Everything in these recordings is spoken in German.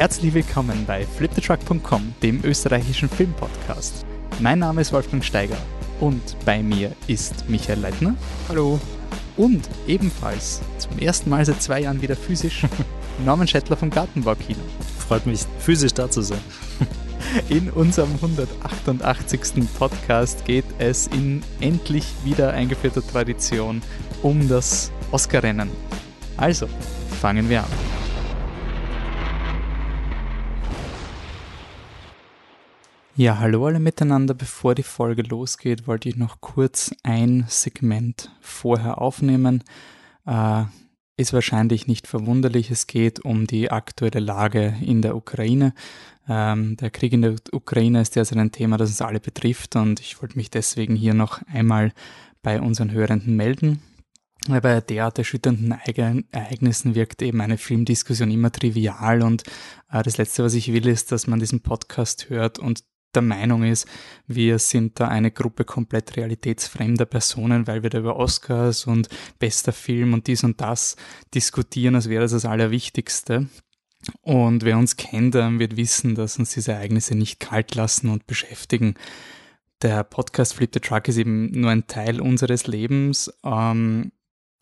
Herzlich willkommen bei fliptetruck.com, dem österreichischen Filmpodcast. Mein Name ist Wolfgang Steiger und bei mir ist Michael Leitner. Hallo. Und ebenfalls zum ersten Mal seit zwei Jahren wieder physisch Norman Schettler vom Gartenbaukino. Freut mich, physisch da zu sein. In unserem 188. Podcast geht es in endlich wieder eingeführter Tradition um das Oscar-Rennen. Also, fangen wir an. Ja, hallo alle miteinander. Bevor die Folge losgeht, wollte ich noch kurz ein Segment vorher aufnehmen. Äh, ist wahrscheinlich nicht verwunderlich. Es geht um die aktuelle Lage in der Ukraine. Ähm, der Krieg in der Ukraine ist derzeit ein Thema, das uns alle betrifft und ich wollte mich deswegen hier noch einmal bei unseren Hörenden melden. Weil bei derart erschütternden Ereignissen wirkt eben eine Filmdiskussion immer trivial und äh, das Letzte, was ich will, ist, dass man diesen Podcast hört und der Meinung ist, wir sind da eine Gruppe komplett realitätsfremder Personen, weil wir da über Oscars und bester Film und dies und das diskutieren, als wäre das das Allerwichtigste. Und wer uns kennt, wird wissen, dass uns diese Ereignisse nicht kalt lassen und beschäftigen. Der Podcast Flip the Truck ist eben nur ein Teil unseres Lebens. Ähm,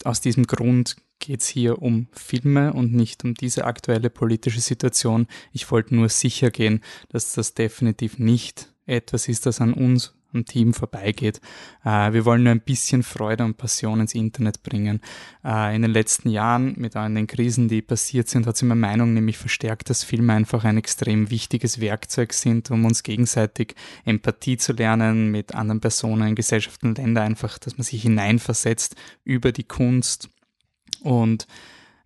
aus diesem Grund geht es hier um Filme und nicht um diese aktuelle politische Situation. Ich wollte nur sicher gehen, dass das definitiv nicht etwas ist, das an uns am Team vorbeigeht. Äh, wir wollen nur ein bisschen Freude und Passion ins Internet bringen. Äh, in den letzten Jahren mit all den Krisen, die passiert sind, hat sich meine Meinung nämlich verstärkt, dass Filme einfach ein extrem wichtiges Werkzeug sind, um uns gegenseitig Empathie zu lernen mit anderen Personen, Gesellschaften, Ländern, einfach, dass man sich hineinversetzt über die Kunst und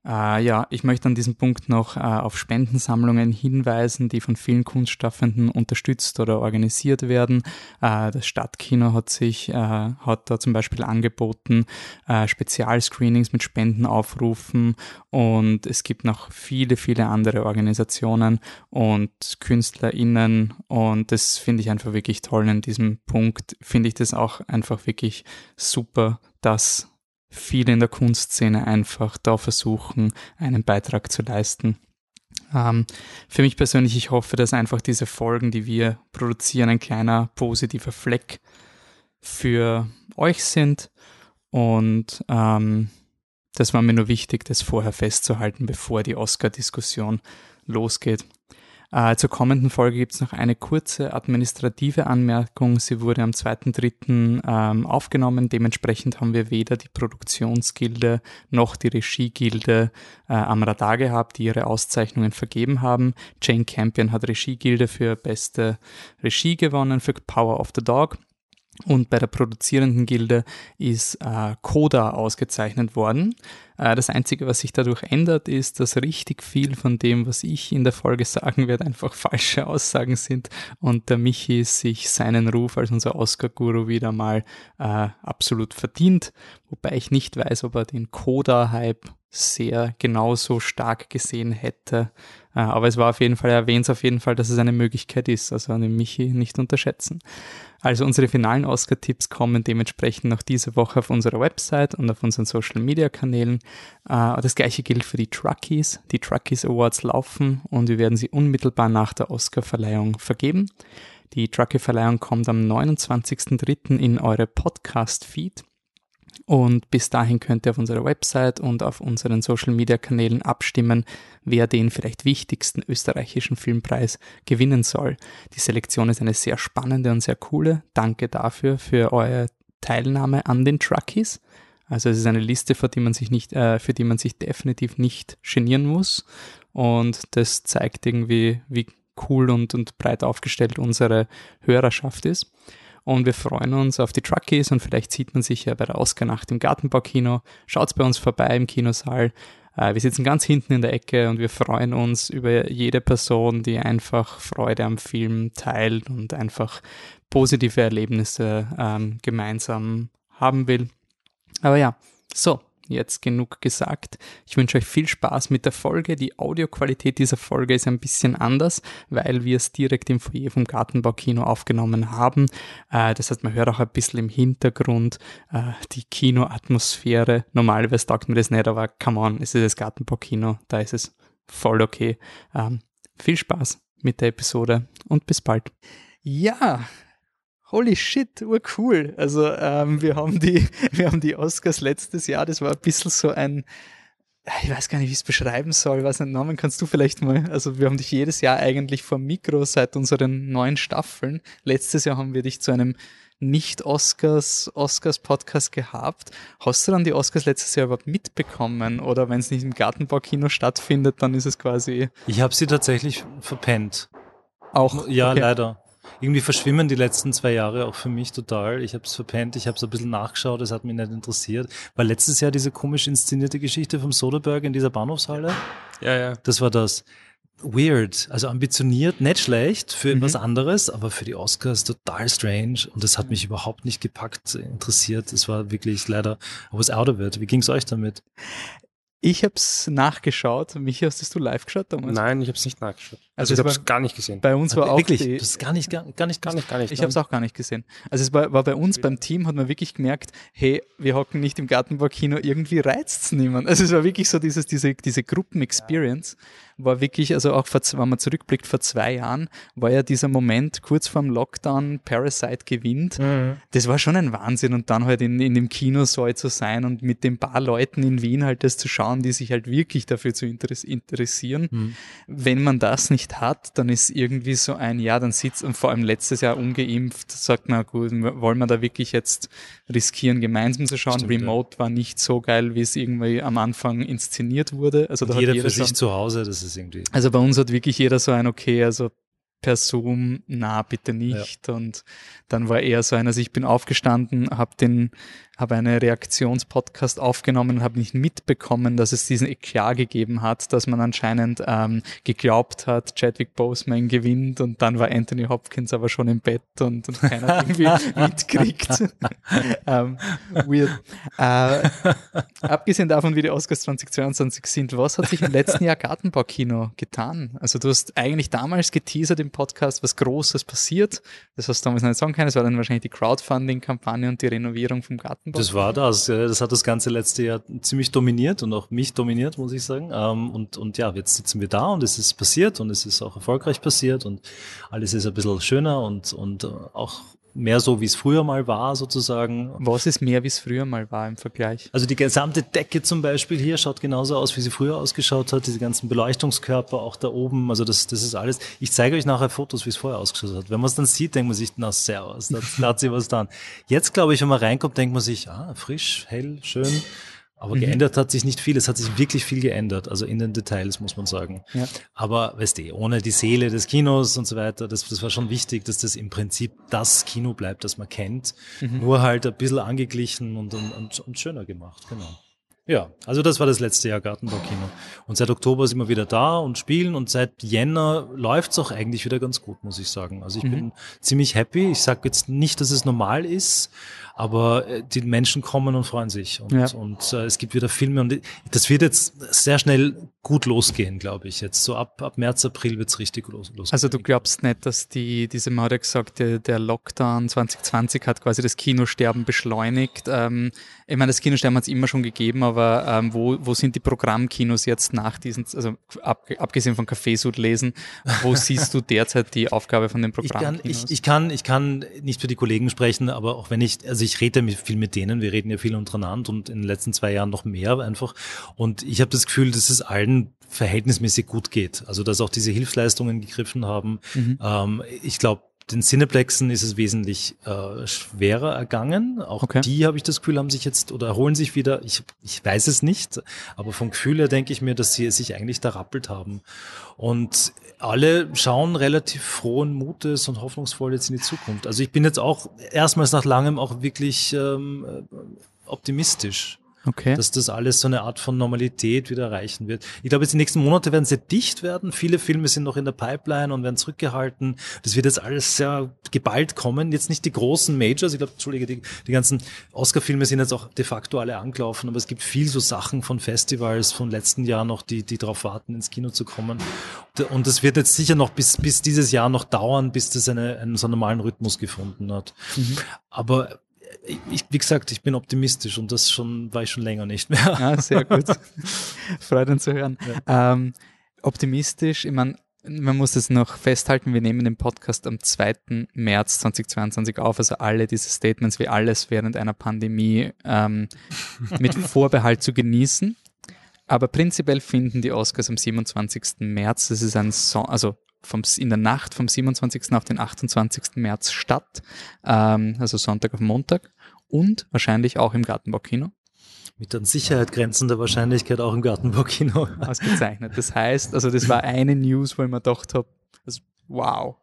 äh, ja, ich möchte an diesem Punkt noch äh, auf Spendensammlungen hinweisen, die von vielen Kunstschaffenden unterstützt oder organisiert werden. Äh, das Stadtkino hat sich, äh, hat da zum Beispiel angeboten, äh, Spezialscreenings mit Spenden aufrufen und es gibt noch viele, viele andere Organisationen und KünstlerInnen und das finde ich einfach wirklich toll. In diesem Punkt finde ich das auch einfach wirklich super, dass viele in der Kunstszene einfach da versuchen, einen Beitrag zu leisten. Ähm, für mich persönlich, ich hoffe, dass einfach diese Folgen, die wir produzieren, ein kleiner positiver Fleck für euch sind. Und ähm, das war mir nur wichtig, das vorher festzuhalten, bevor die Oscar-Diskussion losgeht. Äh, zur kommenden Folge gibt es noch eine kurze administrative Anmerkung. Sie wurde am 2.3. Ähm, aufgenommen. Dementsprechend haben wir weder die Produktionsgilde noch die Regiegilde äh, am Radar gehabt, die ihre Auszeichnungen vergeben haben. Jane Campion hat Regiegilde für beste Regie gewonnen, für Power of the Dog. Und bei der produzierenden Gilde ist äh, Coda ausgezeichnet worden. Äh, das Einzige, was sich dadurch ändert, ist, dass richtig viel von dem, was ich in der Folge sagen werde, einfach falsche Aussagen sind und der Michi sich seinen Ruf als unser Oscar-Guru wieder mal äh, absolut verdient. Wobei ich nicht weiß, ob er den Coda-Hype sehr genauso stark gesehen hätte. Äh, aber es war auf jeden Fall, er erwähnt auf jeden Fall, dass es eine Möglichkeit ist. Also an den Michi nicht unterschätzen. Also unsere finalen Oscar-Tipps kommen dementsprechend noch diese Woche auf unserer Website und auf unseren Social-Media-Kanälen. Äh, das gleiche gilt für die Truckies. Die Truckies Awards laufen und wir werden sie unmittelbar nach der Oscar-Verleihung vergeben. Die Truckee-Verleihung kommt am 29.03. in eure Podcast-Feed. Und bis dahin könnt ihr auf unserer Website und auf unseren Social Media Kanälen abstimmen, wer den vielleicht wichtigsten österreichischen Filmpreis gewinnen soll. Die Selektion ist eine sehr spannende und sehr coole. Danke dafür, für eure Teilnahme an den Truckies. Also es ist eine Liste, für die man sich nicht, äh, für die man sich definitiv nicht genieren muss. Und das zeigt irgendwie, wie cool und, und breit aufgestellt unsere Hörerschaft ist. Und wir freuen uns auf die Truckies und vielleicht sieht man sich ja bei der Oscar-Nacht im Gartenbaukino. Schaut bei uns vorbei im Kinosaal. Äh, wir sitzen ganz hinten in der Ecke und wir freuen uns über jede Person, die einfach Freude am Film teilt und einfach positive Erlebnisse ähm, gemeinsam haben will. Aber ja, so, jetzt genug gesagt. Ich wünsche euch viel Spaß mit der Folge. Die Audioqualität dieser Folge ist ein bisschen anders, weil wir es direkt im Foyer vom Gartenbaukino aufgenommen haben. Äh, das heißt, man hört auch ein bisschen im Hintergrund äh, die Kinoatmosphäre. Normalerweise taugt mir das nicht, aber come on, es ist das Gartenbaukino, da ist es voll okay. Ähm, viel Spaß mit der Episode und bis bald. Ja, holy shit, urcool. Also ähm, wir haben die, wir haben die Oscars letztes Jahr, das war ein bisschen so ein, ich weiß gar nicht, wie ich es beschreiben soll, was einen Namen kannst du vielleicht mal, also wir haben dich jedes Jahr eigentlich vor Mikro seit unseren neuen Staffeln. Letztes Jahr haben wir dich zu einem nicht-Oscars, Oscars-Podcast gehabt. Hast du dann die Oscars letztes Jahr überhaupt mitbekommen? Oder wenn es nicht im Gartenbaukino stattfindet, dann ist es quasi. Ich habe sie tatsächlich verpennt. Auch. Ja, okay. leider irgendwie verschwimmen die letzten zwei Jahre auch für mich total. Ich habe es verpennt, ich habe es ein bisschen nachgeschaut, es hat mich nicht interessiert. War letztes Jahr diese komisch inszenierte Geschichte vom Soderbergh in dieser Bahnhofshalle? Ja, ja. Das war das. Weird, also ambitioniert, nicht schlecht für mhm. was anderes, aber für die Oscars total strange und das hat mich überhaupt nicht gepackt, interessiert. Es war wirklich leider, I was out of it. Wie ging es euch damit? Ich habe es nachgeschaut. Michi, hast du live geschaut damals? Nein, ich habe es nicht nachgeschaut. Also, also ich habe es gar nicht gesehen. Bei uns war auch wirklich. Die, das gar nicht, gar, gar nicht, gar nicht, gar nicht. Ich habe es auch gar nicht gesehen. Also es war, war bei uns beim Team hat man wirklich gemerkt, hey, wir hocken nicht im Gartenbaukino, irgendwie reizt es niemand. Also es war wirklich so dieses, diese, diese Gruppen-Experience. Ja war wirklich, also auch wenn man zurückblickt, vor zwei Jahren war ja dieser Moment kurz vorm Lockdown, Parasite gewinnt. Mhm. Das war schon ein Wahnsinn und dann halt in, in dem Kinosaal zu sein und mit den paar Leuten in Wien halt das zu schauen, die sich halt wirklich dafür zu interessieren. Mhm. Wenn man das nicht hat, dann ist irgendwie so ein, ja, dann sitzt und vor allem letztes Jahr ungeimpft, sagt man, gut, wollen wir da wirklich jetzt riskieren, gemeinsam zu schauen? Stimmt, Remote ja. war nicht so geil, wie es irgendwie am Anfang inszeniert wurde. Also jeder, jeder für sich zu Hause, das ist irgendwie. Also bei uns hat wirklich jeder so ein, okay, also per Zoom, na bitte nicht. Ja. Und dann war eher so ein, also ich bin aufgestanden, habe den habe eine Reaktionspodcast aufgenommen und habe nicht mitbekommen, dass es diesen Eklat gegeben hat, dass man anscheinend ähm, geglaubt hat, Chadwick Boseman gewinnt und dann war Anthony Hopkins aber schon im Bett und, und keiner hat irgendwie mitkriegt. ähm, weird. Äh, abgesehen davon, wie die Oscars 2022 sind, was hat sich im letzten Jahr Gartenbaukino getan? Also du hast eigentlich damals geteasert im Podcast, was Großes passiert. Das hast du damals nicht sagen können. Es war dann wahrscheinlich die Crowdfunding-Kampagne und die Renovierung vom Garten das war das. Das hat das ganze letzte Jahr ziemlich dominiert und auch mich dominiert, muss ich sagen. Ähm, und, und ja, jetzt sitzen wir da und es ist passiert und es ist auch erfolgreich passiert und alles ist ein bisschen schöner und, und äh, auch mehr so, wie es früher mal war, sozusagen. Was ist mehr, wie es früher mal war im Vergleich? Also die gesamte Decke zum Beispiel hier schaut genauso aus, wie sie früher ausgeschaut hat. Diese ganzen Beleuchtungskörper auch da oben. Also das, das ist alles. Ich zeige euch nachher Fotos, wie es vorher ausgeschaut hat. Wenn man es dann sieht, denkt man sich, na, servus, da, da hat sie was dran. Jetzt, glaube ich, wenn man reinkommt, denkt man sich, ah, frisch, hell, schön. Aber mhm. geändert hat sich nicht viel. Es hat sich wirklich viel geändert. Also in den Details, muss man sagen. Ja. Aber, weißt du, ohne die Seele des Kinos und so weiter, das, das war schon wichtig, dass das im Prinzip das Kino bleibt, das man kennt. Mhm. Nur halt ein bisschen angeglichen und, und, und, schöner gemacht. Genau. Ja, also das war das letzte Jahr Gartenbaukino. Und seit Oktober sind wir wieder da und spielen und seit Jänner läuft's auch eigentlich wieder ganz gut, muss ich sagen. Also ich mhm. bin ziemlich happy. Ich sage jetzt nicht, dass es normal ist, aber äh, die Menschen kommen und freuen sich und, ja. und äh, es gibt wieder Filme und das wird jetzt sehr schnell gut losgehen, glaube ich. Jetzt so ab, ab März, April wird's richtig los, losgehen. Also du glaubst nicht, dass die, diese gesagt, der, der Lockdown 2020 hat quasi das Kinosterben beschleunigt. Ähm, ich meine, das Kinosterben hat es immer schon gegeben, aber ähm, wo, wo sind die Programmkinos jetzt nach diesen, also ab, abgesehen von Kaffeesud lesen, wo siehst du derzeit die Aufgabe von den Programmkinos? Ich kann, ich, ich, kann, ich kann nicht für die Kollegen sprechen, aber auch wenn ich, also ich rede viel mit denen, wir reden ja viel untereinander und in den letzten zwei Jahren noch mehr einfach. Und ich habe das Gefühl, dass es allen verhältnismäßig gut geht. Also dass auch diese Hilfsleistungen gegriffen haben. Mhm. Ähm, ich glaube, den Cineplexen ist es wesentlich äh, schwerer ergangen. Auch okay. die, habe ich das Gefühl, haben sich jetzt oder erholen sich wieder. Ich, ich weiß es nicht, aber vom Gefühl her denke ich mir, dass sie sich eigentlich da rappelt haben. Und alle schauen relativ frohen Mutes und hoffnungsvoll jetzt in die Zukunft. Also ich bin jetzt auch erstmals nach langem auch wirklich ähm, optimistisch okay. dass das alles so eine Art von Normalität wieder erreichen wird. Ich glaube, jetzt die nächsten Monate werden sehr dicht werden. Viele Filme sind noch in der Pipeline und werden zurückgehalten. Das wird jetzt alles sehr geballt kommen. Jetzt nicht die großen Majors. Ich glaube, Entschuldige, die, die ganzen Oscar-Filme sind jetzt auch de facto alle angelaufen, aber es gibt viel so Sachen von Festivals von letzten Jahr noch, die, die darauf warten, ins Kino zu kommen. Und das wird jetzt sicher noch bis, bis dieses Jahr noch dauern, bis das eine, einen so normalen Rhythmus gefunden hat. Mhm. Aber ich, wie gesagt, ich bin optimistisch und das schon war ich schon länger nicht mehr. Ja, sehr gut. Freut uns zu hören. Ja. Ähm, optimistisch, ich meine, man muss es noch festhalten, wir nehmen den Podcast am 2. März 2022 auf, also alle diese Statements wie alles während einer Pandemie ähm, mit Vorbehalt zu genießen. Aber prinzipiell finden die Oscars am 27. März, das ist ein Song, also vom, in der Nacht vom 27. auf den 28. März statt, ähm, also Sonntag auf Montag und wahrscheinlich auch im Gartenbaukino. Mit an Sicherheit grenzender Wahrscheinlichkeit auch im Gartenbaukino. Ausgezeichnet. Das heißt, also das war eine News, wo ich mir gedacht habe, also, wow,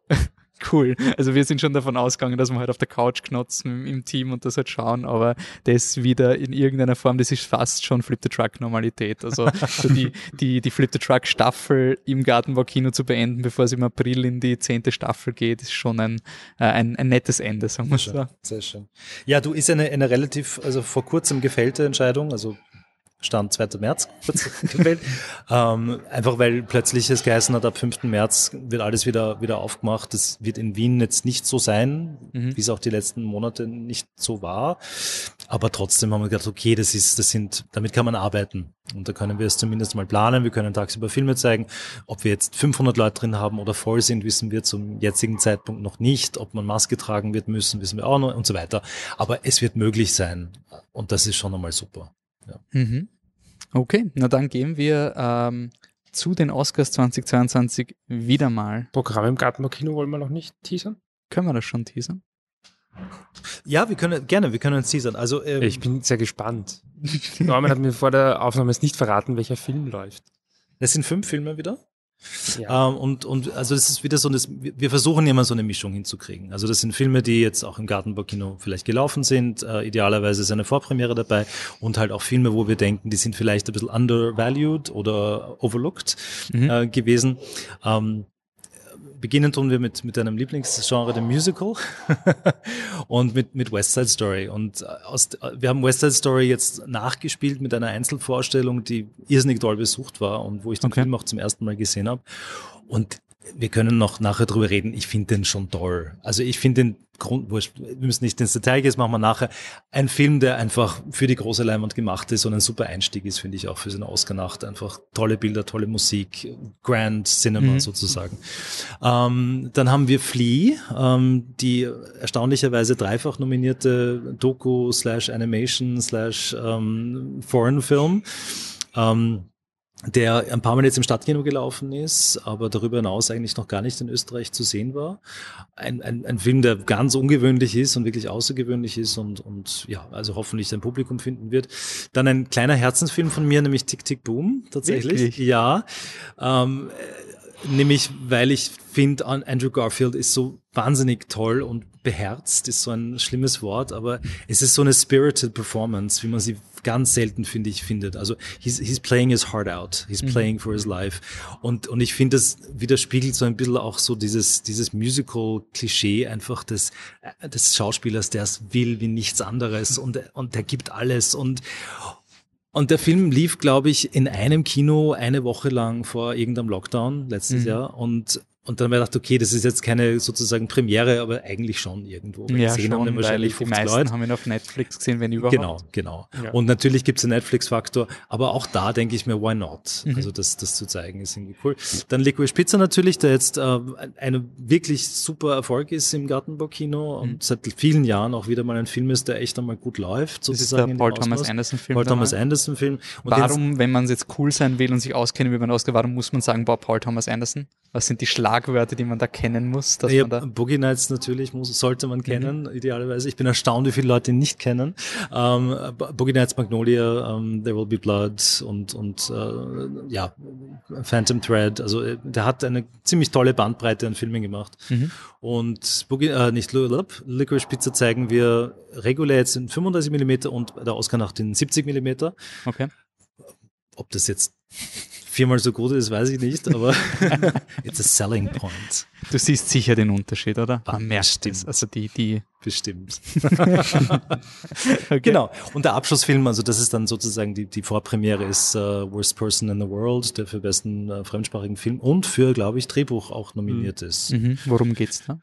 cool. Also wir sind schon davon ausgegangen, dass wir halt auf der Couch knotzen im Team und das halt schauen, aber das wieder in irgendeiner Form, das ist fast schon Flip the Truck Normalität. Also so die, die, die Flip the Truck Staffel im Gartenbaukino zu beenden, bevor es im April in die zehnte Staffel geht, ist schon ein, äh, ein, ein nettes Ende, sagen wir so. Sehr schön. Ja, du ist eine, eine relativ, also vor kurzem gefällte Entscheidung, also Stand 2. März gewählt. ähm, einfach weil plötzlich es geheißen hat, ab 5. März wird alles wieder, wieder aufgemacht. Das wird in Wien jetzt nicht so sein, mhm. wie es auch die letzten Monate nicht so war. Aber trotzdem haben wir gedacht, okay, das ist, das sind, damit kann man arbeiten. Und da können wir es zumindest mal planen. Wir können tagsüber Filme zeigen. Ob wir jetzt 500 Leute drin haben oder voll sind, wissen wir zum jetzigen Zeitpunkt noch nicht. Ob man Maske tragen wird müssen, wissen wir auch noch und so weiter. Aber es wird möglich sein. Und das ist schon einmal super. Ja. Mhm. Okay, na dann gehen wir ähm, zu den Oscars 2022 wieder mal. Programm im Gartenbaukino wollen wir noch nicht teasern? Können wir das schon teasern? Ja, wir können gerne, wir können uns teasern. Also ähm, ich bin sehr gespannt. Norman hat mir vor der Aufnahme jetzt nicht verraten, welcher Film läuft. Es sind fünf Filme wieder. Ja. Ähm, und, und also das ist wieder so, das, wir versuchen immer so eine Mischung hinzukriegen. Also das sind Filme, die jetzt auch im Gartenbaukino vielleicht gelaufen sind. Äh, idealerweise ist eine Vorpremiere dabei und halt auch Filme, wo wir denken, die sind vielleicht ein bisschen undervalued oder overlooked mhm. äh, gewesen. Ähm, beginnen tun wir mit, mit deinem Lieblingsgenre, dem Musical und mit, mit West Side Story. Und äh, aus, wir haben West Side Story jetzt nachgespielt mit einer Einzelvorstellung, die irrsinnig toll besucht war und wo ich den okay. Film auch zum ersten Mal gesehen habe. Und wir können noch nachher drüber reden. Ich finde den schon toll. Also ich finde den Grundwurst, wir müssen nicht ins Detail gehen, das machen wir nachher. Ein Film, der einfach für die große Leinwand gemacht ist und ein super Einstieg ist, finde ich auch für so eine Oscar-Nacht. Einfach tolle Bilder, tolle Musik, Grand Cinema mhm. sozusagen. Ähm, dann haben wir Flea, ähm, die erstaunlicherweise dreifach nominierte Doku slash Animation slash ähm, Foreign Film. Ähm, der ein paar Mal jetzt im Stadtkino gelaufen ist, aber darüber hinaus eigentlich noch gar nicht in Österreich zu sehen war. Ein, ein, ein Film, der ganz ungewöhnlich ist und wirklich außergewöhnlich ist und, und ja, also hoffentlich sein Publikum finden wird. Dann ein kleiner Herzensfilm von mir, nämlich Tick Tick Boom, tatsächlich. Wirklich? Ja. Ähm, nämlich, weil ich finde, Andrew Garfield ist so wahnsinnig toll und beherzt, ist so ein schlimmes Wort, aber es ist so eine spirited Performance, wie man sie ganz selten, finde ich, findet. Also he's, he's playing his heart out. He's mhm. playing for his life. Und, und ich finde, das widerspiegelt so ein bisschen auch so dieses, dieses Musical-Klischee einfach des, des Schauspielers, der es will wie nichts anderes und, und der gibt alles und, und der Film lief, glaube ich, in einem Kino eine Woche lang vor irgendeinem Lockdown letztes mhm. Jahr. Und und dann haben wir gedacht, okay, das ist jetzt keine sozusagen Premiere, aber eigentlich schon irgendwo. Ja, gesehen schon, haben wahrscheinlich die meisten Leute. haben ihn auf Netflix gesehen, wenn überhaupt. Genau, genau. Ja. Und natürlich gibt es einen Netflix-Faktor, aber auch da denke ich mir, why not? Mhm. Also das, das zu zeigen ist irgendwie cool. Dann Liquid Pizza natürlich, der jetzt äh, eine wirklich super Erfolg ist im Gartenbaukino mhm. und seit vielen Jahren auch wieder mal ein Film ist, der echt einmal gut läuft. Sozusagen das ist der Paul Thomas Anderson Film. Paul Thomas Anderson Film. Und warum, wenn man jetzt cool sein will und sich auskennen will beim Oscar, warum muss man sagen, boah, Paul Thomas Anderson? Was sind die Schlagwörter, die man da kennen muss? Dass ja, man da Boogie Nights natürlich muss, sollte man kennen, mhm. idealerweise. Ich bin erstaunt, wie viele Leute ihn nicht kennen. Ähm, Boogie Nights, Magnolia, um, ähm, There Will Be Blood und, und äh, ja, Phantom Thread. Also äh, der hat eine ziemlich tolle Bandbreite an Filmen gemacht. Mhm. Und Boogie, äh, nicht Licorice Pizza zeigen wir regulär jetzt in 35 mm und der Oscar nach den 70 mm. Okay. Ob das jetzt viermal so gut ist, weiß ich nicht, aber it's a selling point. Du siehst sicher den Unterschied, oder? Man merkt es. Also die, die. Bestimmt. okay. Genau. Und der Abschlussfilm, also das ist dann sozusagen die, die Vorpremiere ist uh, Worst Person in the World, der für besten uh, fremdsprachigen Film und für, glaube ich, Drehbuch auch nominiert mhm. ist. Mhm. Worum geht's da?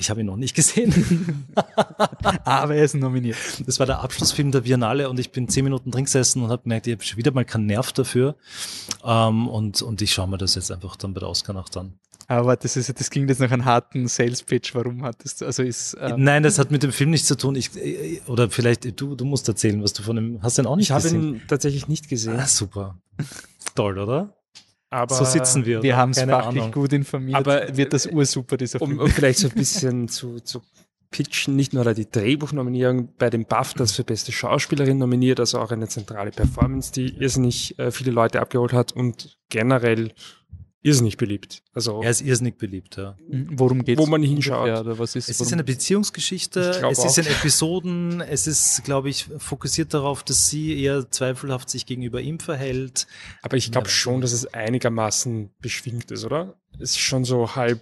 Ich habe ihn noch nicht gesehen. Aber er ist nominiert. Das war der Abschlussfilm der Biennale und ich bin zehn Minuten drin gesessen und habe gemerkt, ich habe schon wieder mal keinen Nerv dafür. Ähm, und, und ich schaue mir das jetzt einfach dann bei der Oscar-Nacht an. Aber das ist das klingt jetzt nach einem harten Sales-Pitch. Warum hattest du, also ist. Ähm Nein, das hat mit dem Film nichts zu tun. Ich, oder vielleicht, du, du musst erzählen, was du von dem, hast du den auch nicht ich gesehen? Ich habe ihn tatsächlich nicht gesehen. Ah, super. Toll, oder? Aber so sitzen wir. Wir haben es fachlich Ahnung. gut informiert. Aber wird das ursuper, dieser um, Film. um vielleicht so ein bisschen zu, zu pitchen, nicht nur die Drehbuchnominierung bei den BAFTAs für beste Schauspielerin nominiert, also auch eine zentrale Performance, die irrsinnig äh, viele Leute abgeholt hat und generell irrsinnig beliebt. Also er ist irrsinnig beliebt, ja. Worum geht's? Wo man hinschaut. Ja, oder was ist, es ist eine Beziehungsgeschichte, es ist in Episoden, es ist, glaube ich, fokussiert darauf, dass sie eher zweifelhaft sich gegenüber ihm verhält. Aber ich glaube ja, schon, dass es einigermaßen beschwingt ist, oder? Es ist schon so halb.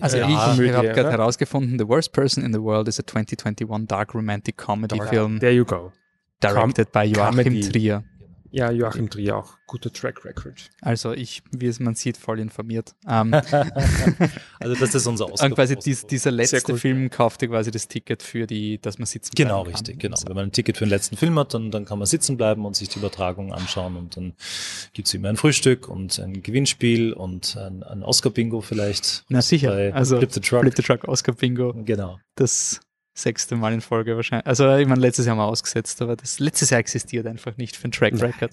Also äh, ich, ich habe gerade herausgefunden, The Worst Person in the World is a 2021 Dark Romantic Comedy dark, Film. There you go. Directed Com by Joachim Comedy. Trier. Ja, Joachim Trier auch. Guter Track Record. Also ich, wie es man sieht, voll informiert. Ähm, also das ist unser Ausgabe. Und quasi dies, dieser letzte cool. Film kaufte quasi das Ticket für die, dass man sitzen Genau, richtig, genau. Wenn man ein Ticket für den letzten Film hat, dann, dann kann man sitzen bleiben und sich die Übertragung anschauen und dann gibt es immer ein Frühstück und ein Gewinnspiel und ein, ein Oscar-Bingo vielleicht. Na sicher, also Flip the Truck. Flip the Truck Oscar-Bingo. Genau. Das sechste Mal in Folge wahrscheinlich. Also ich meine, letztes Jahr mal ausgesetzt, aber das letztes Jahr existiert einfach nicht für ein Track Record.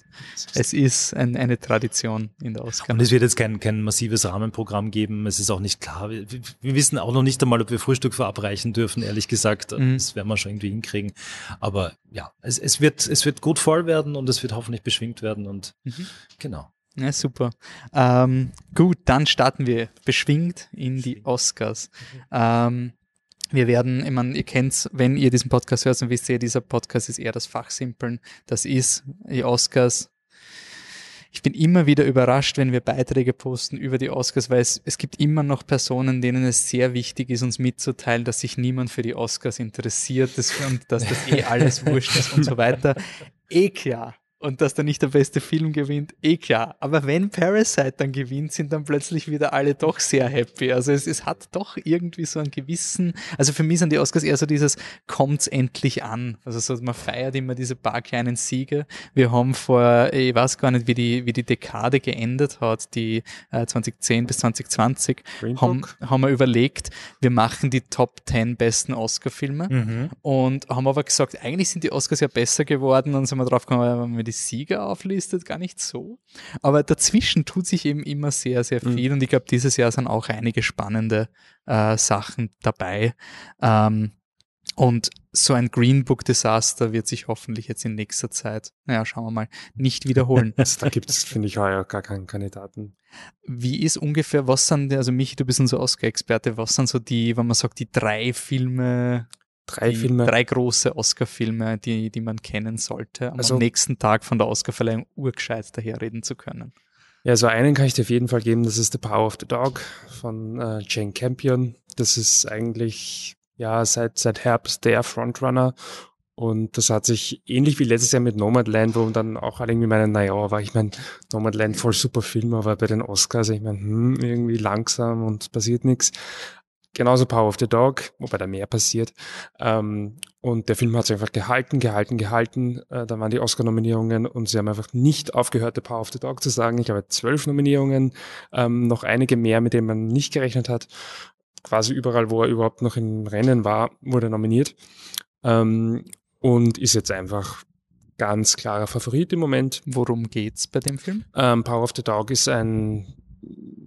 Es ist ein, eine Tradition in der Oscar. Und es wird jetzt kein, kein massives Rahmenprogramm geben. Es ist auch nicht klar. Wir, wir wissen auch noch nicht einmal, ob wir Frühstück verabreichen dürfen, ehrlich gesagt. Mhm. Das werden wir schon irgendwie hinkriegen. Aber ja, es, es, wird, es wird gut voll werden und es wird hoffentlich beschwingt werden und mhm. genau. Ja, super. Ähm, gut, dann starten wir beschwingt in die Oscars. Mhm. Ähm, wir werden, ich meine, ihr kennt wenn ihr diesen Podcast hört, dann wisst ihr, dieser Podcast ist eher das Fachsimpeln. Das ist die Oscars. Ich bin immer wieder überrascht, wenn wir Beiträge posten über die Oscars, weil es, es gibt immer noch Personen, denen es sehr wichtig ist, uns mitzuteilen, dass sich niemand für die Oscars interessiert und dass das eh alles wurscht ist und so weiter. Eh klar und dass da nicht der beste Film gewinnt, eh klar. Aber wenn Parasite dann gewinnt, sind dann plötzlich wieder alle doch sehr happy. Also es, es hat doch irgendwie so einen gewissen, also für mich sind die Oscars eher so dieses, kommt's endlich an. Also so, man feiert immer diese paar kleinen Siege. Wir haben vor, ich weiß gar nicht, wie die, wie die Dekade geendet hat, die äh, 2010 bis 2020, haben, haben wir überlegt, wir machen die Top 10 besten Oscar-Filme mhm. und haben aber gesagt, eigentlich sind die Oscars ja besser geworden und sind wir drauf gekommen, die Sieger auflistet, gar nicht so. Aber dazwischen tut sich eben immer sehr, sehr mhm. viel. Mhm. Und ich glaube, dieses Jahr sind auch einige spannende äh, Sachen dabei. Ähm, und so ein Green Book Desaster wird sich hoffentlich jetzt in nächster Zeit, naja, schauen wir mal, nicht wiederholen. da gibt es, finde ich, heuer gar keinen Kandidaten. Wie ist ungefähr, was sind, also Michi, du bist unser Oscar-Experte, was sind so die, wenn man sagt, die drei Filme, Drei Filme. Drei große Oscar-Filme, die, die man kennen sollte, um also, am nächsten Tag von der Oscar-Verleihung urgescheit daherreden zu können. Ja, so einen kann ich dir auf jeden Fall geben, das ist The Power of the Dog von äh, Jane Campion. Das ist eigentlich ja seit, seit Herbst der Frontrunner und das hat sich ähnlich wie letztes Jahr mit Nomadland, wo dann auch alle irgendwie meinen, naja, war ich mein Nomadland voll super Film, aber bei den Oscars, ich meine, hm, irgendwie langsam und passiert nichts. Genauso Power of the Dog, wobei da mehr passiert. Ähm, und der Film hat sich einfach gehalten, gehalten, gehalten. Äh, da waren die Oscar-Nominierungen und sie haben einfach nicht aufgehört, The Power of the Dog zu sagen. Ich habe zwölf Nominierungen, ähm, noch einige mehr, mit denen man nicht gerechnet hat. Quasi überall, wo er überhaupt noch im Rennen war, wurde nominiert. Ähm, und ist jetzt einfach ganz klarer Favorit im Moment. Worum geht's bei dem Film? Ähm, Power of the Dog ist ein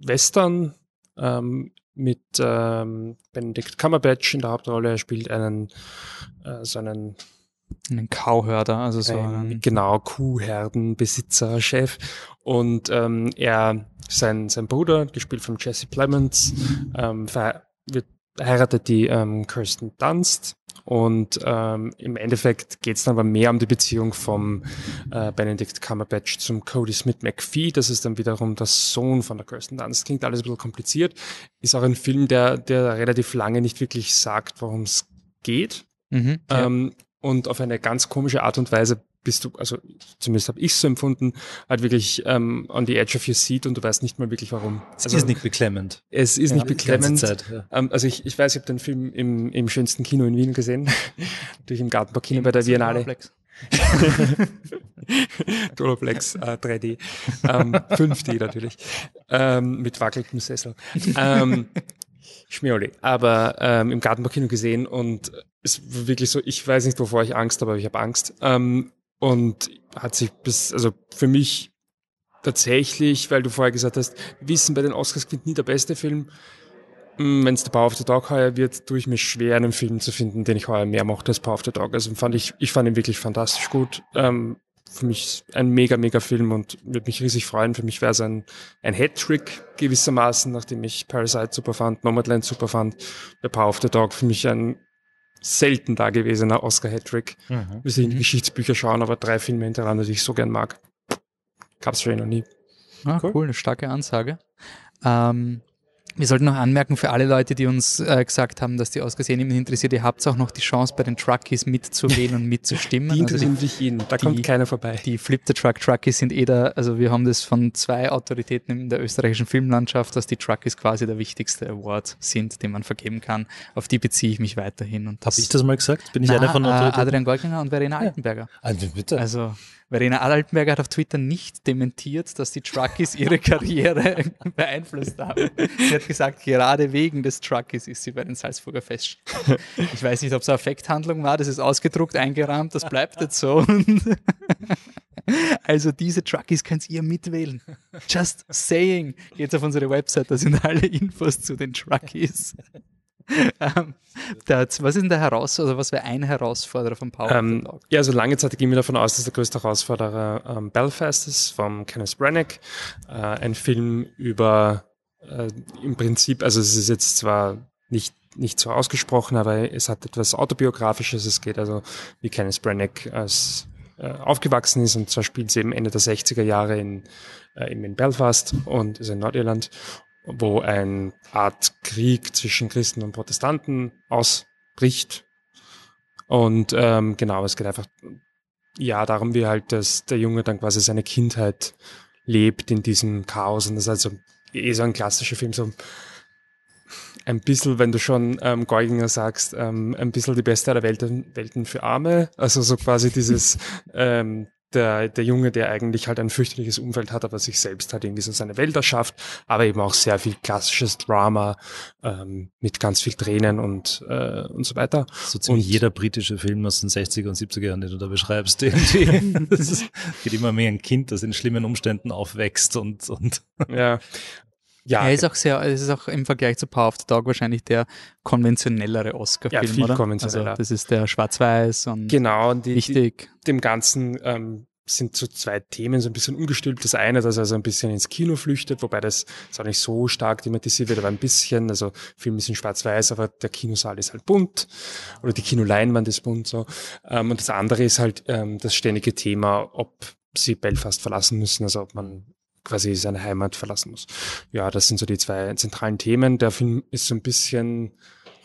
Western ähm, mit ähm, Benedict Cumberbatch in der Hauptrolle. Er spielt einen äh, so einen einen Kauhörder, also so einen, genau Kuhherdenbesitzer, Chef. Und ähm, er, sein sein Bruder, gespielt von Jesse Plemons, ähm, wird heiratet die ähm, Kirsten Dunst und ähm, im Endeffekt geht es dann aber mehr um die Beziehung vom äh, Benedict Cumberbatch zum Cody Smith McPhee. Das ist dann wiederum der Sohn von der Kirsten Dunst. Klingt alles ein bisschen kompliziert. Ist auch ein Film, der, der relativ lange nicht wirklich sagt, worum es geht. Mhm, ja. ähm, und auf eine ganz komische Art und Weise bist du, also zumindest habe ich so empfunden, halt wirklich ähm, on the edge of your seat und du weißt nicht mal wirklich warum. Es also, ist nicht beklemmend. Es ist Ja, nicht beklemmend. Zeit, ja. Ähm, also ich, ich weiß, ich habe den Film im, im schönsten Kino in Wien gesehen, durch im Gartenparkkino bei der Biennale. Doloplex äh, 3D. Ähm, 5D natürlich. Ähm, mit wackeligem Sessel. Ähm, Schmioli. Aber ähm, im Gartenparkkino gesehen und es war wirklich so, ich weiß nicht, wovor ich Angst habe, aber ich habe Angst. Ähm, und hat sich bis, also für mich tatsächlich, weil du vorher gesagt hast, Wissen bei den Oscars gewinnt nie der beste Film. Wenn es der Power of the Dog heuer wird, tue ich mir schwer, einen Film zu finden, den ich heuer mehr mochte als Power of the Dog. Also fand ich, ich fand ihn wirklich fantastisch gut. Ähm, für mich ein mega, mega Film und würde mich riesig freuen. Für mich wäre es ein, ein Hattrick gewissermaßen, nachdem ich Parasite super fand, Nomadland super fand. Der Power of the Dog für mich ein selten dagewesener Oscar-Hattrick. Mhm. Wir sind in die Geschichtsbücher schauen, aber drei Filme hintereinander, die ich so gern mag. Gab's für ihn noch nie. Ah, Cool. cool. eine starke Ansage. Ähm, wir sollten noch anmerken für alle Leute, die uns äh, gesagt haben, dass die Oscars eh niemand interessiert, ihr habt auch noch die Chance, bei den Truckies mitzureden und mitzustimmen. Die Also interessieren sich jeden. Da kommt die- keiner vorbei. Die Flip the Truck Truckies sind eh da, also wir haben das von zwei Autoritäten in der österreichischen Filmlandschaft, dass die Truckies quasi der wichtigste Award sind, den man vergeben kann. Auf die beziehe ich mich weiterhin. Und Habe ich das mal gesagt? Bin ich Na, einer von äh, Autoritäten? Adrian Golginger und Verena Altenberger. Also bitte. Also Verena Altenberger hat auf Twitter nicht dementiert, dass die Truckies ihre Karriere beeinflusst haben. Sie hat gesagt, gerade wegen des Truckies ist sie bei den Salzburger Festspielen. Ich weiß nicht, ob es eine Affekthandlung war, das ist ausgedruckt, eingerahmt, das bleibt jetzt so. Also diese Truckies könnt ihr mitwählen. Just saying. Geht auf unsere Website, da sind alle Infos zu den Truckies. Ähm, der, was ist denn der Herausforderer, oder was wäre ein Herausforderer vom Power Ähm, ja, also lange Zeit ging mir davon aus, dass der größte Herausforderer ähm, Belfast ist, vom Kenneth Branagh. Äh, ein Film über äh, im Prinzip, also es ist jetzt zwar nicht nicht so ausgesprochen, aber es hat etwas autobiografisches. Es geht also, wie Kenneth Branagh als äh, aufgewachsen ist und zwar spielt es eben Ende der 60er Jahre in, äh, in Belfast und ist in Nordirland, wo ein Art Krieg zwischen Christen und Protestanten ausbricht. Und ähm, genau, es geht einfach ja darum, wie halt dass der Junge dann quasi seine Kindheit lebt in diesem Chaos. Und das ist also eh so ein klassischer Film, so ein bisschen, wenn du schon ähm, Geuginger sagst, ähm, ein bisschen die beste aller Welten, Welten für Arme. Also so quasi dieses, ähm, der, der Junge, der eigentlich halt ein fürchterliches Umfeld hat, aber sich selbst halt irgendwie so seine Welt erschafft, aber eben auch sehr viel klassisches Drama ähm, mit ganz viel Tränen und, äh, und so weiter. So ziemlich Und- jeder britische Film aus den 60er und 70er Jahren, den du da beschreibst, irgendwie. Ist, geht immer mehr ein Kind, das in schlimmen Umständen aufwächst und, und Ja. Ja, er ist auch sehr, es ist auch im Vergleich zu Power of the Dog wahrscheinlich der konventionellere Oscar-Film, Ja, viel oder? konventioneller. Also das ist der Schwarz-Weiß und genau. Und die, die, wichtig. dem Ganzen ähm, sind so zwei Themen so ein bisschen umgestülpt. Das eine, dass er so ein bisschen ins Kino flüchtet, wobei das ist auch nicht so stark thematisiert wird, aber ein bisschen. Also Film ist in schwarz-weiß, aber der Kinosaal ist halt bunt oder die Kinoleinwand ist bunt so. Ähm, und das andere ist halt ähm, das ständige Thema, ob sie Belfast verlassen müssen, also ob man quasi seine Heimat verlassen muss. Ja, das sind so die zwei zentralen Themen. Der Film ist so ein bisschen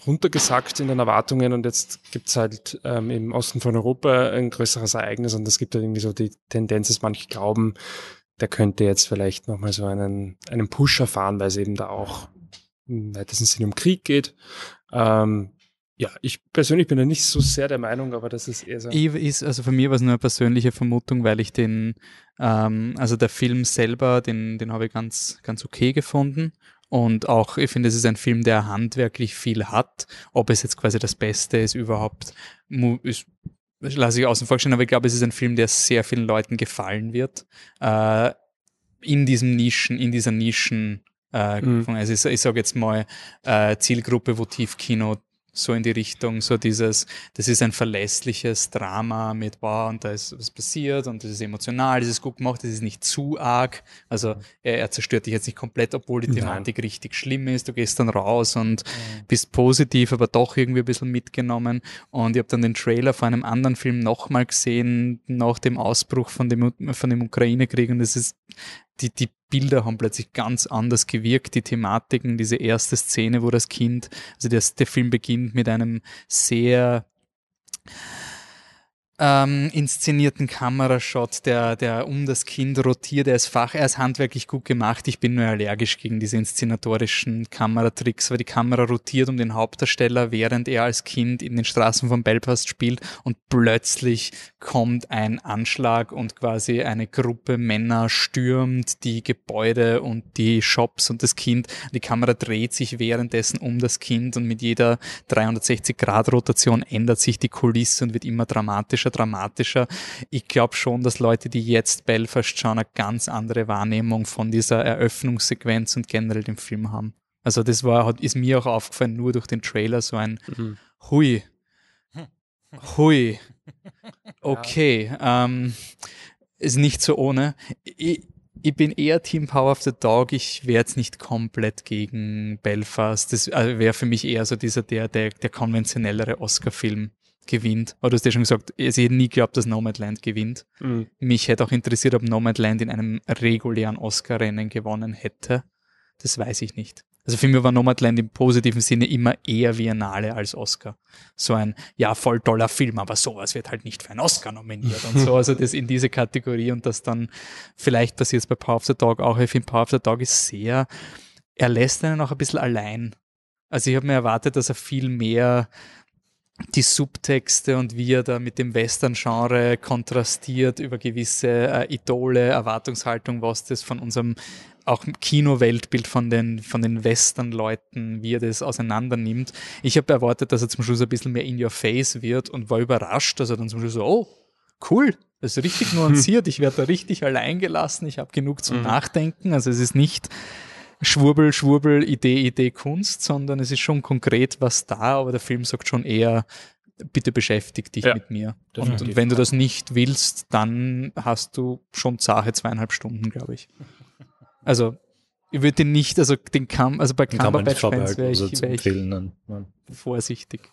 runtergesackt in den Erwartungen und jetzt gibt's halt ähm, im Osten von Europa ein größeres Ereignis und es gibt halt irgendwie so die Tendenz, dass manche glauben, der könnte jetzt vielleicht nochmal so einen, einen Push erfahren, weil es eben da auch im weitesten Sinne um Krieg geht. Ähm, ja, ich persönlich bin da nicht so sehr der Meinung, aber das ist eher so. Ich ist, also für mich war es nur eine persönliche Vermutung, weil ich den, ähm, also der Film selber, den, den habe ich ganz, ganz okay gefunden. Und auch, ich finde, es ist ein Film, der handwerklich viel hat. Ob es jetzt quasi das Beste ist, überhaupt, ist, das lasse ich außen vor stehen, aber ich glaube, es ist ein Film, der sehr vielen Leuten gefallen wird. Äh, in diesem Nischen, in dieser Nischen, äh, Mhm. also ich, ich sage jetzt mal, äh, Zielgruppe Votivkino, so in die Richtung, so dieses, das ist ein verlässliches Drama mit, wow, und da ist was passiert und das ist emotional, das ist gut gemacht, das ist nicht zu arg. Also er, er zerstört dich jetzt nicht komplett, obwohl die Nein. Thematik richtig schlimm ist. Du gehst dann raus und bist positiv, aber doch irgendwie ein bisschen mitgenommen. Und ich habe dann den Trailer von einem anderen Film nochmal gesehen, nach dem Ausbruch von dem, von dem Ukraine-Krieg. Und das ist, die, die Bilder haben plötzlich ganz anders gewirkt, die Thematiken, diese erste Szene, wo das Kind, also das, der Film beginnt mit einem sehr ähm, inszenierten Kamerashot, der, der um das Kind rotiert. Er ist Fach, er ist handwerklich gut gemacht. Ich bin nur allergisch gegen diese inszenatorischen Kameratricks, weil die Kamera rotiert um den Hauptdarsteller, während er als Kind in den Straßen von Belfast spielt und plötzlich kommt ein Anschlag und quasi eine Gruppe Männer stürmt die Gebäude und die Shops und das Kind. Die Kamera dreht sich währenddessen um das Kind und mit jeder 360 Grad Rotation ändert sich die Kulisse und wird immer dramatischer dramatischer, dramatischer. Ich glaube schon, dass Leute, die jetzt Belfast schauen, eine ganz andere Wahrnehmung von dieser Eröffnungssequenz und generell dem Film haben. Also das war, hat, ist mir auch aufgefallen, nur durch den Trailer so ein mhm. Hui. Hui. Okay. Ja. Ähm, ist nicht so ohne. Ich, ich bin eher Team Power of the Dog. Ich wäre jetzt nicht komplett gegen Belfast. Das also wäre für mich eher so dieser der, der, der konventionellere Oscar-Film gewinnt. Aber du hast ja schon gesagt, ich hätte nie geglaubt, dass Nomadland gewinnt. Mhm. Mich hätte auch interessiert, ob Nomadland in einem regulären Oscar-Rennen gewonnen hätte. Das weiß ich nicht. Also für mich war Nomadland im positiven Sinne immer eher Biennale als Oscar. So ein, ja, voll toller Film, aber sowas wird halt nicht für einen Oscar nominiert und so. Also das in diese Kategorie und das dann, vielleicht passiert es bei Power of the Dog auch. Ich finde Power of the Dog ist sehr, er lässt einen auch ein bisschen allein. Also ich habe mir erwartet, dass er viel mehr die Subtexte und wie er da mit dem Western-Genre kontrastiert über gewisse äh, Idole, Erwartungshaltung, was das von unserem auch Kino-Weltbild von den, von den Western-Leuten, wie er das auseinander nimmt. Ich habe erwartet, dass er zum Schluss ein bisschen mehr in your face wird und war überrascht, dass er dann zum Schluss so, oh, cool, das ist richtig nuanciert, ich werde da richtig allein gelassen, ich habe genug zum mhm. Nachdenken. Also es ist nicht Schwurbel, Schwurbel, Idee, Idee, Kunst, sondern es ist schon konkret was da, aber der Film sagt schon eher, bitte beschäftige dich ja, mit mir. Und, und, wenn du das nicht willst, dann hast du schon zache zweieinhalb Stunden, glaube ich. Also, ich würde den nicht, also den Kam, also bei Cumberbatch-Fans wäre ich, wär ich vorsichtig.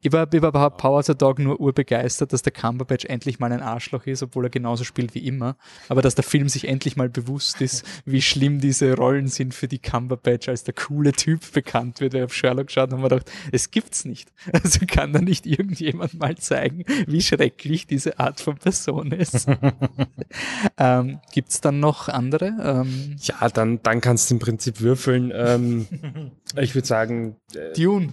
Ich war, ich war bei Power the Dog nur urbegeistert, dass der Cumberbatch endlich mal ein Arschloch ist, obwohl er genauso spielt wie immer. Aber dass der Film sich endlich mal bewusst ist, wie schlimm diese Rollen sind, für die Cumberbatch als der coole Typ bekannt wird. Wir haben Sherlock geschaut und haben gedacht, es gibt's nicht. Also kann da nicht irgendjemand mal zeigen, wie schrecklich diese Art von Person ist. ähm, gibt's dann noch andere? Ähm, ja, dann, dann kannst du im Prinzip würfeln. Ähm, ich würde sagen, äh, Dune.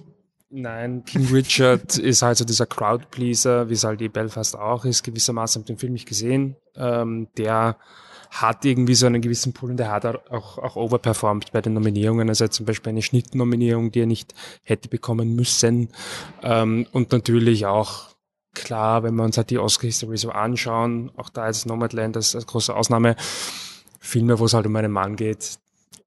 Nein, King Richard ist halt so dieser Crowdpleaser, wie es halt die Belfast auch ist, gewissermaßen habe den Film nicht gesehen. Ähm, der hat irgendwie so einen gewissen Pool und der hat auch, auch overperformed bei den Nominierungen. Also zum Beispiel eine Schnittnominierung, die er nicht hätte bekommen müssen. Ähm, und natürlich auch klar, wenn wir uns halt die Oscar-History so anschauen, auch da ist Nomadland als, als große Ausnahme, Filme, wo es halt um einen Mann geht,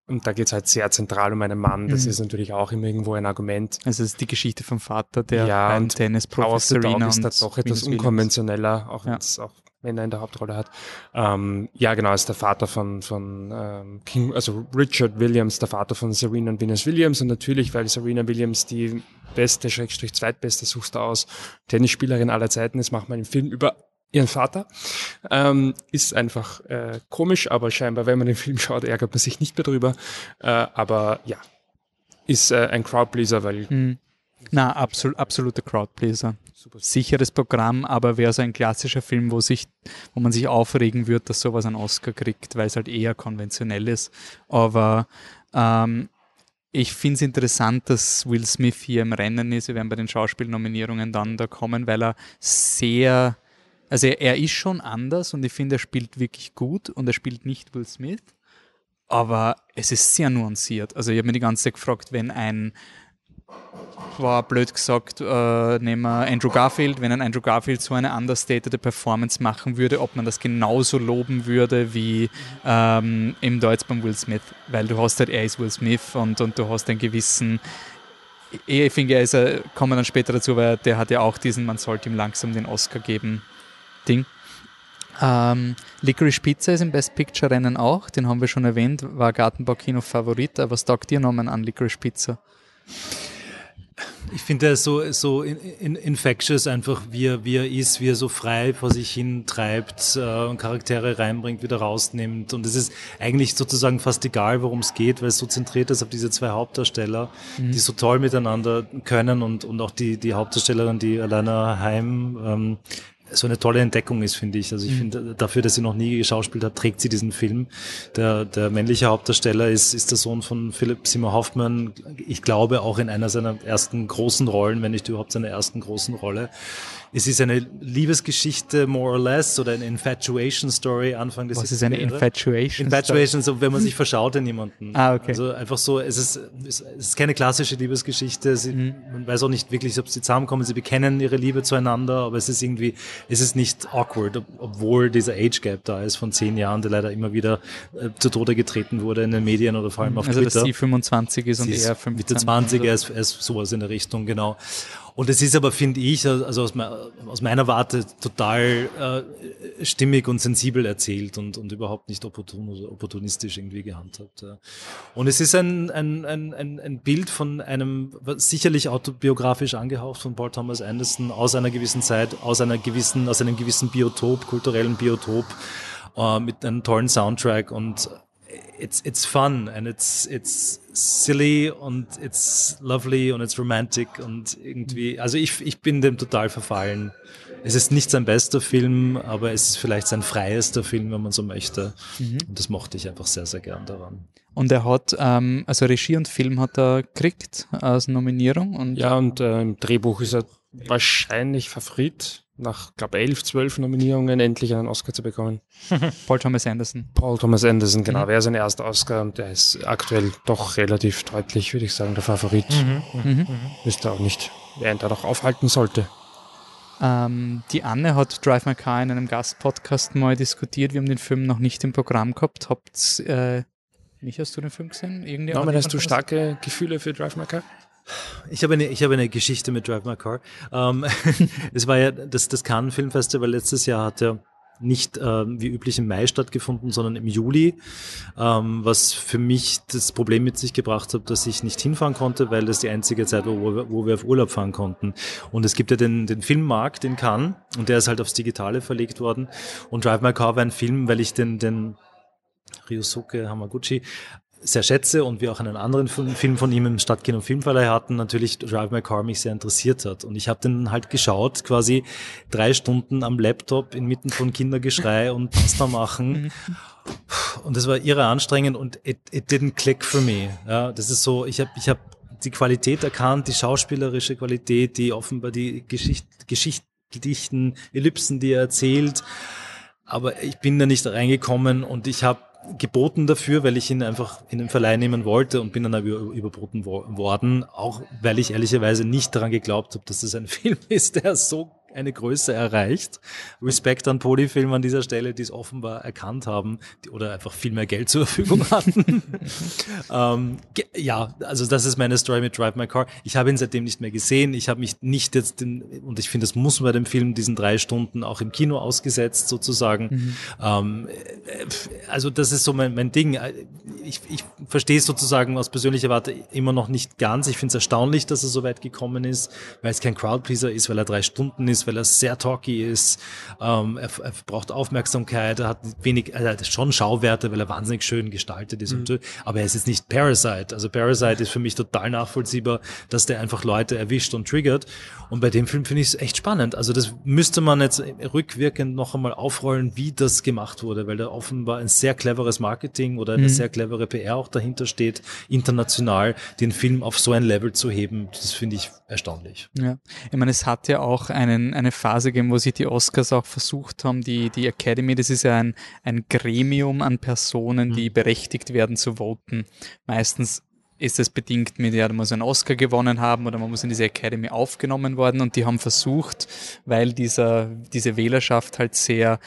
und da geht's halt sehr zentral um einen Mann. Das mhm. ist natürlich auch immer irgendwo ein Argument. Also es ist die Geschichte vom Vater, der ja, beim Tennis Profi Serena ist da doch etwas unkonventioneller, auch ja. wenn es auch Männer in der Hauptrolle hat. Ähm, ja, genau, ist der Vater von, von ähm, King, also Richard Williams, der Vater von Serena und Venus Williams. Und natürlich, weil Serena Williams die beste, Schrägstrich zweitbeste, suchst du aus, Tennisspielerin aller Zeiten ist, macht man im Film über ihren Vater. Ähm, ist einfach äh, komisch, aber scheinbar, wenn man den Film schaut, ärgert man sich nicht mehr drüber. Äh, aber ja, ist äh, ein Crowdpleaser, weil. Hm. Na, absol absolute Crowdpleaser. Sicheres Programm, aber wäre so ein klassischer Film, wo sich, wo man sich aufregen wird, dass sowas einen Oscar kriegt, weil es halt eher konventionell ist. Aber ähm, ich finde es interessant, dass Will Smith hier im Rennen ist. Wir werden bei den Schauspielnominierungen dann da kommen, weil er sehr also er, er, ist schon anders und ich finde, er spielt wirklich gut und er spielt nicht Will Smith, aber es ist sehr nuanciert. Also ich habe mir die ganze Zeit gefragt, wenn ein, war blöd gesagt, äh, nehmen wir Andrew Garfield, wenn ein Andrew Garfield so eine understated Performance machen würde, ob man das genauso loben würde wie ähm, im Deutsch beim Will Smith, weil du hast halt, er ist Will Smith und, und du hast einen gewissen ich finde, er ist, kommen wir dann später dazu, weil der hat ja auch diesen, man sollte ihm langsam den Oscar geben, Ding. Ähm, Licorice Pizza ist im Best Picture Rennen auch, den haben wir schon erwähnt, war Gartenbaukino Favorit. Was taugt dir nochmal an Licorice Pizza? Ich finde er so, so in, in, infectious einfach, wie er, wie er ist, wie er so frei vor sich hin treibt äh, und Charaktere reinbringt, wieder rausnimmt. Und es ist eigentlich sozusagen fast egal, worum es geht, weil es so zentriert ist auf diese zwei Hauptdarsteller, mhm. die so toll miteinander können und, und auch die, die Hauptdarstellerin, die Alana Heim, ähm, so eine tolle Entdeckung ist, finde ich. Also ich mhm. finde, dafür, dass sie noch nie geschauspielt hat, trägt sie diesen Film. Der, der männliche Hauptdarsteller ist, ist der Sohn von Philipp Seymour Hoffmann. Ich glaube auch in einer seiner ersten großen Rollen, wenn nicht überhaupt seiner ersten großen Rolle. Es ist eine Liebesgeschichte, more or less, oder eine Infatuation Story Anfang des Was ist eine Infatuation? Infatuation, so wenn man sich verschaut in jemanden. Ah, okay. Also einfach so, es ist, es ist keine klassische Liebesgeschichte. Sie, mhm. Man weiß auch nicht wirklich, ob sie zusammenkommen. Sie bekennen ihre Liebe zueinander, aber es ist irgendwie, es ist nicht awkward, obwohl dieser Age Gap da ist von zehn Jahren, der leider immer wieder äh, zu Tode getreten wurde in den Medien oder vor allem mhm. auf also, Twitter. Also dass sie 25 ist und er 15. Mitte 20, er ist, er ist sowas in der Richtung, genau. Und es ist aber, finde ich, also aus, aus, meiner Warte total äh, stimmig und sensibel erzählt und, und überhaupt nicht opportun oder opportunistisch irgendwie gehandhabt. Ja. Und es ist ein, ein, ein, ein Bild von einem, sicherlich autobiografisch angehaucht von Paul Thomas Anderson aus einer gewissen Zeit, aus einer gewissen, aus einem gewissen Biotop, kulturellen Biotop, äh, mit einem tollen Soundtrack und it's it's fun and it's it's silly und it's lovely und it's romantic und irgendwie, also ich, ich bin dem total verfallen. Es ist nicht sein bester Film, aber es ist vielleicht sein freiester Film, wenn man so möchte. Mhm. Und das mochte ich einfach sehr, sehr gern daran. Und er hat, ähm, also Regie und Film hat er gekriegt als Nominierung. Und ja, und äh, im Drehbuch ist er wahrscheinlich Favorit nach, glaube elf, zwölf Nominierungen endlich einen Oscar zu bekommen. Paul Thomas Anderson. Paul Thomas Anderson, genau. Mhm. Wäre sein erster Oscar und der ist aktuell doch relativ deutlich, würde ich sagen, der Favorit. Mhm. Mhm. mhm. Müsste auch nicht, wer ihn da noch aufhalten sollte. Ähm, die Anne hat Drive My Car in einem Gastpodcast mal diskutiert. Wir haben den Film noch nicht im Programm gehabt. Habt, äh, nicht hast du den Film gesehen? Irgendwie Norman, hast du starke Gefühle für Drive My Car? Ich habe eine, ich habe eine Geschichte mit Drive My Car. Ähm, es war ja das, das Cannes Film Festival letztes Jahr hat ja nicht ähm, wie üblich im Mai stattgefunden, sondern im Juli, ähm, was für mich das Problem mit sich gebracht hat, dass ich nicht hinfahren konnte, weil das die einzige Zeit war, wo wir, wo wir auf Urlaub fahren konnten. Und es gibt ja den, den Filmmarkt in Cannes und der ist halt aufs Digitale verlegt worden. Und Drive My Car war ein Film, weil ich den, den Ryosuke Hamaguchi sehr schätze und wir auch einen anderen Film von ihm im Stadtkino Filmverleih hatten, natürlich Drive My Car mich sehr interessiert hat. Und ich habe den halt geschaut, quasi drei Stunden am Laptop inmitten von Kindergeschrei und Pasta machen. Mhm. Und das war irre anstrengend und it, it didn't click for me. Ja, das ist so, ich habe ich hab die Qualität erkannt, die schauspielerische Qualität, die offenbar die Geschicht, Geschichtdichten, Ellipsen, die er erzählt. Aber ich bin da nicht reingekommen und ich habe geboten dafür, weil ich ihn einfach in den Verleih nehmen wollte und bin dann aber überboten worden, auch weil ich ehrlicherweise nicht daran geglaubt habe, dass das ein Film ist, der so eine Größe erreicht. Respekt an Polyfilm an dieser Stelle, die es offenbar erkannt haben die, oder einfach viel mehr Geld zur Verfügung hatten. ähm, ja, also das ist meine Story mit Drive My Car. Ich habe ihn seitdem nicht mehr gesehen. Ich habe mich nicht jetzt, den, und ich finde, das muss bei dem Film diesen drei Stunden auch im Kino ausgesetzt sozusagen. Mhm. Ähm, äh, also das ist so mein, mein Ding. Ich, ich verstehe es sozusagen aus persönlicher Warte immer noch nicht ganz. Ich finde es erstaunlich, dass er so weit gekommen ist, weil es kein Crowdpleaser ist, weil er drei Stunden ist ist, weil er sehr talky ist. Ähm, er, er, braucht Aufmerksamkeit, er hat wenig, er hat schon Schauwerte, weil er wahnsinnig schön gestaltet ist. Mhm. Und, aber er ist jetzt nicht Parasite. Also Parasite ist für mich total nachvollziehbar, dass der einfach Leute erwischt und triggert. Und bei dem Film finde ich es echt spannend. Also das müsste man jetzt rückwirkend noch einmal aufrollen, wie das gemacht wurde, weil da offenbar ein sehr cleveres Marketing oder eine mhm. sehr clevere PR auch dahinter steht, international den Film auf so ein Level zu heben. Das finde ich erstaunlich. Ja, ich meine, es hat ja auch einen eine Phase gegeben, wo sich die Oscars auch versucht haben, die, die Academy, das ist ja ein, ein Gremium an Personen, die mhm. berechtigt werden zu voten. Meistens ist es bedingt mit, ja, man muss einen Oscar gewonnen haben oder man muss in diese Academy aufgenommen worden und die haben versucht, weil dieser, diese Wählerschaft halt sehr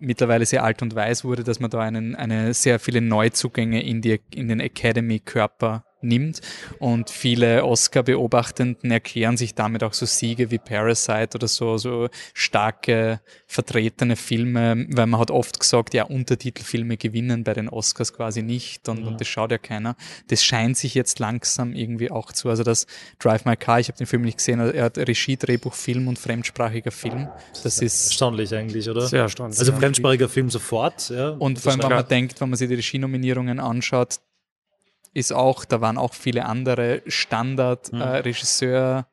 mittlerweile sehr alt und weiß wurde, dass man da einen, eine sehr viele Neuzugänge in, die, in den Academy-Körper nimmt. Und viele Oscar-Beobachtenden erklären sich damit auch so Siege wie Parasite oder so, so starke vertretene Filme, weil man hat oft gesagt, ja, Untertitelfilme gewinnen bei den Oscars quasi nicht und, mhm. und das schaut ja keiner. Das scheint sich jetzt langsam irgendwie auch zu, also das Drive My Car, ich habe den Film nicht gesehen, er hat Regie, Drehbuch, Film und fremdsprachiger Film. Das ist erstaunlich eigentlich, oder? Sehr erstaunlich. Also fremdsprachiger Film sofort, ja. Und vor allem, wenn man denkt, wenn man sich die Regie-Nominierungen anschaut, ist auch, da waren auch viele andere Standard-Regisseur,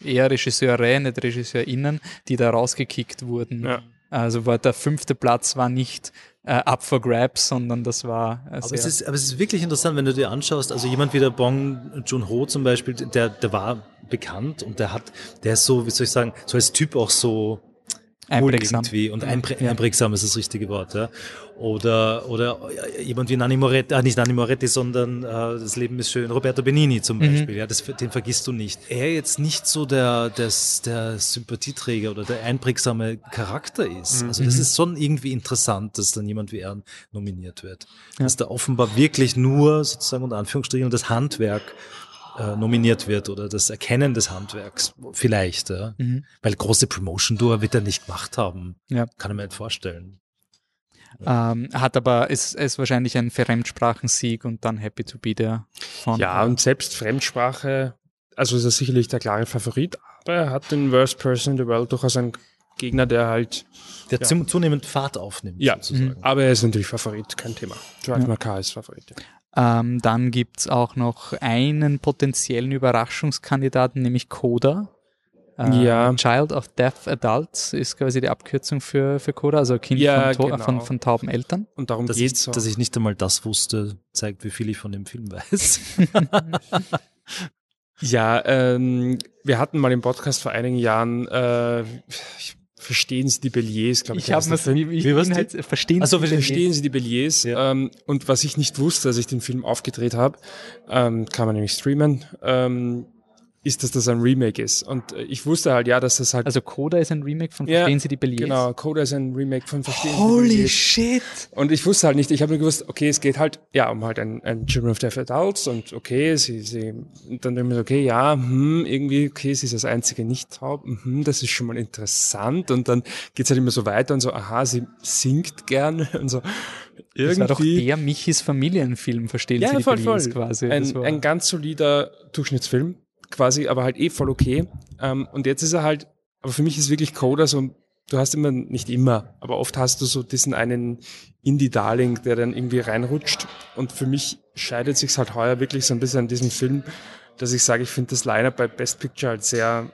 mhm. äh, eher Regisseure, nicht RegisseurInnen, die da rausgekickt wurden. Ja. Also war der fünfte Platz war nicht äh, up for grabs, sondern das war. Äh, aber, es ist, aber es ist wirklich interessant, wenn du dir anschaust, also jemand wie der Bong Joon-ho zum Beispiel, der, der war bekannt und der hat, der ist so, wie soll ich sagen, so als Typ auch so Einprägsam. Irgendwie. Und einprä ja. einprägsam ist das richtige Wort. Ja. Oder, oder jemand wie Nanni Moretti, ah, nicht Nanni Moretti, sondern äh, Das Leben ist schön, Roberto Benini zum mhm. Beispiel. Ja, das, den vergisst du nicht. Er jetzt nicht so der, der, der Sympathieträger oder der einprägsame Charakter ist. Mhm. Also das ist schon irgendwie interessant, dass dann jemand wie er nominiert wird. Ja. Dass da offenbar wirklich nur sozusagen unter Anführungsstrichen das Handwerk äh, nominiert wird oder das Erkennen des Handwerks vielleicht. Ja? Mhm. Weil große Promotion-Tour wird er nicht gemacht haben. Ja. Kann ich mir nicht vorstellen. Ähm, hat aber, ist, ist wahrscheinlich ein Fremdsprachensieg und dann Happy to be there. Von, ja, und selbst Fremdsprache, also ist er sicherlich der klare Favorit, aber er hat den Worst Person in the World durchaus einen Gegner, der halt der ja. zunehmend Fahrt aufnimmt. Ja, sozusagen. Mhm. aber er ist natürlich Favorit, kein Thema. Drive ja. Macar ist Favorit. Ja. Ähm, dann gibt's auch noch einen potenziellen Überraschungskandidaten, nämlich Coda. Äh, ja. Child of Deaf Adults ist quasi die Abkürzung für, für Coda, also Kind ja, von, genau. von, von, tauben Eltern. Und darum dass geht's. Ich, dass ich nicht einmal das wusste, zeigt, wie viel ich von dem Film weiß. ja, ähm, wir hatten mal im Podcast vor einigen Jahren, äh, ich Verstehen Sie die Beliers, glaube ich. Ich habe mir wie, wie, wie halt, verstehen, also, Sie verstehen Sie die Beliers. Ja. Ähm, und was ich nicht wusste, als ich den Film aufgedreht habe, ähm, kann man nämlich streamen, ähm, ist, dass das ein Remake ist. Und äh, ich wusste halt, ja, dass das halt. Also Coda ist ein Remake von Verstehen ja, Sie die Beliers? Genau, Coda ist ein Remake von Verstehen Holy Sie die Beliers. shit! Und ich wusste halt nicht, ich habe nur gewusst, okay, es geht halt, ja, um halt ein, ein Children of Deaf Adults und okay, sie, sie, dann denke ich mir, okay, ja, hm, irgendwie, okay, sie ist das einzige nicht taub, hm, das ist schon mal interessant. Und dann geht's halt immer so weiter und so, aha, sie singt gerne und so. Irgendwie. Das war doch der Michis Familienfilm, verstehen ja, Sie die voll, Beliers voll. quasi. Ein, ein ganz solider Durchschnittsfilm quasi, aber halt eh voll okay. Ähm, und jetzt ist er halt, aber für mich ist wirklich Coda so, du hast immer, nicht immer, aber oft hast du so diesen einen Indie-Darling, der dann irgendwie reinrutscht. Und für mich scheidet sich's halt heuer wirklich so ein bisschen an diesem Film, dass ich sage, ich finde das Line-Up bei Best Picture halt sehr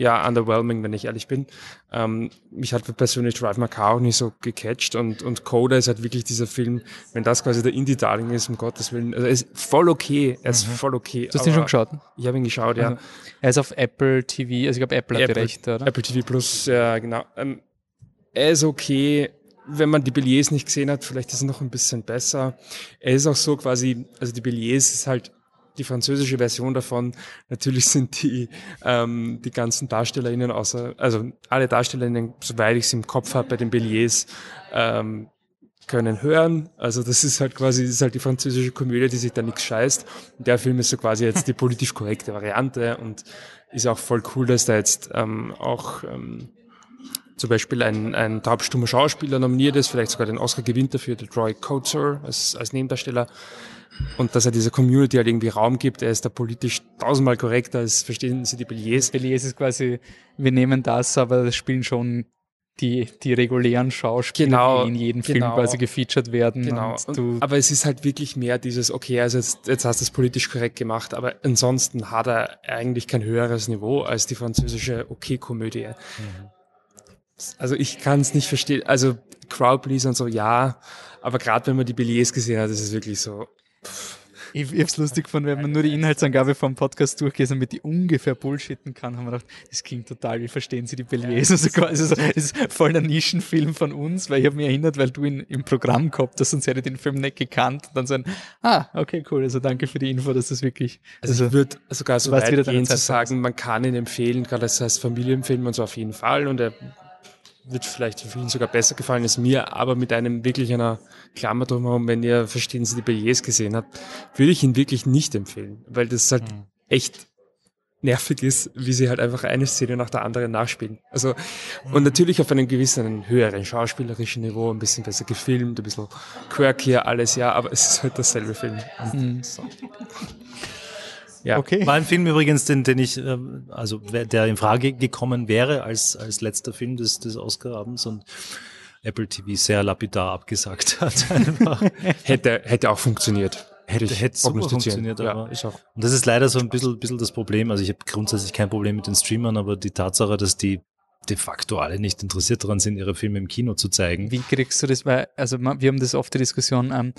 ja, underwhelming, wenn ich ehrlich bin. Ähm, mich hat persönlich Drive My Car auch nicht so gecatcht und, und Coda ist halt wirklich dieser Film, wenn das quasi der Indie-Darling ist, um Gottes Willen. Also er ist voll okay, er ist mhm. voll okay. Du hast ihn schon geschaut? Ich habe ihn geschaut, ja. Also, er ist auf Apple TV, also ich glaube Apple hat Apple, recht, oder? Apple TV Plus, ja genau. Ähm, er ist okay, wenn man die Billets nicht gesehen hat, vielleicht ist er noch ein bisschen besser. Er ist auch so quasi, also die Billets ist halt die französische Version davon. Natürlich sind die, ähm, die ganzen DarstellerInnen außer, also alle DarstellerInnen, soweit ich es im Kopf habe, bei den Beliers, ähm, können hören. Also das ist halt quasi, das ist halt die französische Komödie, die sich da nichts scheißt. Und der Film ist so quasi jetzt die politisch korrekte Variante und ist auch voll cool, dass da jetzt ähm, auch ähm, zum Beispiel ein, ein taubstummer Schauspieler nominiert ist, vielleicht sogar den Oscar gewinnt dafür, der Troy Coates als, als Nebendarsteller und dass er dieser Community halt irgendwie Raum gibt. Er ist da politisch tausendmal korrekter als verstehen Sie die Beliers. Beliers ist quasi, wir nehmen das, aber das spielen schon die, die regulären Schauspieler, genau, die in jedem genau, Film quasi gefeatured werden. Genau. Und, aber es ist halt wirklich mehr dieses, okay, also jetzt, jetzt hast du es politisch korrekt gemacht, aber ansonsten hat er eigentlich kein höheres Niveau als die französische Okay-Komödie. Mhm. Also ich kann es nicht verstehen. Also Crowdpleaser und so, ja, aber gerade wenn man die Billets gesehen hat, ist es wirklich so, ich, ich hab's lustig gefunden, wenn man nur die Inhaltsangabe vom Podcast durchgeht, damit die ungefähr bullshitten kann, haben wir gedacht, das klingt total, wie verstehen Sie die Beliers? Also quasi so, das ist voll der Nischenfilm von uns, weil ich habe mich erinnert, weil du ihn im Programm gehabt hast, sonst hätte ich den Film nicht gekannt und dann so ein, ah, okay, cool, also danke für die Info, dass das wirklich. Also, also ich würde sogar so weit gehen zu sagen, man kann ihn empfehlen, gerade als Familienfilm und so auf jeden Fall und er wird vielleicht für ihn sogar besser gefallen als mir, aber mit einem wirklich einer Klammer drumherum, wenn ihr verstehen Sie die Billets gesehen habt, würde ich ihn wirklich nicht empfehlen, weil das halt mhm. echt nervig ist, wie sie halt einfach eine Szene nach der anderen nachspielen. Also, und natürlich auf einem gewissen höheren schauspielerischen Niveau, ein bisschen besser gefilmt, ein bisschen quirkier, alles, ja, aber es ist halt dasselbe Film. Mhm. So. Ja. Okay. War ein Film übrigens, den, den ich, ähm, also der in Frage gekommen wäre als, als letzter Film des, des Oscar-Abends und Apple TV sehr lapidar abgesagt hat. hätte, hätte auch funktioniert. Hätte, hätte super funktioniert, ja, aber. Ist auch. Und das ist leider so ein bisschen, bisschen das Problem. Also ich habe grundsätzlich kein Problem mit den Streamern, aber die Tatsache, dass die de facto alle nicht interessiert daran sind, ihre Filme im Kino zu zeigen. Wie kriegst du das? Weil, also wir haben das oft die Diskussion, ähm,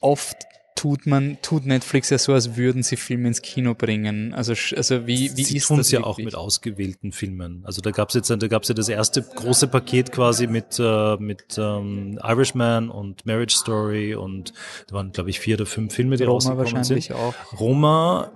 oft tut man, tut Netflix ja so, als würden sie Filme ins Kino bringen. Also, also wie, wie sie ist tun das? ja auch mit ausgewählten Filmen. Also da gab es jetzt, da gab es ja das erste große Paket quasi mit, äh, mit ähm, Irishman und Marriage Story und da waren, glaube ich, vier oder fünf Filme, die Roma rausgekommen wahrscheinlich sind. Auch. Roma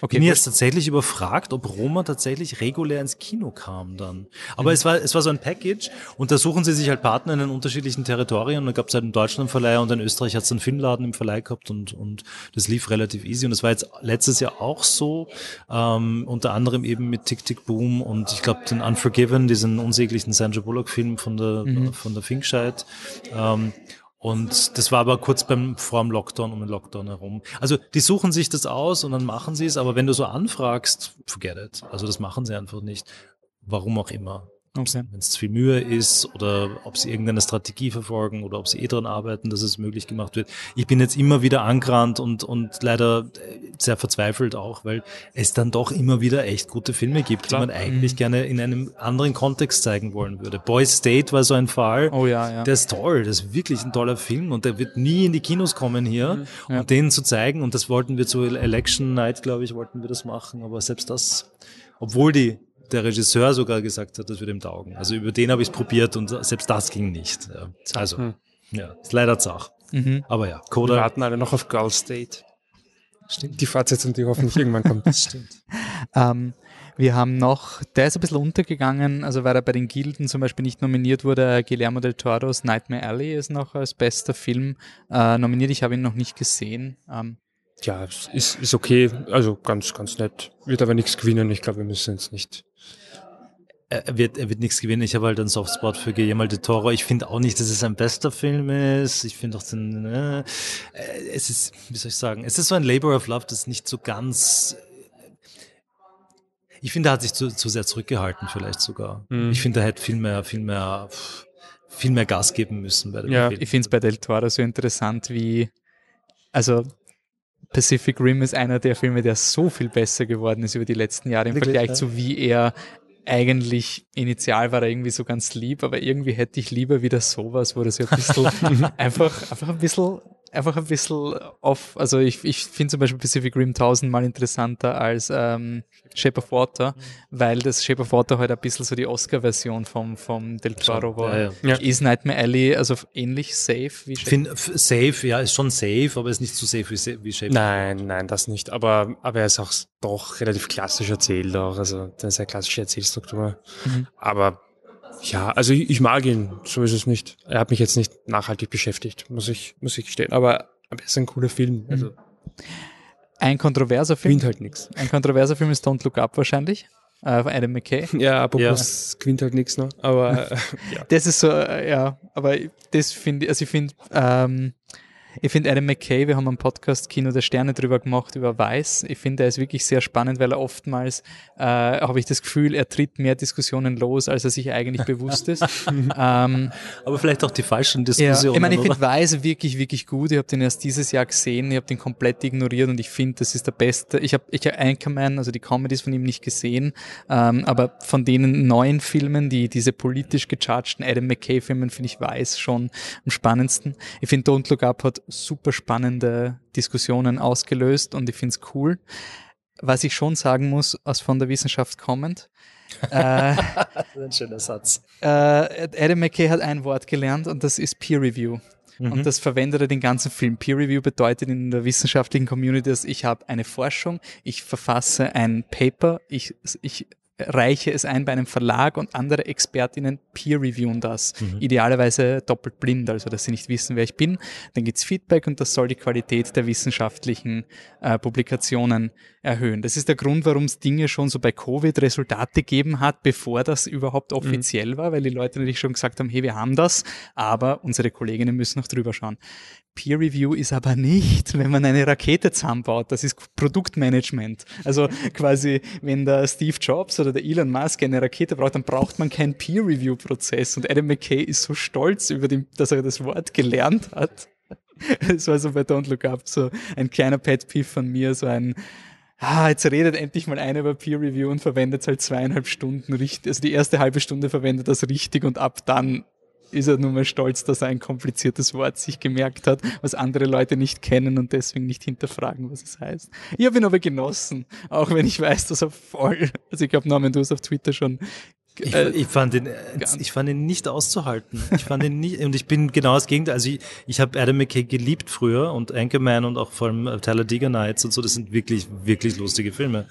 Okay, Mir ist tatsächlich überfragt, ob Roma tatsächlich regulär ins Kino kam dann. Aber mhm. es war es war so ein Package und da suchen sie sich halt Partner in den unterschiedlichen Territorien. Und da gab es halt einen Deutschland Verleiher und in Österreich hat es einen Filmladen im Verleih gehabt und und das lief relativ easy. Und das war jetzt letztes Jahr auch so, ähm, unter anderem eben mit Tick Tick Boom und ich glaube den Unforgiven, diesen unsäglichen Sandra Bullock Film von der mhm. von der Finkscheid. Ähm, und das war aber kurz beim vor dem Lockdown um den Lockdown herum. Also die suchen sich das aus und dann machen sie es, aber wenn du so anfragst, forget it. Also das machen sie einfach nicht. Warum auch immer. Okay. Wenn es zu viel Mühe ist oder ob sie irgendeine Strategie verfolgen oder ob sie eh dran arbeiten, dass es möglich gemacht wird. Ich bin jetzt immer wieder angerannt und, und leider sehr verzweifelt auch, weil es dann doch immer wieder echt gute Filme gibt, Klar. die man eigentlich mhm. gerne in einem anderen Kontext zeigen wollen würde. Boys State war so ein Fall. Oh ja, ja. Der ist toll, das ist wirklich ein toller Film und der wird nie in die Kinos kommen hier. Mhm. Ja. Und den zu zeigen, und das wollten wir zu Election Night, glaube ich, wollten wir das machen, aber selbst das, obwohl die der Regisseur sogar gesagt hat, das wird ihm taugen. Also über den habe ich es probiert und selbst das ging nicht. Ja. Also, hm. ja, ist leider zach. Mhm. Aber ja, Coda. Wir warten alle noch auf Gull State. Stimmt. Die Fortsetzung, die hoffentlich irgendwann kommt. Das stimmt. ähm, wir haben noch, der ist ein bisschen untergegangen, also weil er bei den Gilden zum Beispiel nicht nominiert wurde. Guillermo del Toro's Nightmare Alley ist noch als bester Film äh, nominiert. Ich habe ihn noch nicht gesehen. Ähm, ja, ist, ist okay. Also ganz, ganz nett. Wird aber nichts gewinnen. Ich glaube, wir müssen jetzt nicht er wird, er wird nichts gewinnen. Ich habe halt einen Softspot für Guillermo de Toro. Ich finde auch nicht, dass es ein bester Film ist. Ich finde auch den, äh, es ist, wie soll ich sagen, es ist so ein Labor of Love, das nicht so ganz, ich finde, er hat sich zu, zu sehr zurückgehalten, vielleicht sogar. Mhm. Ich finde, er hätte viel mehr, viel mehr, viel mehr Gas geben müssen. Bei dem ja, Film. ich finde es bei Del Toro so interessant, wie, also Pacific Rim ist einer der Filme, der so viel besser geworden ist über die letzten Jahre im Wirklich, Vergleich ja? zu wie er eigentlich initial war er irgendwie so ganz lieb, aber irgendwie hätte ich lieber wieder sowas, wo das ja ein bisschen einfach, einfach ein bisschen einfach ein bisschen off. Also ich, ich finde zum Beispiel Pacific Rim tausendmal interessanter als ähm, Shape of Water, mhm. weil das Shape of Water halt ein bisschen so die Oscar-Version vom, vom Del Toro war. Ja, ja. Ist Nightmare Alley also ähnlich safe wie Shape? Find, safe, ja, ist schon safe, aber ist nicht so safe wie, wie Shape Nein, Water. nein, das nicht. Aber, aber er ist auch doch relativ klassisch erzählt auch. Also eine sehr klassische Erzählstruktur. Mhm. Aber ja, also ich, ich, mag ihn, so ist es nicht. Er hat mich jetzt nicht nachhaltig beschäftigt, muss ich, muss ich gestehen. Aber, aber er ist ein cooler Film. Mhm. Also. Ein kontroverser Film. Quint halt nichts. Ein kontroverser Film ist Don't Look Up wahrscheinlich. Äh, Adam McKay. Ja, apropos ja. Quint halt nichts noch. Aber äh, ja. Das ist so, äh, ja, aber das finde ich, also ich finde, ähm, ich finde Adam McKay, wir haben einen Podcast Kino der Sterne drüber gemacht, über Weiß. Ich finde, er ist wirklich sehr spannend, weil er oftmals, äh, habe ich das Gefühl, er tritt mehr Diskussionen los, als er sich eigentlich bewusst ist. ähm, Aber vielleicht auch die falschen Diskussionen. Ja, ich meine, ich finde Weiß wirklich, wirklich gut. Ich habe den erst dieses Jahr gesehen, ich habe den komplett ignoriert und ich finde, das ist der beste. Ich habe ich hab Anchorman, also die Comedies von ihm nicht gesehen, ähm, aber von den neuen Filmen, die diese politisch gechargten Adam McKay-Filmen, finde ich Weiß schon am spannendsten. Ich finde Don't Look Up hat super spannende Diskussionen ausgelöst und ich finde es cool. Was ich schon sagen muss, aus von der Wissenschaft kommend, äh, ein schöner Satz. Äh, Adam McKay hat ein Wort gelernt und das ist Peer Review. Mhm. Und das verwendet er den ganzen Film. Peer Review bedeutet in der wissenschaftlichen Community, dass ich habe eine Forschung, ich verfasse ein Paper, ich, ich reiche es ein bei einem Verlag und andere Expertinnen peer-reviewen das. Mhm. Idealerweise doppelt blind, also dass sie nicht wissen, wer ich bin. Dann gibt's Feedback und das soll die Qualität der wissenschaftlichen äh, Publikationen erhöhen. Das ist der Grund, warum es Dinge schon so bei Covid Resultate gegeben hat, bevor das überhaupt mhm. offiziell mhm. war, weil die Leute natürlich schon gesagt haben, hey, wir haben das, aber unsere Kolleginnen müssen noch drüber schauen. Peer Review ist aber nicht, wenn man eine Rakete zusammenbaut. Das ist Produktmanagement. Also quasi, wenn der Steve Jobs oder der Elon Musk eine Rakete braucht, dann braucht man keinen Peer Review Prozess. Und Adam McKay ist so stolz über den, dass er das Wort gelernt hat. Das war so bei Don't Look Up so ein kleiner Pet Peeve von mir, so ein, ah, jetzt redet endlich mal einer über Peer Review und verwendet halt zweieinhalb Stunden richtig, also die erste halbe Stunde verwendet das richtig und ab dann ist er nur mal stolz, dass er ein kompliziertes Wort sich gemerkt hat, was andere Leute nicht kennen und deswegen nicht hinterfragen, was es heißt. Ich habe ihn aber genossen, auch wenn ich weiß, dass er voll, also ich glaube, Norman, du hast auf Twitter schon ich, äh, ich, fand ihn, ich fand ihn nicht auszuhalten. Ich fand ihn nicht, und ich bin genau das Gegenteil. Also ich, ich habe Adam McKay geliebt früher und Anchorman und auch vor allem Talladega Nights und so. Das sind wirklich, wirklich lustige Filme.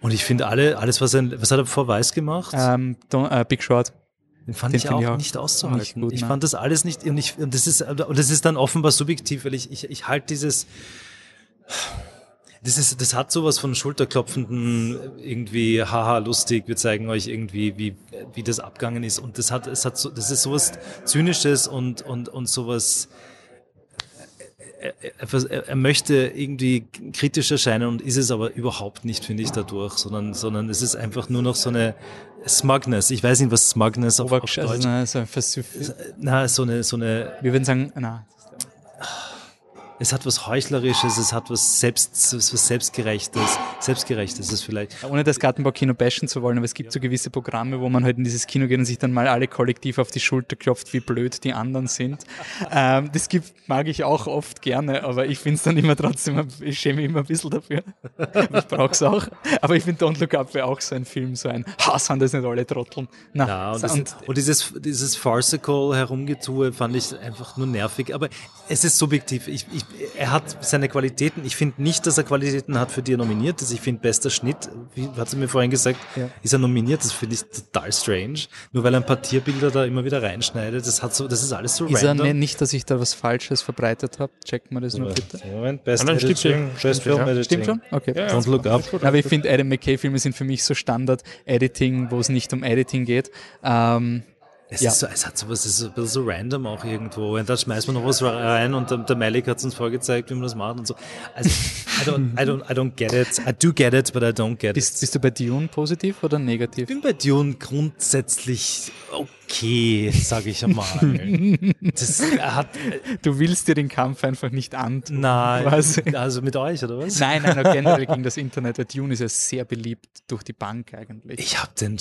Und ich finde alle, alles was er, was hat er vor Weiß gemacht? Um, ähm, uh, Big Short. Den fand Den ich auch, ich auch nicht auszuhalten. Gut, ich ne? fand das alles nicht, und, ich, und das ist, und das ist dann offenbar subjektiv, weil ich, ich, ich halte dieses, das ist, das hat sowas von Schulterklopfenden, irgendwie, haha, lustig, wir zeigen euch irgendwie, wie, wie das abgangen ist. Und das hat, es hat so, das ist sowas Zynisches und, und, und sowas, er, er, möchte irgendwie kritisch erscheinen und ist es aber überhaupt nicht, finde ich, dadurch, sondern, sondern es ist einfach nur noch so eine Smugness. Ich weiß nicht, was Smugness auf, auf Deutsch also so, na, so eine, so eine. Wir würden sagen, na es hat was Heuchlerisches, es hat was, Selbst, was Selbstgerechtes, Selbstgerechtes ist vielleicht. Ohne das Gartenbaukino bashen zu wollen, aber es gibt so gewisse Programme, wo man halt in dieses Kino geht und sich dann mal alle kollektiv auf die Schulter klopft, wie blöd die anderen sind. ähm, das gibt, mag ich auch oft gerne, aber ich finde es dann immer trotzdem, ich schäme mich immer ein bisschen dafür. ich brauche es auch. Aber ich finde Don't Look Up wäre auch so ein Film, so ein, ha, sind das nicht alle Trotteln. Na, ja, und, und, und dieses, dieses farcical Herumgetue fand ich einfach nur nervig, aber es ist subjektiv. Ich, ich, er hat seine Qualitäten. Ich finde nicht, dass er Qualitäten hat, für die er nominiert ist. Ich finde, bester Schnitt, wie hat sie mir vorhin gesagt, ja. ist er nominiert. Das finde ich total strange. Nur weil er ein paar Tierbilder da immer wieder reinschneidet. Das, hat so, das ist alles so ist random. Er nicht, dass ich da was Falsches verbreitet habe? Checkt mal das nur bitte. Moment, Best Editing. Stimmt, Best Film ja. Stimmt schon? Okay. Ja, Don't look up. Aber ich finde, Adam McKay-Filme sind für mich so Standard-Editing, wo es nicht um Editing geht. Ähm, es, ja. ist so, es hat sowas, es ist ein bisschen so random auch irgendwo. Und dann schmeißt man noch was rein und der, der Malik hat es uns vorgezeigt, wie man das macht und so. Also, I don't, I don't, I don't get it. I do get it, but I don't get bist, it. Bist du bei Dune positiv oder negativ? Ich bin bei Dune grundsätzlich okay okay, sage ich einmal. Das, hat, du willst dir den Kampf einfach nicht antun. Nein, was? also mit euch, oder was? Nein, nein, generell gegen das Internet. Der Dune ist ja sehr beliebt durch die Bank eigentlich. Ich habe den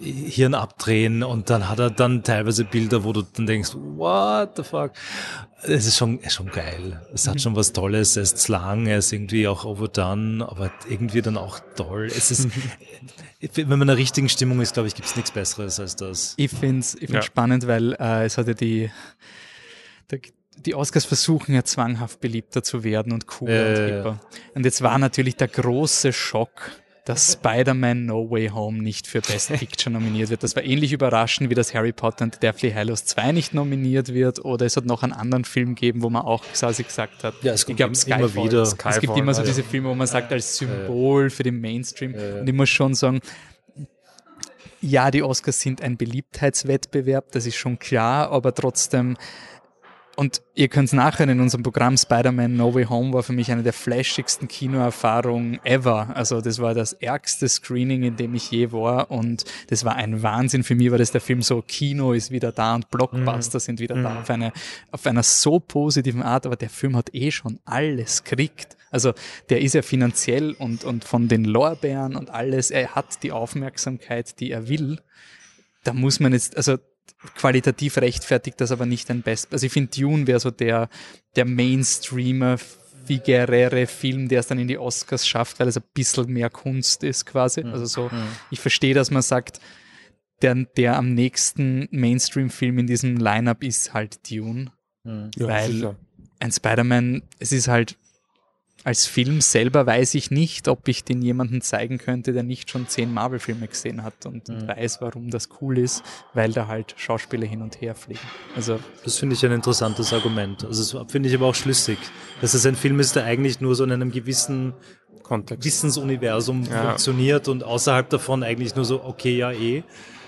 Hirn abdrehen und dann hat er dann teilweise Bilder, wo du dann denkst, what the fuck? Es ist schon, schon geil. Es hat mhm. schon was Tolles. Er ist lang, er ist irgendwie auch overdone, aber irgendwie dann auch toll. Es ist, wenn man in der richtigen Stimmung ist, glaube ich, gibt es nichts Besseres als das. Ich finde es ich find's ja. spannend, weil äh, es hatte die, die, die Oscars versuchen ja zwanghaft beliebter zu werden und cooler äh, und hipper. Und jetzt war natürlich der große Schock, dass Spider-Man No Way Home nicht für Best Picture nominiert wird. Das war ähnlich überraschend, wie das Harry Potter and Deathly Hallows 2 nicht nominiert wird. Oder es hat noch einen anderen Film gegeben, wo man auch quasi gesagt hat, ja, es gibt ich Skyfall, immer wieder. Skyfall, es gibt immer so diese Filme, wo man sagt, als Symbol für den Mainstream. Und ich muss schon sagen, ja, die Oscars sind ein Beliebtheitswettbewerb, das ist schon klar, aber trotzdem und ihr könnt es nachhören in unserem Programm Spider-Man No Way Home war für mich eine der flashigsten Kinoerfahrungen ever. Also das war das ärgste Screening, in dem ich je war und das war ein Wahnsinn. Für mich war das der Film so, Kino ist wieder da und Blockbuster mhm. sind wieder mhm. da auf, eine, auf einer so positiven Art, aber der Film hat eh schon alles kriegt. Also der ist ja finanziell und, und von den Lorbeeren und alles, er hat die Aufmerksamkeit, die er will. Da muss man jetzt, also qualitativ rechtfertigt das aber nicht ein Best. Also ich finde Dune wäre so der, der Mainstreamer figurere Film, der es dann in die Oscars schafft, weil es ein bisschen mehr Kunst ist quasi. Mhm. Also so, mhm. ich verstehe, dass man sagt, der, der am nächsten Mainstream-Film in diesem Lineup ist halt Dune. Mhm. Ja, weil sicher. ein Spider-Man, es ist halt als Film selber weiß ich nicht, ob ich den jemanden zeigen könnte, der nicht schon zehn Marvel-Filme gesehen hat und mhm. weiß, warum das cool ist, weil da halt Schauspieler hin und her fliegen. Also das finde ich ein interessantes Argument. Also das finde ich aber auch schlüssig, dass es ein Film ist, der eigentlich nur so in einem gewissen Kontext. Wissensuniversum ja. funktioniert und außerhalb davon eigentlich nur so, okay, ja, eh.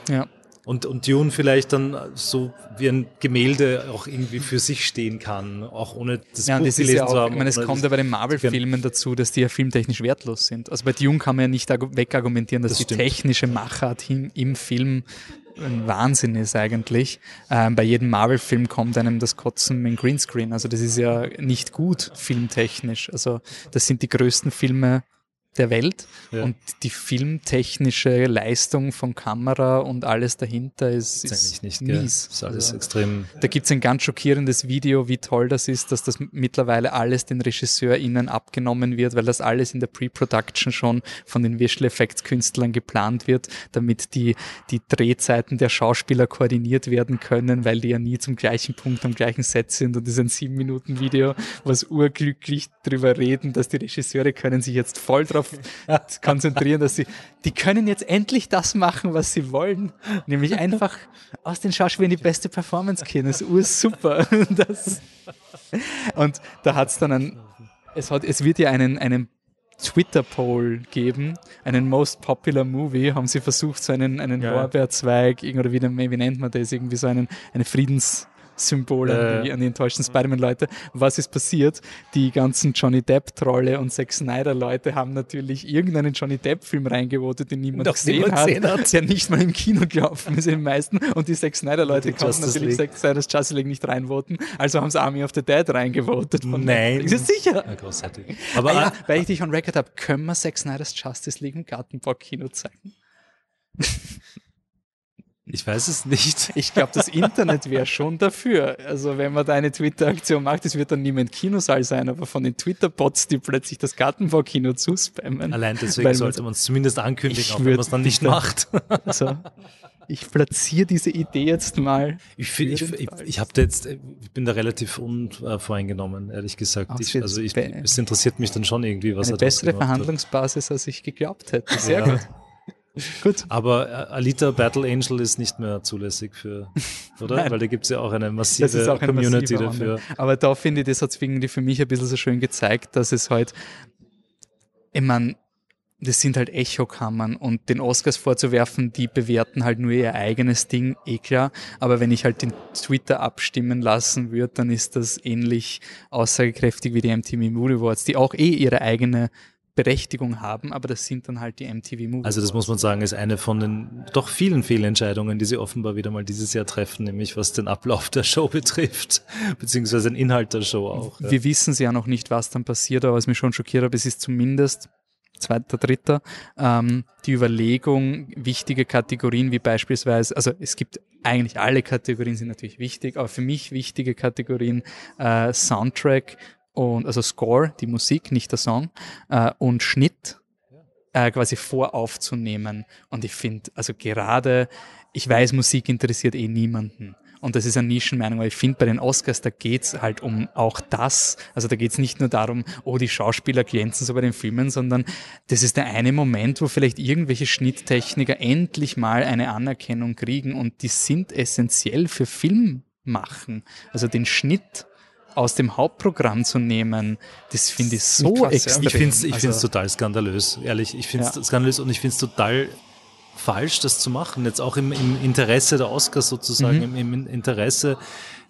Ja. Und, und Dune vielleicht dann so wie ein Gemälde auch irgendwie für sich stehen kann, auch ohne das ja, Buch das gelesen ja auch, zu haben. Ich meine, es kommt ja bei den Marvel-Filmen dazu, dass die ja filmtechnisch wertlos sind. Also bei Dune kann man ja nicht wegargumentieren, dass das die technische Machart im Film ein Wahnsinn ist eigentlich. Ähm, bei jedem Marvel-Film kommt einem das Kotzen mit Greenscreen. Also das ist ja nicht gut filmtechnisch. Also das sind die größten Filme der Welt ja. und die filmtechnische Leistung von Kamera und alles dahinter ist, ist nicht, mies. Ist alles also, extrem. Da gibt es ein ganz schockierendes Video, wie toll das ist, dass das mittlerweile alles den RegisseurInnen abgenommen wird, weil das alles in der Pre-Production schon von den Visual Effects Künstlern geplant wird, damit die, die Drehzeiten der Schauspieler koordiniert werden können, weil die ja nie zum gleichen Punkt am gleichen Set sind und das ist ein sieben Minuten Video, was urglücklich drüber reden, dass die Regisseure können sich jetzt voll drauf darauf konzentrieren, dass sie, die können jetzt endlich das machen, was sie wollen, nämlich einfach aus den Schauspielern die beste Performance kennen. Das ist super. Das, und da hat es dann ein, es, hat, es wird ja einen, einen Twitter-Poll geben, einen Most Popular Movie, haben sie versucht, so einen, einen ja. Lorbeerzweig, oder wie, wie nennt man das, irgendwie so einen, eine Friedens- Symbol an, die, an die enttäuschten Spider-Man-Leute. Was ist passiert? Die ganzen Johnny Depp-Trolle und Zack Snyder-Leute haben natürlich irgendeinen Johnny Depp-Film reingevotet, den niemand, gesehen, niemand hat, gesehen, hat, der nicht mal im Kino gelaufen ist, den meisten. Und die Zack Snyder-Leute konnten natürlich Zack Snyder's Justice League nicht reinvoten, also haben sie Army of the Dead reingevotet. Nein. Ist das sicher? Ja, großartig. Aber, ja, weil ich dich on Record habe, können wir Zack Snyder's Justice League im Gartenbau-Kino zeigen? Ich weiß es nicht. Ich glaube, das Internet wäre schon dafür. Also wenn man da eine Twitter-Aktion macht, es wird dann niemand Kinosaal sein, aber von den Twitter-Bots, die plötzlich das Gartenbau-Kino zuspammen. Allein deswegen sollte man es zumindest ankündigen, auch wenn man es dann nicht macht. Also, ich platziere diese Idee jetzt mal. Ich, ich, ich, ich habe jetzt, ich bin da relativ unvoreingenommen, ehrlich gesagt. Ich, also ich, es interessiert mich dann schon irgendwie, was eine er bessere Verhandlungsbasis, als ich geglaubt hätte. Sehr ja. gut. Gut. Aber äh, Alita Battle Angel ist nicht mehr zulässig für, oder? Nein. Weil da gibt es ja auch eine massive auch Community dafür. Aber da finde ich, das hat es irgendwie für mich ein bisschen so schön gezeigt, dass es halt, ich meine, das sind halt Echokammern und den Oscars vorzuwerfen, die bewerten halt nur ihr eigenes Ding, eh klar. Aber wenn ich halt den Twitter abstimmen lassen würde, dann ist das ähnlich aussagekräftig wie die MTV Movie Awards, die auch eh ihre eigene Berechtigung haben, aber das sind dann halt die MTV Movies. Also das muss man sagen, ist eine von den doch vielen Fehlentscheidungen, die sie offenbar wieder mal dieses Jahr treffen, nämlich was den Ablauf der Show betrifft, beziehungsweise den Inhalt der Show auch. Wir ja. wissen ja noch nicht, was dann passiert, aber was mich schon schockiert hat, es ist zumindest zweiter, dritter, ähm, die Überlegung, wichtige Kategorien wie beispielsweise, also es gibt eigentlich alle Kategorien sind natürlich wichtig, aber für mich wichtige Kategorien äh, Soundtrack, und also Score, die Musik, nicht der Song, äh, und Schnitt äh, quasi voraufzunehmen. Und ich finde, also gerade, ich weiß, Musik interessiert eh niemanden. Und das ist eine Nischenmeinung, weil ich finde, bei den Oscars, da geht's halt um auch das. Also da geht's nicht nur darum, oh, die Schauspieler glänzen so bei den Filmen, sondern das ist der eine Moment, wo vielleicht irgendwelche Schnitttechniker endlich mal eine Anerkennung kriegen und die sind essentiell für Film machen. Also den Schnitt aus dem Hauptprogramm zu nehmen, das finde ich so krass, extrem. Ich finde es ich also, total skandalös, ehrlich. Ich finde es ja. skandalös und ich finde es total falsch, das zu machen. Jetzt auch im, im Interesse der Oscars sozusagen, mhm. im, im Interesse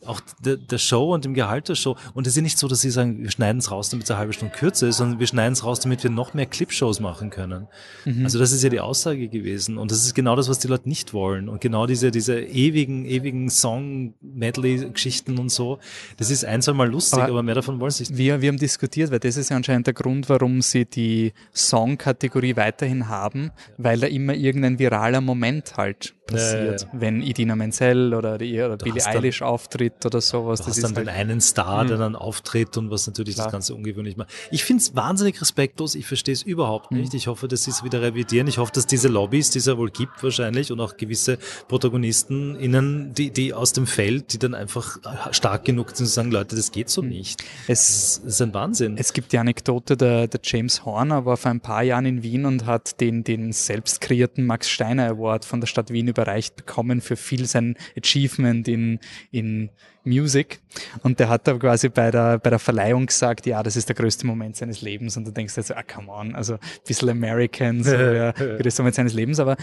auch der, der Show und dem Gehalt der Show. Und es ist ja nicht so, dass sie sagen, wir schneiden es raus, damit es eine halbe Stunde kürzer ist, sondern wir schneiden es raus, damit wir noch mehr Clipshows machen können. Mhm. Also das ist ja die Aussage gewesen. Und das ist genau das, was die Leute nicht wollen. Und genau diese, diese ewigen, ewigen Song-Medley-Geschichten und so, das ist ein, zwei Mal lustig, aber, aber, mehr davon wollen sie nicht. Wir, wir haben diskutiert, weil das ist ja anscheinend der Grund, warum sie die Song-Kategorie weiterhin haben, weil da immer irgendein viraler Moment halt passiert. Äh, wenn Idina Menzel oder, die, oder Billie Eilish auftritt auftritt oder sowas. Du das hast dann ist halt, den einen Star, der Mhm. dann auftritt und was natürlich Klar. das Ganze ungewöhnlich macht. Ich finde es wahnsinnig respektlos, ich verstehe es überhaupt nicht. Ich hoffe, dass sie es wieder revidieren. Ich hoffe, dass diese Lobbys, die es ja wohl gibt wahrscheinlich und auch gewisse Protagonisten innen, die, die aus dem Feld, die dann einfach stark genug sind zu sagen, Leute, das geht so nicht. es, Das ist ein Wahnsinn. Es gibt die Anekdote, der, der James Horner war vor ein paar Jahren in Wien und hat den, den selbst kreierten Max Steiner Award von der Stadt Wien überreicht bekommen für viel sein Achievement in, in Music. Und der hat da quasi bei der, bei der Verleihung gesagt, ja, das ist der größte Moment seines Lebens. Und du denkst so, ah, come on, also ein bisschen American, so, ja, größter Moment seines Lebens. Aber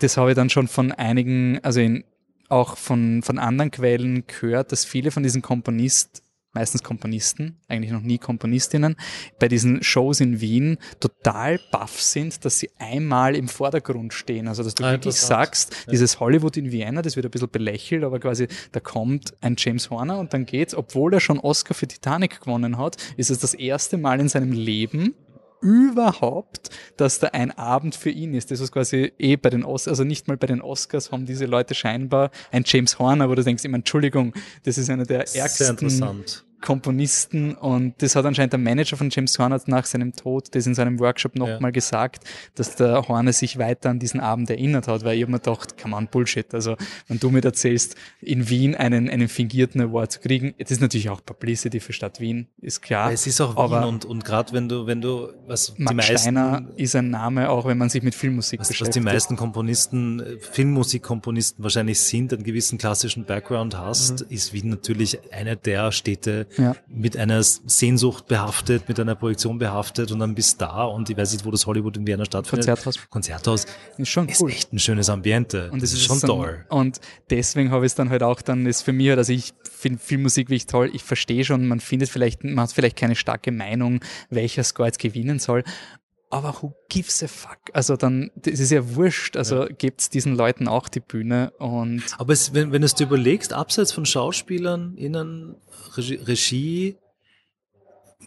das habe ich dann schon von einigen, also in, auch von, von anderen Quellen gehört, dass viele von diesen Komponisten meistens Komponisten, eigentlich noch nie Komponistinnen, bei diesen Shows in Wien total baff sind, dass sie einmal im Vordergrund stehen. Also dass du Ah, wirklich sagst, dieses Hollywood in Vienna, das wird ein bisschen belächelt, aber quasi da kommt ein James Horner und dann geht's, obwohl er schon Oscar für Titanic gewonnen hat, ist es das erste Mal in seinem Leben überhaupt, dass da ein Abend für ihn ist. Das ist quasi eh bei den Oscars, also nicht mal bei den Oscars haben diese Leute scheinbar ein James Horner, wo du denkst immer, Entschuldigung, das ist einer der Sehr ärgsten interessant. Komponisten und das hat anscheinend der Manager von James Horner nach seinem Tod das in seinem Workshop nochmal Ja. mal gesagt, dass der Horner sich weiter an diesen Abend erinnert hat, weil ich hab mir gedacht, come on, Bullshit. Also wenn du mir erzählst, in Wien einen, einen fingierten Award zu kriegen, das ist natürlich auch Publicity für Stadt Wien, ist klar. Es ist auch aber Wien und, und gerade wenn du, wenn du, was die Max meisten, Steiner ist ein Name, auch wenn man sich mit Filmmusik was, was beschäftigt. die meisten Komponisten, äh, Filmmusikkomponisten wahrscheinlich sind, einen gewissen klassischen Background hast, ist Wien natürlich eine der Städte Mhm. Ja. mit einer Sehnsucht behaftet, mit einer Projektion behaftet und dann bist da und ich weiß nicht, wo das Hollywood in Vienna stattfindet. Konzerthaus. Konzerthaus Ist schon ist cool. echt ein schönes Ambiente. Und das es ist schon so- toll. Und deswegen habe ich es dann halt auch dann, ist für mich halt, also ich finde Filmmusik wirklich toll. Ich verstehe schon, man findet vielleicht, man hat vielleicht keine starke Meinung, welcher Score jetzt gewinnen soll. Aber who gives a fuck? Also dann, das ist ja wurscht. Also gebt's diesen Leuten auch die Bühne und Aber es, wenn, wenn du es dir überlegst, abseits von Schauspielern, Innen, Regie,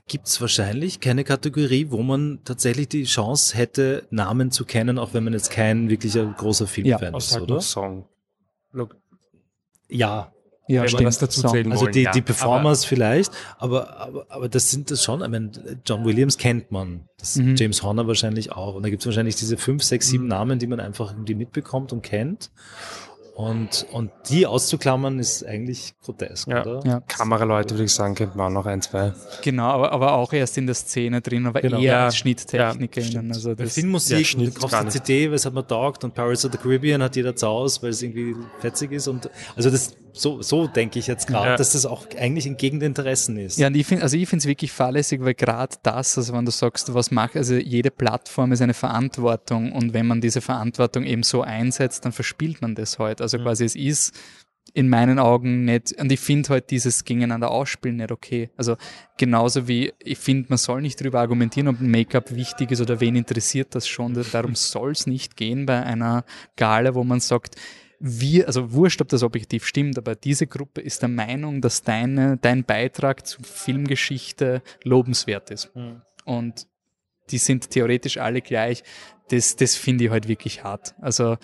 gibt es wahrscheinlich keine Kategorie, wo man tatsächlich die Chance hätte, Namen zu kennen, auch wenn man jetzt kein wirklicher großer Filmfan Außer ist, oder? Song. Look, Ja, ja, wenn man stimmt. das dazu So. zählen also wollen, die, ja. die Performers vielleicht, aber, aber, aber das sind das schon, ich meine, John Williams kennt man, das Mhm. James Horner wahrscheinlich auch. Und da gibt es wahrscheinlich diese fünf, sechs, sieben Mhm. Namen, die man einfach irgendwie mitbekommt und kennt. Und, und die auszuklammern ist eigentlich grotesk, Ja. oder? Ja. Kameraleute, würde ich sagen, kennt man auch noch ein, zwei. Genau, aber, aber auch erst in der Szene drin, aber Genau. eher Ja. als SchnitttechnikerInnen. Ja, also das, Ja, Filmmusik, Schnitt du kaufst eine. CD, was hat man taugt und Pirates of the Caribbean hat jeder zu Hause, weil es irgendwie fetzig ist und also das so, so denke ich jetzt gerade, Ja. dass das auch eigentlich entgegen den Interessen ist. Ja, und ich finde, also ich finde es wirklich fahrlässig, weil gerade das, also wenn du sagst, was macht, also jede Plattform ist eine Verantwortung und wenn man diese Verantwortung eben so einsetzt, dann verspielt man das halt. Also quasi es ist in meinen Augen nicht, und ich finde halt dieses Gegeneinander ausspielen nicht okay. Also genauso wie ich finde, man soll nicht darüber argumentieren, ob Make-up wichtig ist oder wen interessiert das schon. Darum soll es nicht gehen bei einer Gala, wo man sagt, wir, also wurscht, ob das objektiv stimmt, aber diese Gruppe ist der Meinung, dass deine, dein Beitrag zur Filmgeschichte lobenswert ist. Mhm. Und die sind theoretisch alle gleich. Das, das finde ich halt wirklich hart. Also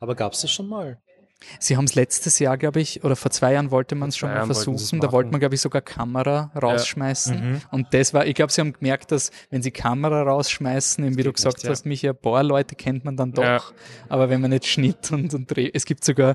Aber gab es das schon mal? sie haben es letztes Jahr, glaube ich, oder vor zwei Jahren wollte man es schon mal Jahren wollten versuchen. Da wollte man, glaube ich, sogar Kamera rausschmeißen. Mhm. Und das war, ich glaube, sie haben gemerkt, dass wenn sie Kamera rausschmeißen, eben wie du gesagt nicht, ja. hast, mich ja ein paar Leute kennt man dann doch. Ja. Aber wenn man nicht Schnitt und, und Dreh, es gibt sogar,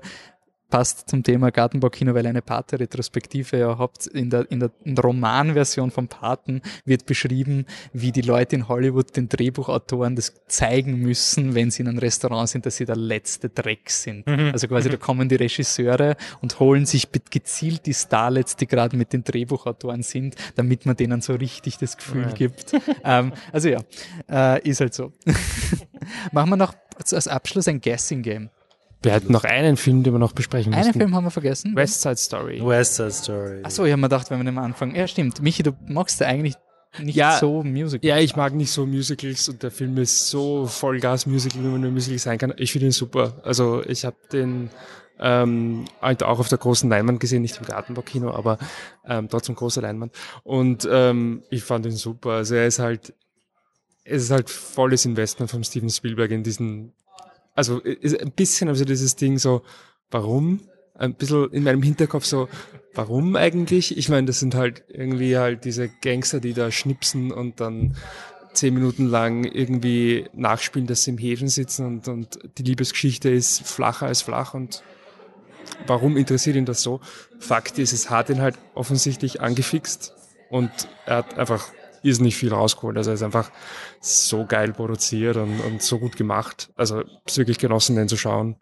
passt zum Thema Gartenbaukino, weil eine Pate-Retrospektive ja habt, in der, in der Romanversion vom Paten wird beschrieben, wie die Leute in Hollywood den Drehbuchautoren das zeigen müssen, wenn sie in einem Restaurant sind, dass sie der letzte Dreck sind. Also quasi da kommen die Regisseure und holen sich gezielt die Starlets, die gerade mit den Drehbuchautoren sind, damit man denen so richtig das Gefühl Ja. gibt. ähm, also ja, äh, ist halt so. Machen wir noch als Abschluss ein Guessing Game. Wir hätten noch einen Film, den wir noch besprechen Einen müssten. Film haben wir vergessen. West Side Story. West Side Story. Achso, ich habe mir gedacht, wenn wir den mal anfangen. Ja, stimmt. Michi, du magst ja eigentlich nicht Ja. so Musical. Ja, ich mag nicht so Musicals und der Film ist so Vollgas-Musical, wie man nur Musical sein kann. Ich finde ihn super. Also ich habe den ähm, halt auch auf der großen Leinwand gesehen, nicht im Gartenbaukino, aber ähm, trotzdem große Leinwand. Und ähm, ich fand ihn super. Also er ist halt, es ist halt volles Investment von Steven Spielberg in diesen, also ein bisschen also dieses Ding so, warum ein bisschen in meinem Hinterkopf so, warum eigentlich? Ich meine, das sind halt irgendwie halt diese Gangster, die da schnipsen und dann zehn Minuten lang irgendwie nachspielen, dass sie im Häfen sitzen und, und die Liebesgeschichte ist flacher als flach und warum interessiert ihn das so? Fakt ist, es hat ihn halt offensichtlich angefixt und er hat einfach irrsinnig viel rausgeholt. Also er ist einfach so geil produziert und, und so gut gemacht. Also es wirklich genossen, den zu schauen,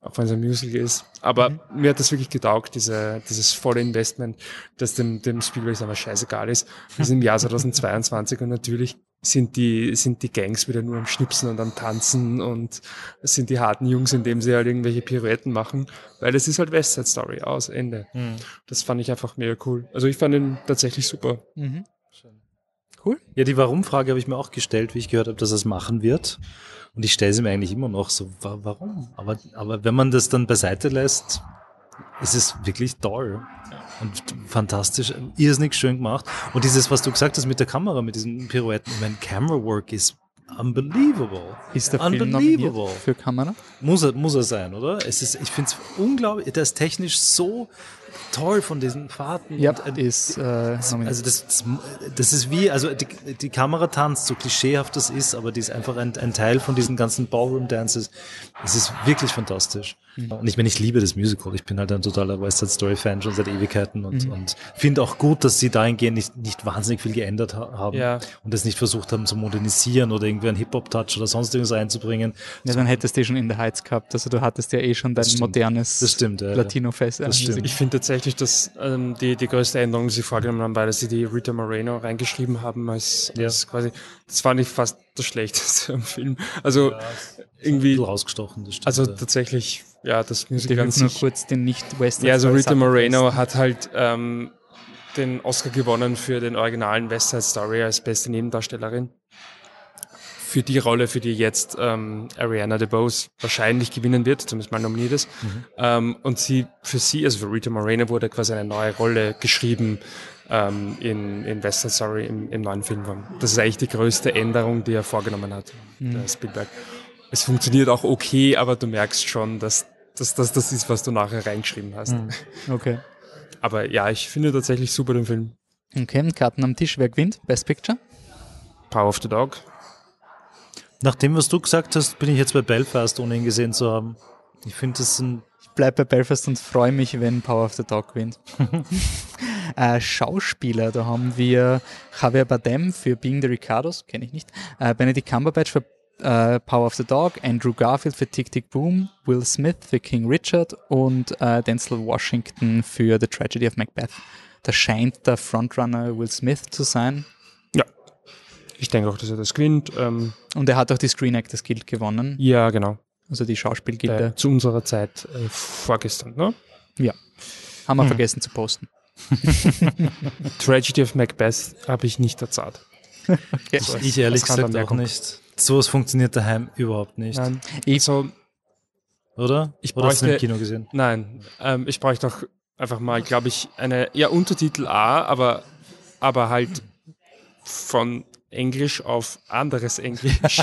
auch wenn es ein Musical ist. Aber mhm. mir hat das wirklich getaugt, diese, dieses volle Investment, dass dem, dem Spielberg einfach scheißegal ist. Wir sind im Jahr 2022 und natürlich sind die, sind die Gangs wieder nur am Schnipsen und am Tanzen und sind die harten Jungs, indem sie halt irgendwelche Pirouetten machen, weil es ist halt West Side Story aus, Ende. Mhm. Das fand ich einfach mega cool. Also ich fand ihn tatsächlich super. Mhm. Cool. Ja, die Warum-Frage habe ich mir auch gestellt, wie ich gehört habe, dass er es machen wird. Und ich stelle sie mir eigentlich immer noch so, warum? Aber, aber wenn man das dann beiseite lässt, ist es wirklich toll und fantastisch, irrsinnig schön gemacht. Und dieses, was du gesagt hast mit der Kamera, mit diesen Pirouetten, ich meine, Camera Work ist unbelievable. Ist der Film unbelievable. für Kamera? Muss er, muss er sein, oder? Es ist, ich finde es unglaublich, der ist technisch so toll von diesen Fahrten. Ja, und, äh, ist äh, also das, das, das, ist wie, also die, die Kamera tanzt, so klischeehaft das ist, aber die ist einfach ein, ein Teil von diesen ganzen Ballroom-Dances. Es ist wirklich fantastisch. Mhm. Und ich meine, ich liebe das Musical. Ich bin halt ein totaler West Side Story Fan schon seit Ewigkeiten und, mhm. und finde auch gut, dass sie dahingehend nicht, nicht wahnsinnig viel geändert ha haben ja. und das nicht versucht haben zu modernisieren oder irgendwie einen Hip-Hop-Touch oder sonst irgendwas einzubringen. Ja, dann hättest du eh schon in the Heights gehabt. Also du hattest ja eh schon dein modernes ja, Latino-Fest. Das stimmt. Ich finde tatsächlich, dass ähm, die, die größte Änderung, die sie vorgenommen haben, war, dass sie die Rita Moreno reingeschrieben haben als, ja. als quasi, das fand ich fast das Schlechteste am Film. Also ja, irgendwie rausgestochen. Das stimmt, also ja. tatsächlich, ja, das Musical ganz nur kurz den nicht Western. Ja, also Rita Moreno hat halt ähm, den Oscar gewonnen für den originalen West Side Story als beste Nebendarstellerin. Für die Rolle, für die jetzt ähm, Ariana DeBose wahrscheinlich gewinnen wird, zumindest mal nominiert ist. Mhm. Ähm, und sie, für sie, also für Rita Moreno, wurde quasi eine neue Rolle geschrieben, ähm, in, in West Side Story im, im neuen Film. Das ist eigentlich die größte Änderung, die er vorgenommen hat, mhm. der Spielberg. Es funktioniert auch okay, aber du merkst schon, dass das dass, das ist, was du nachher reingeschrieben hast. Mhm. Okay. aber ja, ich finde tatsächlich super den Film. Okay, Karten am Tisch, wer gewinnt? Best Picture? Power of the Dog. Nach dem, was du gesagt hast, bin ich jetzt bei Belfast, ohne ihn gesehen zu haben. Ich finde, das ein. Ich bleibe bei Belfast und freue mich, wenn Power of the Dog gewinnt. Äh, Schauspieler, da haben wir Javier Bardem für Being the Ricardos, kenne ich nicht, äh, Benedict Cumberbatch für äh, Power of the Dog, Andrew Garfield für Tick Tick Boom, Will Smith für King Richard und äh, Denzel Washington für The Tragedy of Macbeth. Da scheint der Frontrunner Will Smith zu sein. Ich denke auch, dass er das gewinnt. Ähm und er hat auch die Screen Actors Guild gewonnen. Ja, genau. Also die Schauspielgilde. Äh, zu unserer Zeit äh, vorgestern, ne? Ja. Haben wir hm. vergessen zu posten. Tragedy of Macbeth habe ich nicht erzahlt. Okay. So, ich ehrlich gesagt auch nicht. Sowas funktioniert daheim überhaupt nicht. Nein. Ich, so, Oder? Ich Oder bräuchte, hast du im Kino gesehen? Nein. Ähm, ich bräuchte doch einfach mal, glaube ich, eine, ja, Untertitel A, aber, aber halt von Englisch auf anderes Englisch.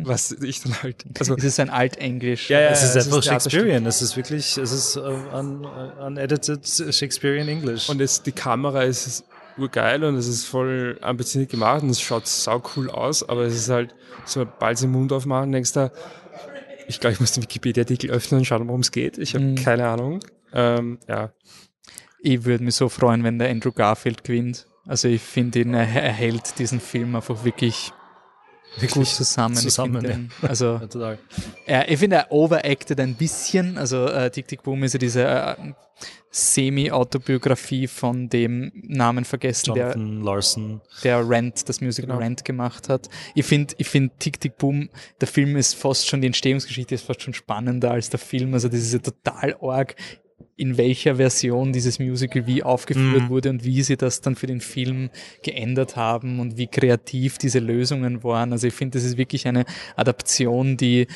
was ich dann halt. Also, es ist ein Altenglisch. Ja, ja, es ist es einfach ist Shakespearean. Es ist wirklich, es ist uh, un, uh, unedited Shakespearean English. Und es, die Kamera ist urgeil und es ist voll ambitioniert gemacht und es schaut sau cool aus, aber es ist halt, sobald sie den Mund aufmachen, denkst du, ich glaube, ich muss den Wikipedia-Artikel öffnen und schauen, worum es geht. Ich habe mhm. keine Ahnung. Ähm, ja. Ich würde mich so freuen, wenn der Andrew Garfield gewinnt. Also ich finde ihn, er, hält diesen Film einfach wirklich, wirklich gut zusammen. zusammen ich den, also ja, er, ich finde, er overacted ein bisschen. Also äh, Tick Tick Boom ist ja diese äh, Semi-Autobiografie von dem Namen vergessen, Jonathan der, Larson. der Rent, das Musical genau. Rent gemacht hat. Ich finde, ich finde Tick Tick Boom, der Film ist fast schon, die Entstehungsgeschichte ist fast schon spannender als der Film. Also das ist ja total arg in welcher Version dieses Musical wie aufgeführt mhm. wurde und wie sie das dann für den Film geändert haben und wie kreativ diese Lösungen waren. Also ich finde, das ist wirklich eine Adaption, die,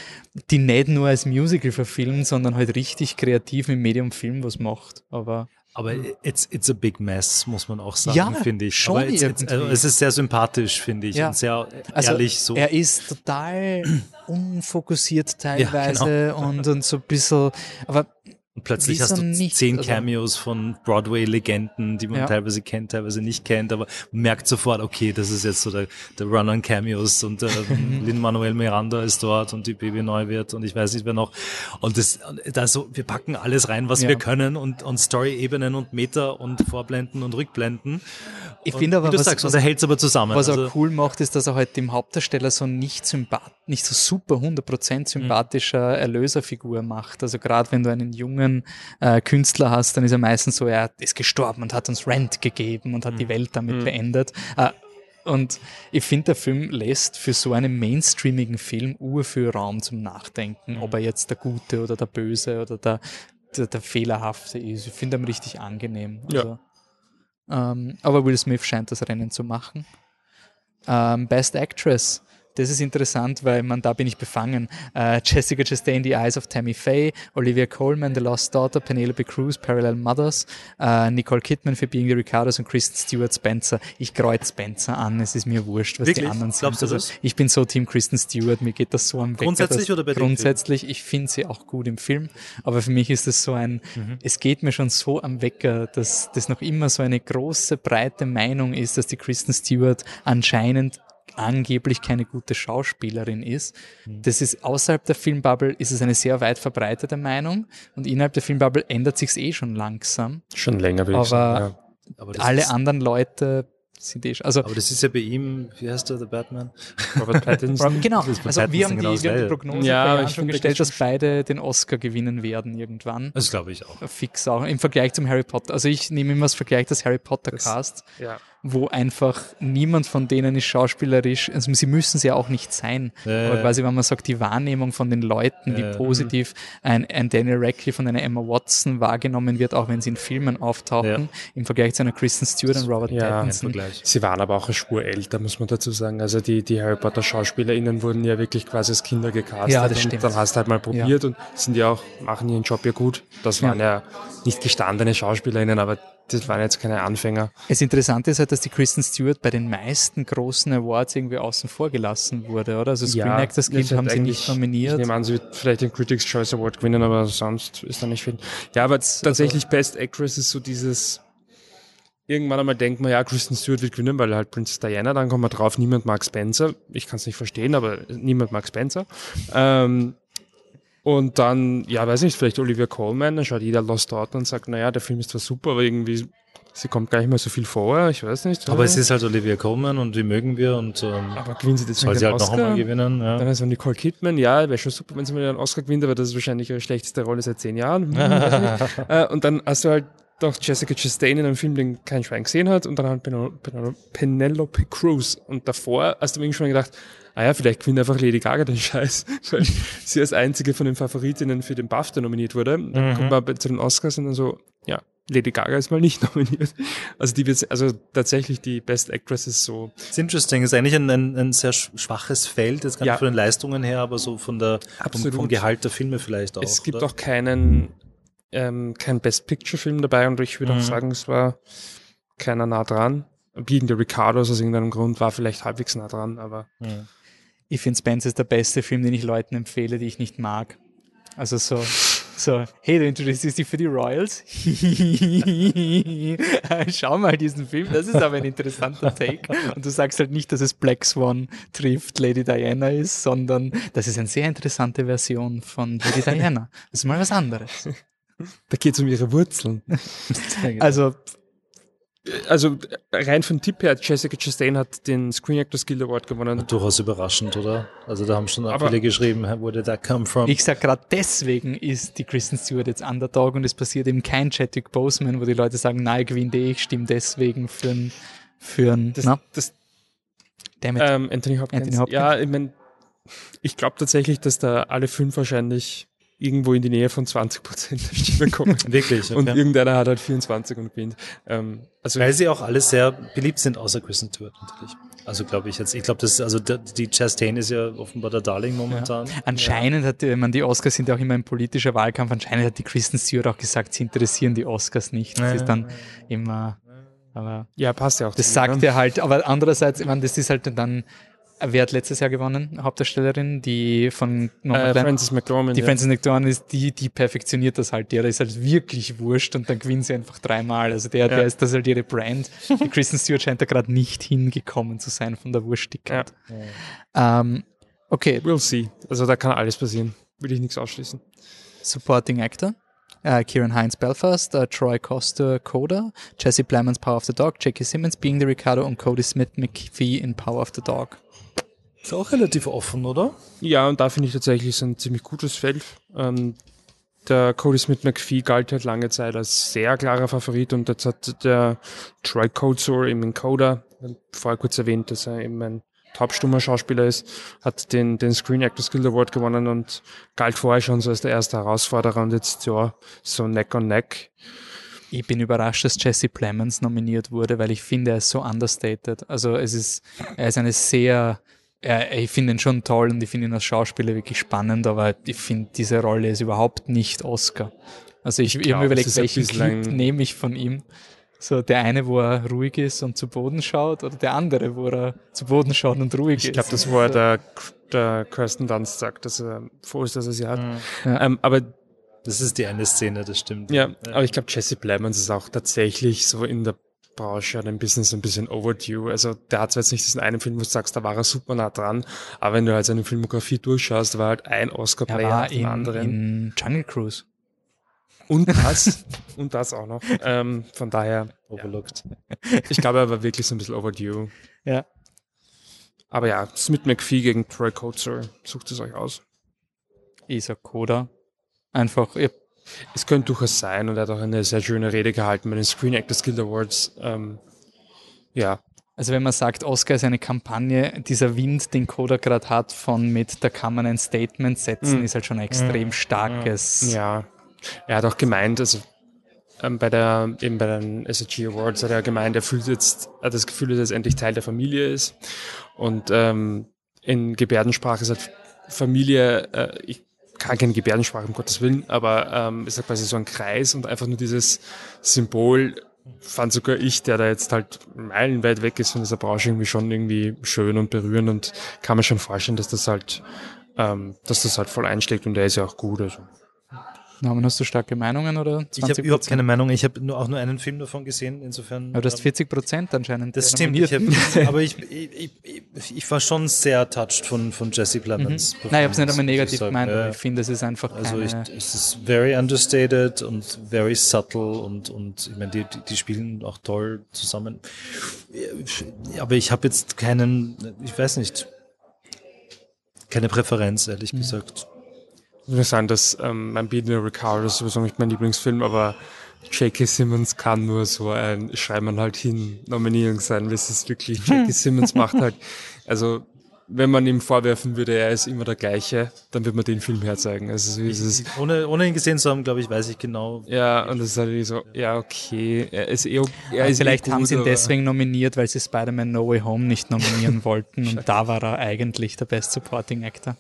die nicht nur als Musical verfilmt, sondern halt richtig kreativ im Medium Film was macht. Aber aber it's, it's a big mess, muss man auch sagen, ja, finde ich. Schon Aber it's, it's, also es ist sehr sympathisch, finde ich, ja. und sehr also ehrlich so. Er ist total unfokussiert teilweise ja, genau. und, und so ein bisschen, aber Und plötzlich hast du nicht, zehn also Cameos von Broadway-Legenden, die man ja. teilweise kennt, teilweise nicht kennt, aber merkt sofort, okay, das ist jetzt so der, der Run on Cameos und äh, Lin-Manuel Miranda ist dort und die Baby Neuwirth und ich weiß nicht wer noch. Und das, da so, wir packen alles rein, was ja. wir können und, und Story-Ebenen und Meta und Vorblenden und Rückblenden. Ich finde aber, was, sagst, was, er hält aber zusammen. Was also, er cool macht, ist, dass er halt dem Hauptdarsteller so nicht sympath, nicht so super 100% sympathischer Erlöserfigur macht. Also gerade wenn du einen jungen äh, Künstler hast, dann ist er meistens so, er ist gestorben und hat uns Rent gegeben und hat mhm. die Welt damit mhm. beendet. Äh, und ich finde, der Film lässt für so einen mainstreamigen Film ur viel Raum zum Nachdenken, ob er jetzt der Gute oder der Böse oder der, der, der Fehlerhafte ist. Ich finde ihn richtig angenehm. Also, ja. ähm, aber Will Smith scheint das Rennen zu machen. Ähm, Best Actress das ist interessant, weil man, da bin ich befangen. Uh, Jessica Chastain, The Eyes of Tammy Faye, Olivia Colman, The Lost Daughter, Penelope Cruz, Parallel Mothers, uh, Nicole Kidman für Being the Ricardos und Kristen Stewart Spencer. Ich kreuz Spencer an, es ist mir wurscht, was Wirklich? die anderen sind. Also, ich bin so Team Kristen Stewart, mir geht das so am Wecker. Grundsätzlich oder bei Grundsätzlich, ich finde sie auch gut im Film, aber für mich ist es so ein, mhm. es geht mir schon so am Wecker, dass das noch immer so eine große, breite Meinung ist, dass die Kristen Stewart anscheinend angeblich keine gute Schauspielerin ist. Mhm. Das ist außerhalb der Filmbubble ist es eine sehr weit verbreitete Meinung und innerhalb der Filmbubble ändert sich eh schon langsam. Schon länger, will ich sagen. Ja. Aber alle anderen Leute sind eh schon. Also, aber das ist ja bei ihm, wie heißt der, der Batman? Robert Pattinson. genau, also Pattinson wir haben die, wir haben die Prognose ja, schon gestellt, dass beide den Oscar gewinnen werden irgendwann. Das glaube ich auch. Fix auch, im Vergleich zum Harry Potter. Also ich nehme immer das Vergleich des Harry Potter Cast. Das, ja wo einfach niemand von denen ist schauspielerisch, also sie müssen sie ja auch nicht sein, ja, aber quasi, wenn man sagt, die Wahrnehmung von den Leuten, wie positiv ein, ein Daniel Radcliffe und eine Emma Watson wahrgenommen wird, auch wenn sie in Filmen auftauchen, im Vergleich zu einer Kristen Stewart und Robert ja, Pattinson. Sie waren aber auch eine Spur älter, muss man dazu sagen. Also die, die Harry Potter SchauspielerInnen wurden ja wirklich quasi als Kinder gecastet ja, das stimmt. dann hast du halt mal probiert und sind ja auch, machen ihren Job ja gut. Das waren ja, nicht gestandene SchauspielerInnen, aber das waren jetzt keine Anfänger. Das Interessante ist halt, dass die Kristen Stewart bei den meisten großen Awards irgendwie außen vor gelassen wurde, oder? Also Screen ja, Actors Guild haben sie nicht nominiert. Ich nehme an, sie wird vielleicht den Critics Choice Award gewinnen, aber sonst ist da nicht viel. Ja, aber also, tatsächlich Best Actress ist so dieses, irgendwann einmal denkt man, ja, Kristen Stewart wird gewinnen, weil halt Princess Diana, dann kommt man drauf, niemand mag Spencer. Ich kann es nicht verstehen, aber niemand mag Spencer. Ähm, und dann, ja, weiß nicht, vielleicht Olivia Colman, dann schaut jeder Lost Daughter und sagt, naja, der Film ist zwar super, aber irgendwie, sie kommt gar nicht mehr so viel vor, ich weiß nicht. Aber es ist halt Olivia Colman und die mögen wir und ähm, aber gewinnen sie soll sie halt Oscar? noch einmal gewinnen. Ja. Dann ist so Nicole Kidman, ja, wäre schon super, wenn sie mal einen Oscar gewinnt, aber das ist wahrscheinlich ihre schlechteste Rolle seit zehn Jahren. äh, und dann hast du halt doch Jessica Chastain in einem Film, den kein Schwein gesehen hat und dann halt Penelope Cruz und davor hast du mir schon gedacht, ah ja, vielleicht gewinnt einfach Lady Gaga den Scheiß, weil sie als einzige von den Favoritinnen für den BAFTA nominiert wurde. Dann mhm. kommt man zu den Oscars und dann so, ja, Lady Gaga ist mal nicht nominiert. Also die wird, also tatsächlich die Best Actress ist so. It's interesting, ist eigentlich ein, ein, ein sehr schwaches Feld, jetzt gar ja. nicht von den Leistungen her, aber so von der, vom, vom, Gehalt der Filme vielleicht auch. Es gibt oder? auch keinen, ähm, kein Best Picture Film dabei und ich würde mhm. auch sagen, es war keiner nah dran. Being the Ricardos aus irgendeinem Grund war vielleicht halbwegs nah dran, aber. Mhm ich finde Spence ist der beste Film, den ich Leuten empfehle, die ich nicht mag. Also so, so, hey, du interessierst dich für die Royals? Schau mal diesen Film, das ist aber ein interessanter Take. Und du sagst halt nicht, dass es Black Swan trifft Lady Diana ist, sondern das ist eine sehr interessante Version von Lady Diana. Das ist mal was anderes. Da geht es um ihre Wurzeln. also also rein von Tipp her, Jessica Chastain hat den Screen Actors Guild Award gewonnen. Durchaus überraschend, oder? Also da haben schon auch viele geschrieben, wo did that come from? Ich sag gerade deswegen ist die Kristen Stewart jetzt Underdog und es passiert eben kein Chadwick Boseman, wo die Leute sagen, nein, gewinnt eh, ich stimme deswegen für ein, für ein, das, na? Das, Damit. Ähm, Anthony Hopkins. Anthony Hopkins. Ja, ich meine, ich glaube tatsächlich, dass da alle fünf wahrscheinlich irgendwo in die Nähe von 20 Prozent der Stimmen kommen. Wirklich. Okay. Und irgendeiner hat halt 24 und gewinnt. Ähm, also Weil sie auch alle sehr beliebt sind, außer Kristen Stewart natürlich. Also glaube ich jetzt. Ich glaube, das also die Chastain ist ja offenbar der Darling momentan. Ja. Anscheinend ja. hat, ich meine, die Oscars sind ja auch immer ein politischer Wahlkampf. Anscheinend hat die Kristen Stewart auch gesagt, sie interessieren die Oscars nicht. Das ja. ist dann immer. Aber ja, passt ja auch. Das sagt er halt. Aber andererseits, ich meine, das ist halt dann wer hat letztes Jahr gewonnen? Hauptdarstellerin, die von äh, Frances McDormand. Die ja. Frances McDormand ist die, die perfektioniert das halt. Der ist halt wirklich wurscht und dann gewinnt sie einfach dreimal. Also der, ja. der ist das halt ihre Brand. Die Kristen Stewart scheint da gerade nicht hingekommen zu sein von der Wurstigkeit. Ja. Ähm, okay. We'll see. Also da kann alles passieren. Will ich nichts ausschließen. Supporting Actor. Uh, Kieran Hines Belfast, uh, Troy Costa Coda, Jesse Plemons Power of the Dog, Jackie Simmons Being the Ricardo und Cody Smith McPhee in Power of the Dog. Ist auch relativ offen, oder? Ja, und da finde ich tatsächlich so ein ziemlich gutes Feld. Ähm, der Cody Smith McPhee galt halt lange Zeit als sehr klarer Favorit und jetzt hat der Troy Codesor eben in Coda, vorher kurz erwähnt, dass er eben ein taubstummer Schauspieler ist, hat den, den Screen Actors Guild Award gewonnen und galt vorher schon so als der erste Herausforderer und jetzt ja so Neck on Neck. Ich bin überrascht, dass Jesse Plemons nominiert wurde, weil ich finde, er ist so understated. Also es ist, er ist eine sehr ja, ich finde ihn schon toll und ich finde ihn als Schauspieler wirklich spannend, aber ich finde, diese Rolle ist überhaupt nicht Oscar. Also ich, ich, ich habe mir überlegt, welchen Clip nehme ich von ihm. So der eine, wo er ruhig ist und zu Boden schaut, oder der andere, wo er zu Boden schaut und ruhig ich ist. Ich glaube, das war der, der Kirsten Dunst sagt, dass er froh ist, dass er sie hat. Mhm. Ähm, aber das ist die eine Szene, das stimmt. Ja, ja. aber ich glaube, Jesse Plemons ist auch tatsächlich so in der Branche oder im Business ein bisschen overdue. Also der hat zwar jetzt nicht diesen einen Film, wo du sagst, da war er super nah dran, aber wenn du halt seine Filmografie durchschaust, war halt ein Oscar-Player nach dem anderen. in Jungle Cruise. Und das, und das auch noch. Ähm, von daher, overlooked. Ja. Ich glaube, er war wirklich so ein bisschen overdue. Ja. Aber ja, Smith McPhee gegen Troy Coates, sucht es euch aus. Ich sag Coda. Einfach, ihr es könnte durchaus sein und er hat auch eine sehr schöne Rede gehalten bei den Screen Actors Guild Awards. Ähm, ja. Also wenn man sagt, Oscar ist eine Kampagne, dieser Wind, den Koda gerade hat, von mit, da kann man ein Statement setzen, mm. ist halt schon ein extrem mm. starkes. Ja. Er hat auch gemeint, also ähm, bei der, eben bei den SAG Awards hat er gemeint, er fühlt jetzt, er hat das Gefühl, dass er jetzt endlich Teil der Familie ist. Und ähm, in Gebärdensprache ist halt Familie, äh, ich kann keine Gebärdensprache, um Gottes Willen, aber ähm, ist ja quasi so ein Kreis und einfach nur dieses Symbol fand sogar ich, der da jetzt halt meilenweit weg ist von dieser Branche, irgendwie schon irgendwie schön und berührend und kann mir schon vorstellen, dass das halt, ähm, dass das halt voll einschlägt und der ist ja auch gut. Also. Norman, hast du starke Meinungen oder 20%? Ich habe überhaupt keine Meinung. Ich habe nur, auch nur einen Film davon gesehen. Insofern. Aber du hast 40 ähm, Prozent anscheinend. Das stimmt. Ich hab, aber ich, ich, ich, ich, war schon sehr touched von, von Jesse Plemons. Mhm. Nein, ich habe es nicht einmal negativ gemeint, aber ich finde, es ist einfach. Also ich, es ist very understated und very subtle und, und ich meine, die, die spielen auch toll zusammen. Aber ich habe jetzt keinen, ich weiß nicht, keine Präferenz, ehrlich mhm. gesagt interessant, dass ähm, mein Beat Ricardo ist sowieso nicht mein Lieblingsfilm, aber J.K. Simmons kann nur so ein Schreiben halt hin Nominierung sein, weil es ist wirklich, J.K. Simmons macht halt, also wenn man ihm vorwerfen würde, er ist immer der gleiche, dann wird man den Film herzeigen. Also so ist es. Ohne, ohne ihn gesehen zu haben, glaube ich, weiß ich genau. Ja, und das ist halt so, ja, okay. Er ist eh, er ist vielleicht eh gut, haben sie ihn deswegen nominiert, weil sie Spider-Man No Way Home nicht nominieren wollten. und da war er eigentlich der Best Supporting Actor.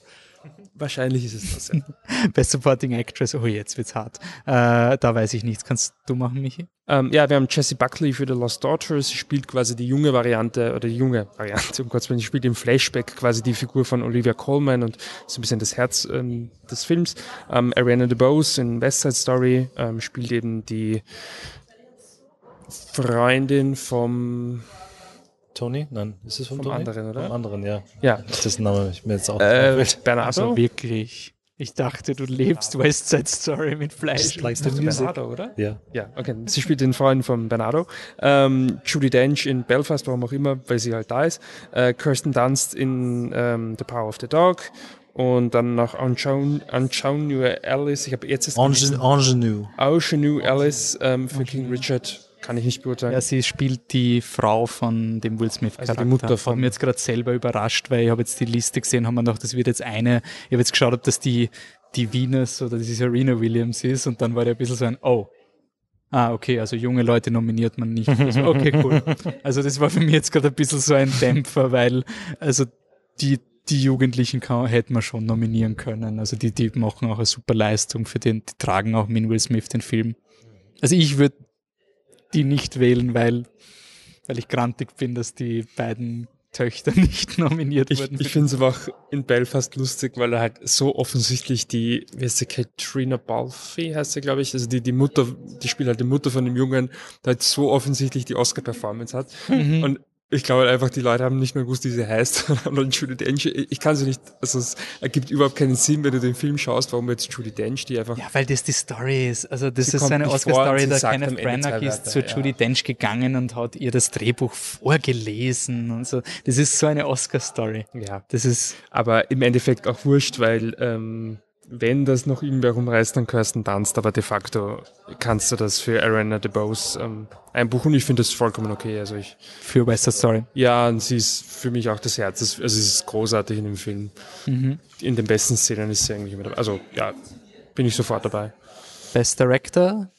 Wahrscheinlich ist es das, ja. Best Supporting Actress, oh, jetzt wird's hart. Äh, da weiß ich nichts. Kannst du machen, Michi? Ähm, ja, wir haben Jessie Buckley für The Lost Daughters. Sie spielt quasi die junge Variante, oder die junge Variante, um Gottes Willen. Sie spielt im Flashback quasi die Figur von Olivia Colman und ist ein bisschen das Herz ähm, des Films. Ähm, Ariana DeBose in West Side Story ähm, spielt eben die Freundin vom Tony? Nein, ist es vom, vom Tony? anderen, oder? Vom anderen, ja. Ja. Das ist ein Name, ich mir jetzt auch äh, Bernardo? Also wirklich. Ich dachte, du lebst West Side Story mit Fleisch. Likes Bernardo, oder? Ja. Ja, okay. Sie spielt den Freund von Bernardo. Ähm, Judy Dench in Belfast, warum auch immer, weil sie halt da ist. Äh, Kirsten Dunst in ähm, The Power of the Dog. Und dann noch Anjaunu Alice. Ich habe jetzt... Ingenue. Ingenue Alice ähm, für King Richard kann ich nicht beurteilen. Ja, sie spielt die Frau von dem Will Smith-Charakter. Also die Mutter von. Hat mir jetzt gerade selber überrascht, weil ich habe jetzt die Liste gesehen, haben wir gedacht, das wird jetzt eine. Ich habe jetzt geschaut, ob das die, die Venus oder die Serena Williams ist und dann war der ein bisschen so ein, oh. Ah, okay, also junge Leute nominiert man nicht. Also, okay, cool. Also das war für mich jetzt gerade ein bisschen so ein Dämpfer, weil also die, die Jugendlichen kann, hätten wir schon nominieren können. Also die, die machen auch eine super Leistung für den, die tragen auch mit Will Smith den Film. Also ich würde nicht wählen, weil, weil ich grantig bin, dass die beiden Töchter nicht nominiert Ich, wurden. ich finde es aber auch in Belfast lustig, weil er halt so offensichtlich die, wie heißt sie, Katrina Balfe heißt sie, glaube ich, also die, die Mutter, die spielt halt die Mutter von dem Jungen, der halt so offensichtlich die Oscar-Performance hat. Mhm. Und ich glaube halt einfach, die Leute haben nicht mehr gewusst, wie sie heißt. Haben dann Judy Dench, ich kann sie nicht, also es ergibt überhaupt keinen Sinn, wenn du den Film schaust, warum jetzt Judy Dench, die einfach Ja, weil das die Story ist. Also das ist kommt eine Oscar-Story, sagt Kenneth Branagh ist zu ja. Judy Dench gegangen und hat ihr das Drehbuch vorgelesen und so. Das ist so eine Oscar-Story. ja, Das ist, aber im Endeffekt auch wurscht, weil ähm, wenn das noch irgendwer rumreißt, dann Kirsten Dunst, aber de facto kannst du das für Arena DeBose ähm, einbuchen. Ich finde das vollkommen okay. Also ich, für West Side Story. ja, und sie ist für mich auch das Herz. Also sie ist großartig in dem Film. Mhm. In den besten Szenen ist sie eigentlich immer dabei. Also ja, bin ich sofort dabei. Best Director,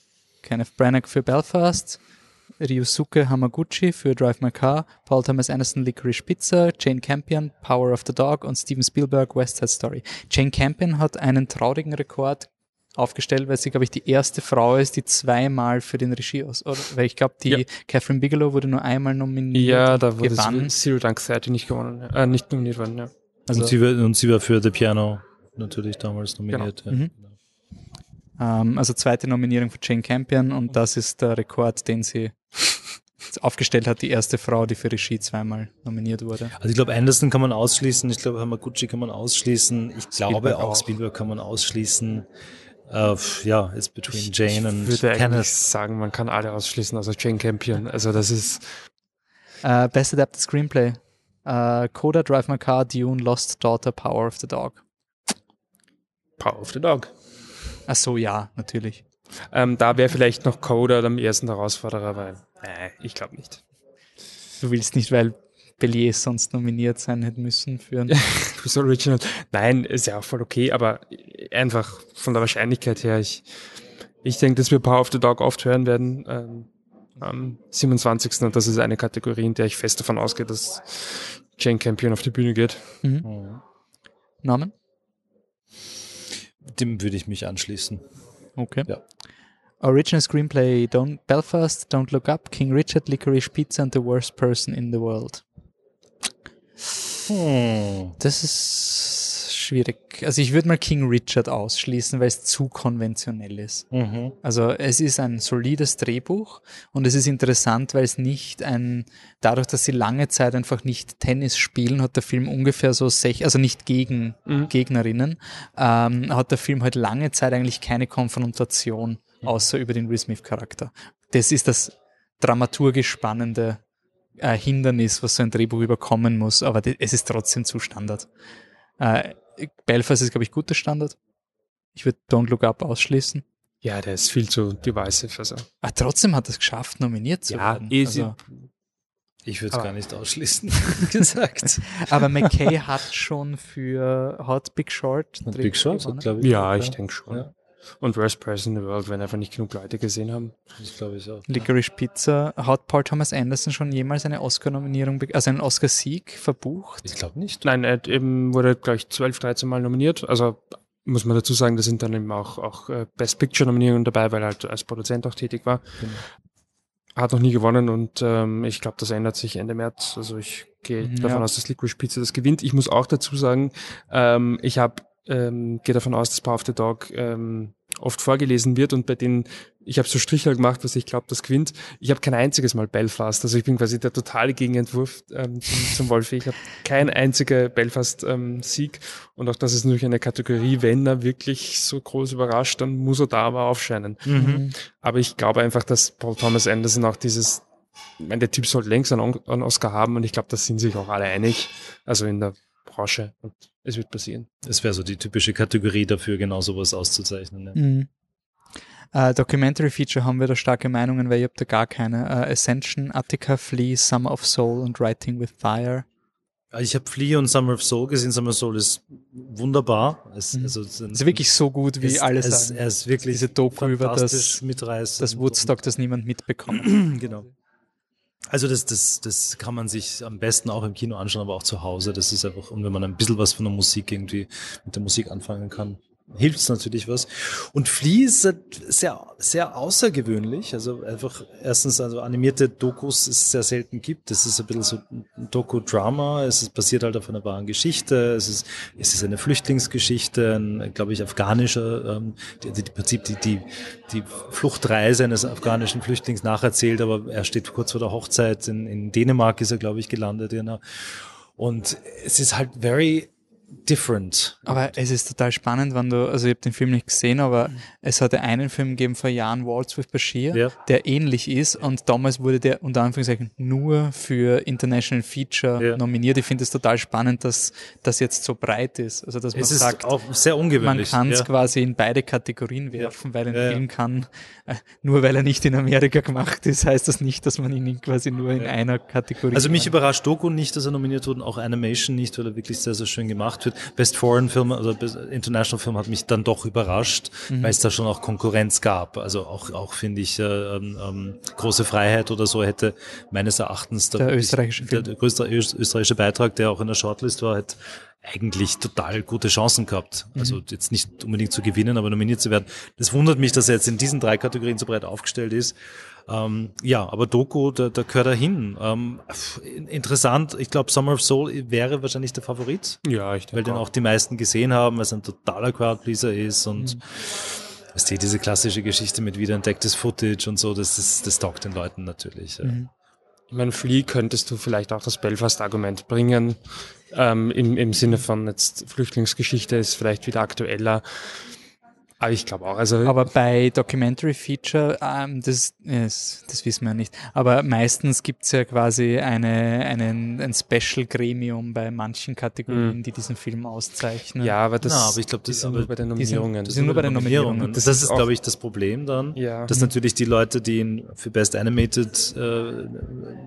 Kenneth Branagh für Belfast, Ryusuke Hamaguchi für Drive My Car, Paul Thomas Anderson Licorice Pizza, Jane Campion Power of the Dog und Steven Spielberg West Side Story. Jane Campion hat einen traurigen Rekord aufgestellt, weil sie, glaube ich, die erste Frau ist, die zweimal für den Regie aus, oder? Weil ich glaube, die Ja. Catherine Bigelow wurde nur einmal nominiert. Ja, da wurde gewann. Zero Dark Thirty nicht gewonnen. ja. Äh, nicht nominiert worden, ja. Also, und, sie war, und sie war für The Piano natürlich damals nominiert. Ja. Mhm. ähm, also zweite Nominierung für Jane Campion und das ist der Rekord, den sie aufgestellt hat, die erste Frau, die für Regie zweimal nominiert wurde. Also ich glaube, Anderson kann man ausschließen, ich glaube, Hamaguchi kann man ausschließen, ich glaube Spielberg auch, auch. Spielberg kann man ausschließen. Äh, ja, it's between Jane ich und würde eigentlich Kenneth. sagen, man kann alle ausschließen, also Jane Campion. Also das ist Äh, Best Adapted Screenplay. Äh, Coda, Drive My Car, Dune, Lost Daughter, Power of the Dog. Power of the Dog. Ach so, ja, natürlich. Ähm, da wäre vielleicht noch Coda am ersten Herausforderer, weil äh, ich glaube nicht. Du willst nicht, weil Bellier sonst nominiert sein hätte müssen für ein Fürs Original. Nein, ist ja auch voll okay, aber einfach von der Wahrscheinlichkeit her, ich, ich denke, dass wir Power of the Dog oft hören werden ähm, am 27. Und das ist eine Kategorie, in der ich fest davon ausgehe, dass Jane Campion auf die Bühne geht. Mhm. Namen? Dem würde ich mich anschließen. Okay. Ja. Original Screenplay Don't Belfast, Don't Look Up, King Richard, Licorice Pizza and the Worst Person in the World. Hm. Das ist schwierig. Also ich würde mal King Richard ausschließen, weil es zu konventionell ist. Mhm. Also es ist ein solides Drehbuch und es ist interessant, weil es nicht ein, dadurch, dass sie lange Zeit einfach nicht Tennis spielen, hat der Film ungefähr so sech, also nicht gegen Mhm. Gegnerinnen, ähm, hat der Film halt lange Zeit eigentlich keine Konfrontation, außer über den Will Smith-Charakter. Das ist das dramaturgisch spannende äh, Hindernis, was so ein Drehbuch überkommen muss, aber es ist trotzdem zu Standard. Äh, Belfast ist, glaube ich, guter Standard. Ich würde Don't Look Up ausschließen. Ja, der ist viel zu divisive. Also. Ah, trotzdem hat es geschafft, nominiert zu Ja, werden. eh, Also, Ich würde es gar nicht ausschließen, gesagt. aber McKay hat schon für Hot Big Short Big gewonnen. glaube ich. Ja, ich denke schon. Ja, Und Worst Person in the World, wenn einfach nicht genug Leute gesehen haben. das glaube ich auch. Licorice Pizza. Hat Paul Thomas Anderson schon jemals eine Oscar-Nominierung, also einen Oscar-Sieg verbucht? Ich glaube nicht. Nein, er hat eben wurde, glaube ich, 12, 13 Mal nominiert. Also muss man dazu sagen, da sind dann eben auch, auch äh, Best Picture-Nominierungen dabei, weil er halt als Produzent auch tätig war. Genau. Hat noch nie gewonnen und ähm, ich glaube, das ändert sich Ende März. Also ich gehe Ja. davon aus, dass Licorice Pizza das gewinnt. Ich muss auch dazu sagen, ähm, ich habe ähm, gehe davon aus, dass Power of the Dog ähm, oft vorgelesen wird und bei denen, ich habe so Strichel gemacht, was ich glaube, das gewinnt. Ich habe kein einziges Mal Belfast, also ich bin quasi der totale Gegenentwurf ähm, zum, zum Wolfi. Ich habe kein einziger Belfast-Sieg und auch das ist natürlich eine Kategorie, wenn er wirklich so groß überrascht, dann muss er da aber aufscheinen. Mhm. Aber ich glaube einfach, dass Paul Thomas Anderson auch dieses, ich meine, der Typ soll längst einen Oscar haben und ich glaube, da sind sich auch alle einig, also in der Branche und es wird passieren. Das wäre so die typische Kategorie dafür, genau sowas auszuzeichnen. Ja. Mhm. Äh, Documentary Feature haben wir da starke Meinungen, weil ihr habt da gar keine. Äh, Ascension, Attica, Flea, Summer of Soul und Writing with Fire. Ich habe Flea und Summer of Soul gesehen. Summer of Soul ist wunderbar. Es, Mhm. also, es ist wirklich so gut, wie es, alle es, sagen. Er ist wirklich Diese Doku über das- das Woodstock, das niemand mitbekommt. Genau. Also das, das, das kann man sich am besten auch im Kino anschauen, aber auch zu Hause. Das ist einfach, und wenn man ein bisschen was von der Musik irgendwie mit der Musik anfangen kann, hilft es natürlich was. Und Flea ist sehr, sehr außergewöhnlich. Also einfach erstens, also animierte Dokus es sehr selten gibt. Das ist ein bisschen so ein Doku-Drama. Es ist basiert halt auf einer wahren Geschichte. Es ist, es ist eine Flüchtlingsgeschichte, ein, glaube ich, afghanischer, ähm, die, die, Prinzip die, die, die Fluchtreise eines afghanischen Flüchtlings nacherzählt, aber er steht kurz vor der Hochzeit. In, in Dänemark ist er, glaube ich, gelandet. Genau. Und es ist halt very different. Aber es ist total spannend, wenn du, also ich habe den Film nicht gesehen, aber mhm. es hatte einen Film gegeben vor Jahren, Waltz with Bashir, ja. der ähnlich ist und damals wurde der unter Anführungszeichen nur für International Feature ja. nominiert. Ich finde es total spannend, dass das jetzt so breit ist. Also dass man es sagt, auch sehr ungewöhnlich. Man kann es ja. quasi in beide Kategorien werfen, weil ein Film kann, äh, nur weil er nicht in Amerika gemacht ist, heißt das nicht, dass man ihn quasi nur in einer Kategorie. Also mich überrascht Doku nicht, dass er nominiert wurde, auch Animation nicht, weil er wirklich sehr, sehr schön gemacht wird. Best Foreign Film, also Best International Film hat mich dann doch überrascht, mhm. weil es da schon auch Konkurrenz gab. Also auch, auch finde ich, äh, ähm, ähm, große Freiheit oder so hätte meines Erachtens der, der österreichische. Der, der größte österreichische Beitrag, der auch in der Shortlist war, hätte eigentlich total gute Chancen gehabt. Mhm. Also jetzt nicht unbedingt zu gewinnen, aber nominiert zu werden. Das wundert mich, dass er jetzt in diesen drei Kategorien so breit aufgestellt ist. Ähm, ja, aber Doku, da, da gehört er hin. Ähm, interessant, ich glaube, Summer of Soul wäre wahrscheinlich der Favorit. Ja, ich denke Weil den auch die meisten gesehen haben, weil es ein totaler Crowdpleaser ist und mhm. es steht diese klassische Geschichte mit wiederentdecktes Footage und so, das, das, das taugt den Leuten natürlich. Ja. Mhm. Ich meine, Flea könntest du vielleicht auch das Belfast-Argument bringen, ähm, im, im Sinne von jetzt Flüchtlingsgeschichte ist vielleicht wieder aktueller. Aber ich glaube auch. Also aber bei Documentary Feature, ähm, das, das, das wissen wir nicht. Aber meistens gibt es ja quasi eine, einen, ein Special-Gremium bei manchen Kategorien, mhm. die diesen Film auszeichnen. Ja, aber das Na, aber ich glaube, das sind nur bei den Nominierungen. Die sind, nur bei den Nominierungen. Das, das ist, glaube ich, das Problem dann, ja. dass mhm. natürlich die Leute, die ihn für Best Animated äh,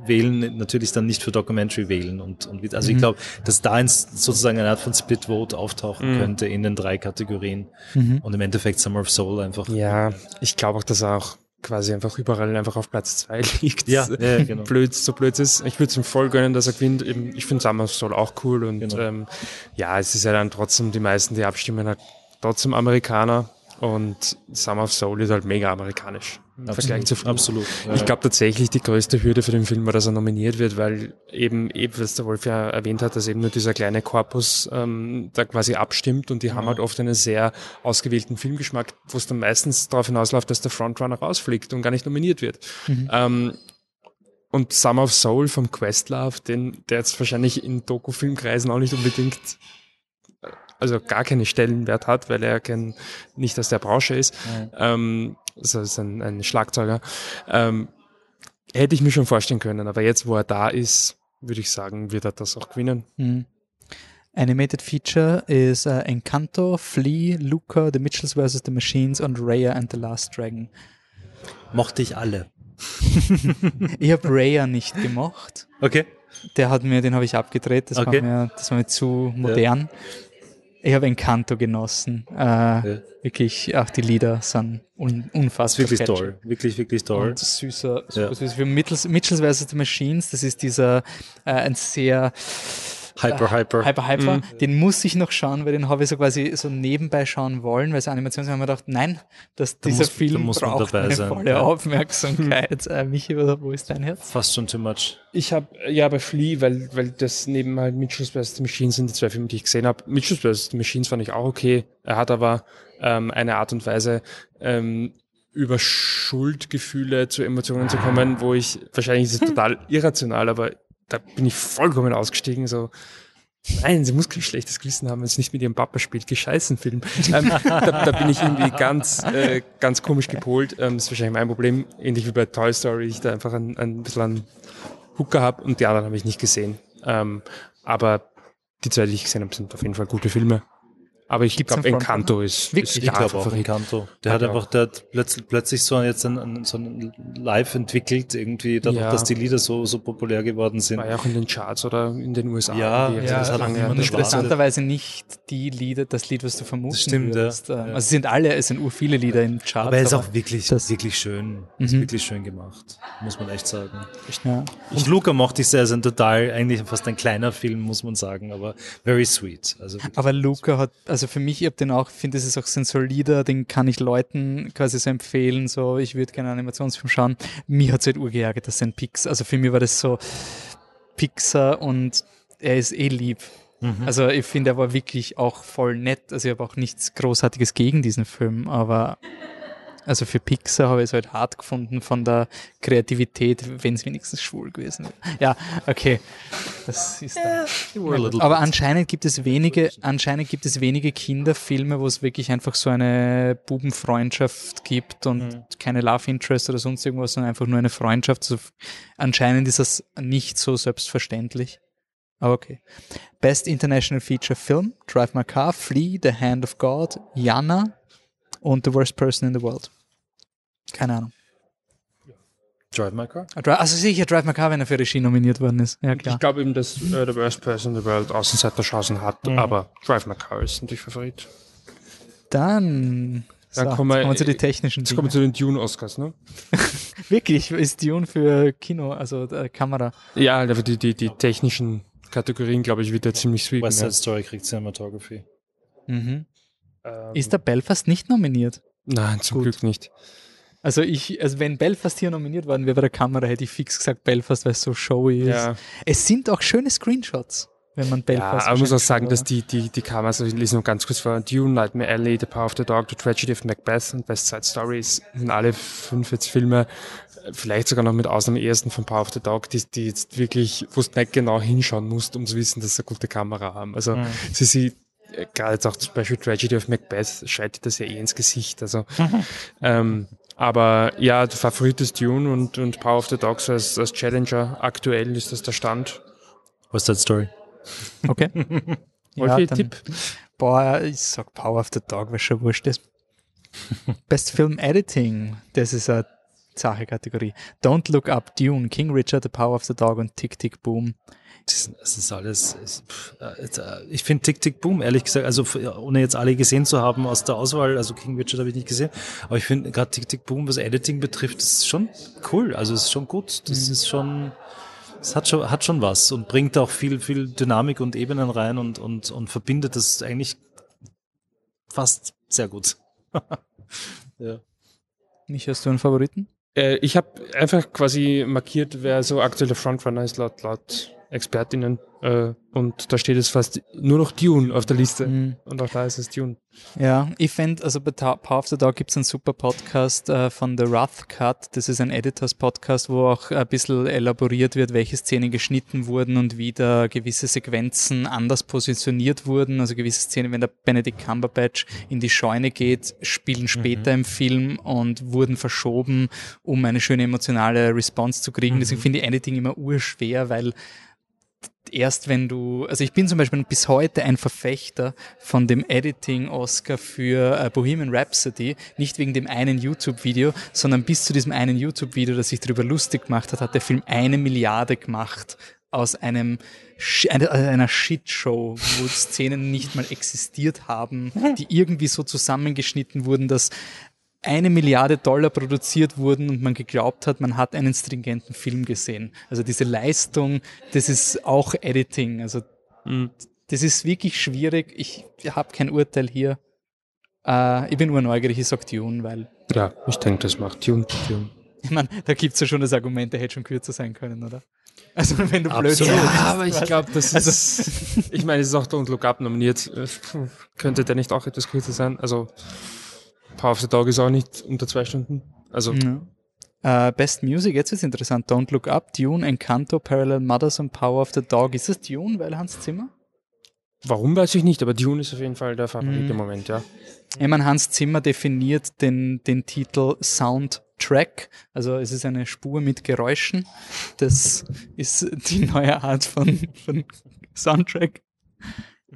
wählen, natürlich dann nicht für Documentary wählen. Und, und also mhm. ich glaube, dass da sozusagen eine Art von Split Vote auftauchen mhm. könnte in den drei Kategorien. Mhm. Und im Endeffekt Endeffekt Summer of Soul einfach. Ja, ich glaube auch, dass er auch quasi einfach überall einfach auf Platz zwei liegt. Ja, ja genau. blöd, so blöd ist. Ich würde es ihm voll gönnen, dass er gewinnt. Ich finde Summer of Soul auch cool und genau. ähm, ja, es ist ja dann trotzdem die meisten, die abstimmen, halt trotzdem Amerikaner und Summer of Soul ist halt mega amerikanisch im absolut, Vergleich zu Flug. Absolut. Ja. Ich glaube tatsächlich, die größte Hürde für den Film war, dass er nominiert wird, weil eben, eben was der Wolf ja erwähnt hat, dass eben nur dieser kleine Korpus ähm, da quasi abstimmt und die ja. haben halt oft einen sehr ausgewählten Filmgeschmack, wo es dann meistens darauf hinausläuft, dass der Frontrunner rausfliegt und gar nicht nominiert wird. Mhm. Ähm, und Summer of Soul vom Questlove, den, der jetzt wahrscheinlich in Doku-Filmkreisen auch nicht unbedingt also gar keinen Stellenwert hat, weil er kein, nicht aus der Branche ist. Ja. Ähm, also ist ein, ein Schlagzeuger. Ähm, hätte ich mir schon vorstellen können, aber jetzt, wo er da ist, würde ich sagen, wird er das auch gewinnen. Mhm. Animated Feature ist uh, Encanto, Flea, Luca, The Mitchells vs. The Machines und Raya and the Last Dragon. Mochte ich alle. ich habe Raya nicht gemocht. Okay. Der hat mir, den habe ich abgedreht, das, okay. war mir, das war mir zu modern. Ja. Ich habe Encanto genossen. Äh, ja. Wirklich, auch die Lieder sind un unfassbar. Wirklich toll. Wirklich, wirklich toll. Und süßer, ja. süß. Für Mitchells, Mitchells vs. The Machines, das ist dieser, äh, ein sehr, Hyper, Hyper. Hyper, Hyper. Mhm. Den muss ich noch schauen, weil den habe ich so quasi so nebenbei schauen wollen, weil es Animation haben wir gedacht, nein, dass da dieser muss, Film braucht eine sein. volle ja. Aufmerksamkeit. äh, Michi, wo ist dein Herz? Fast schon too much. Ich habe ja bei Flea, weil, weil das neben halt Mitchells vs. Machines sind die zwei Filme, die ich gesehen habe. Mitchells vs. Machines fand ich auch okay. Er hat aber ähm, eine Art und Weise, ähm, über Schuldgefühle zu Emotionen zu kommen, wo ich, wahrscheinlich ist es total irrational, aber da bin ich vollkommen ausgestiegen, so, Nein, sie muss kein schlechtes Gewissen haben, wenn sie nicht mit ihrem Papa spielt. Gescheißen Film. Ähm, da, da, bin ich irgendwie ganz, äh, ganz komisch gepolt. Ähm, ist wahrscheinlich mein Problem. Ähnlich wie bei Toy Story, ich da einfach ein, ein bisschen einen Hooker habe und die anderen habe ich nicht gesehen. Ähm, aber die zwei, die ich gesehen habe, sind auf jeden Fall gute Filme. Aber ich glaube, Encanto ist, Wirklich? ist ich glaube auch Encanto. Der hat, hat einfach, der hat plötzlich, plötzlich so jetzt ein, so ein Live entwickelt, irgendwie, dadurch, ja. dass die Lieder so, so populär geworden sind. War ja auch in den Charts oder in den USA. Ja, ja, das hat lange interessanterweise nicht die Lieder, das Lied, was du vermutest. Stimmt, würdest. ja. Also es sind alle, es sind ur viele Lieder im Charts. Aber er ist auch wirklich, wirklich schön. Mhm. Ist wirklich schön gemacht. Muss man echt sagen. Ja. Und Luca mochte ich sehr, ist ein total, eigentlich fast ein kleiner Film, muss man sagen, aber very sweet. Also aber Luca hat, also für mich, ich habe den auch, finde, das ist auch so ein solider, den kann ich Leuten quasi so empfehlen, so, ich würde gerne einen Animationsfilm schauen. Mir hat es halt urgeärgert, dass ein Pixar, also für mich war das so Pixar und er ist eh lieb. Mhm. Also ich finde, er war wirklich auch voll nett. Also ich habe auch nichts Großartiges gegen diesen Film, aber also für Pixar habe ich es halt hart gefunden von der Kreativität, wenn es wenigstens schwul gewesen wäre. Ja, okay. Das ist yeah, Aber anscheinend gibt es wenige, anscheinend gibt es wenige Kinderfilme, wo es wirklich einfach so eine Bubenfreundschaft gibt und mhm. keine Love Interest oder sonst irgendwas, sondern einfach nur eine Freundschaft. Also anscheinend ist das nicht so selbstverständlich. Aber okay. Best International Feature Film, Drive My Car, Flea, The Hand of God, Yana und The Worst Person in the World. Keine Ahnung. Drive My Car? Also sicher Drive My Car, wenn er für Regie nominiert worden ist. Ja, klar. Ich glaube eben, dass äh, The Worst Person in the World Außenseiter-Chancen hat, mhm. aber Drive My Car ist natürlich Favorit. Dann, Dann so, kommen, wir, kommen wir zu den technischen Jetzt kommen wir zu den Dune-Oscars, ne? Wirklich, ist Dune für Kino, also äh, Kamera? Ja, aber die, die, die technischen Kategorien, glaube ich, wird er ziemlich sweepen. West Side ja. Story kriegt Cinematography. Mhm. Ähm, ist der Belfast nicht nominiert? Nein, zum Gut. Glück nicht. Also ich, also wenn Belfast hier nominiert worden wäre bei der Kamera, hätte ich fix gesagt Belfast, weil es so showy ist. Ja. Es sind auch schöne Screenshots, wenn man Belfast. Ja, aber ich muss auch sagen, dass die, die, die Kameras, also ich lese noch ganz kurz vor, Dune, Nightmare Alley, The Power of the Dog, The Tragedy of Macbeth und West Side Stories sind alle fünf jetzt Filme, vielleicht sogar noch mit Ausnahme ersten von Power of the Dog, die, die jetzt wirklich, wo du nicht genau hinschauen musst, um zu wissen, dass sie eine gute Kamera haben. Also mhm. sie sieht gerade jetzt auch zum Beispiel Tragedy of Macbeth schreit das ja eh ins Gesicht. Also, ähm, aber ja, der Favorit ist Dune und, und Power of the Dogs als, als Challenger. Aktuell ist das der Stand. Was ist that story? Okay. ja, dann, Tipp? Boah, ich sag Power of the Dog, weil schon wurscht ist. Best Film Editing, das ist eine Sache-Kategorie. Don't Look Up, Dune, King Richard, The Power of the Dog und Tick Tick Boom. Das, ist alles. Ist, äh, ich finde Tick Tick Boom, ehrlich gesagt, also ohne jetzt alle gesehen zu haben aus der Auswahl, also King Richard habe ich nicht gesehen, aber ich finde gerade Tick Tick Boom, was Editing betrifft, ist schon cool. Also es ist schon gut. Das mhm. ist schon. Es hat schon, hat schon was und bringt auch viel, viel Dynamik und Ebenen rein und, und, und verbindet das eigentlich fast sehr gut. ja. Nicht hast du einen Favoriten? Äh, ich habe einfach quasi markiert, wer so aktuelle Frontrunner ist laut, laut Expertinnen. Äh, und da steht es fast nur noch Dune auf der Liste. Mhm. Und auch da ist es Dune. Ja, ich fände, also bei Power of the Dog gibt es einen super Podcast äh, von The Rough Cut. Das ist ein Editors-Podcast, wo auch ein bisschen elaboriert wird, welche Szenen geschnitten wurden und wie da gewisse Sequenzen anders positioniert wurden. Also gewisse Szenen, wenn der Benedict Cumberbatch in die Scheune geht, spielen später mhm. im Film und wurden verschoben, um eine schöne emotionale Response zu kriegen. Mhm. Deswegen finde ich Editing immer urschwer, weil erst wenn du, also ich bin zum Beispiel bis heute ein Verfechter von dem Editing-Oscar für äh, Bohemian Rhapsody, nicht wegen dem einen YouTube-Video, sondern bis zu diesem einen YouTube-Video, das sich darüber lustig gemacht hat, hat der Film eine Milliarde gemacht aus einem einer, einer Shitshow, wo Szenen nicht mal existiert haben, die irgendwie so zusammengeschnitten wurden, dass eine Milliarde Dollar produziert wurden und man geglaubt hat, man hat einen stringenten Film gesehen. Also diese Leistung, das ist auch Editing. Also mhm. das ist wirklich schwierig. Ich habe kein Urteil hier. Äh, ich bin nur neugierig, ich sage Dune, weil. Ja, ich denke, das macht Dune. Dune. Ich meine, da gibt es ja schon das Argument, der hätte schon kürzer sein können, oder? Also wenn du blöd bist. Ja, aber ich glaube, das also ist. Also, ich meine, es ist auch Don't Look Up nominiert. Könnte der nicht auch etwas kürzer sein? Also Power of the Dog ist auch nicht unter zwei Stunden. Also. Ja. Uh, Best Music, jetzt ist interessant. Don't Look Up, Dune, Encanto, Parallel Mothers und Power of the Dog. Ist es Dune, weil Hans Zimmer? Warum weiß ich nicht, aber Dune ist auf jeden Fall der Favorit mm. im Moment, ja. Ich meine, Hans Zimmer definiert den, den Titel Soundtrack, also es ist eine Spur mit Geräuschen. Das ist die neue Art von, von Soundtrack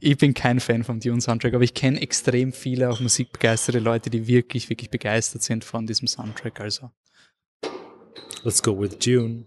ich bin kein Fan vom Dune-Soundtrack, aber ich kenne extrem viele auch musikbegeisterte Leute, die wirklich, wirklich begeistert sind von diesem Soundtrack. Also. Let's go with Dune.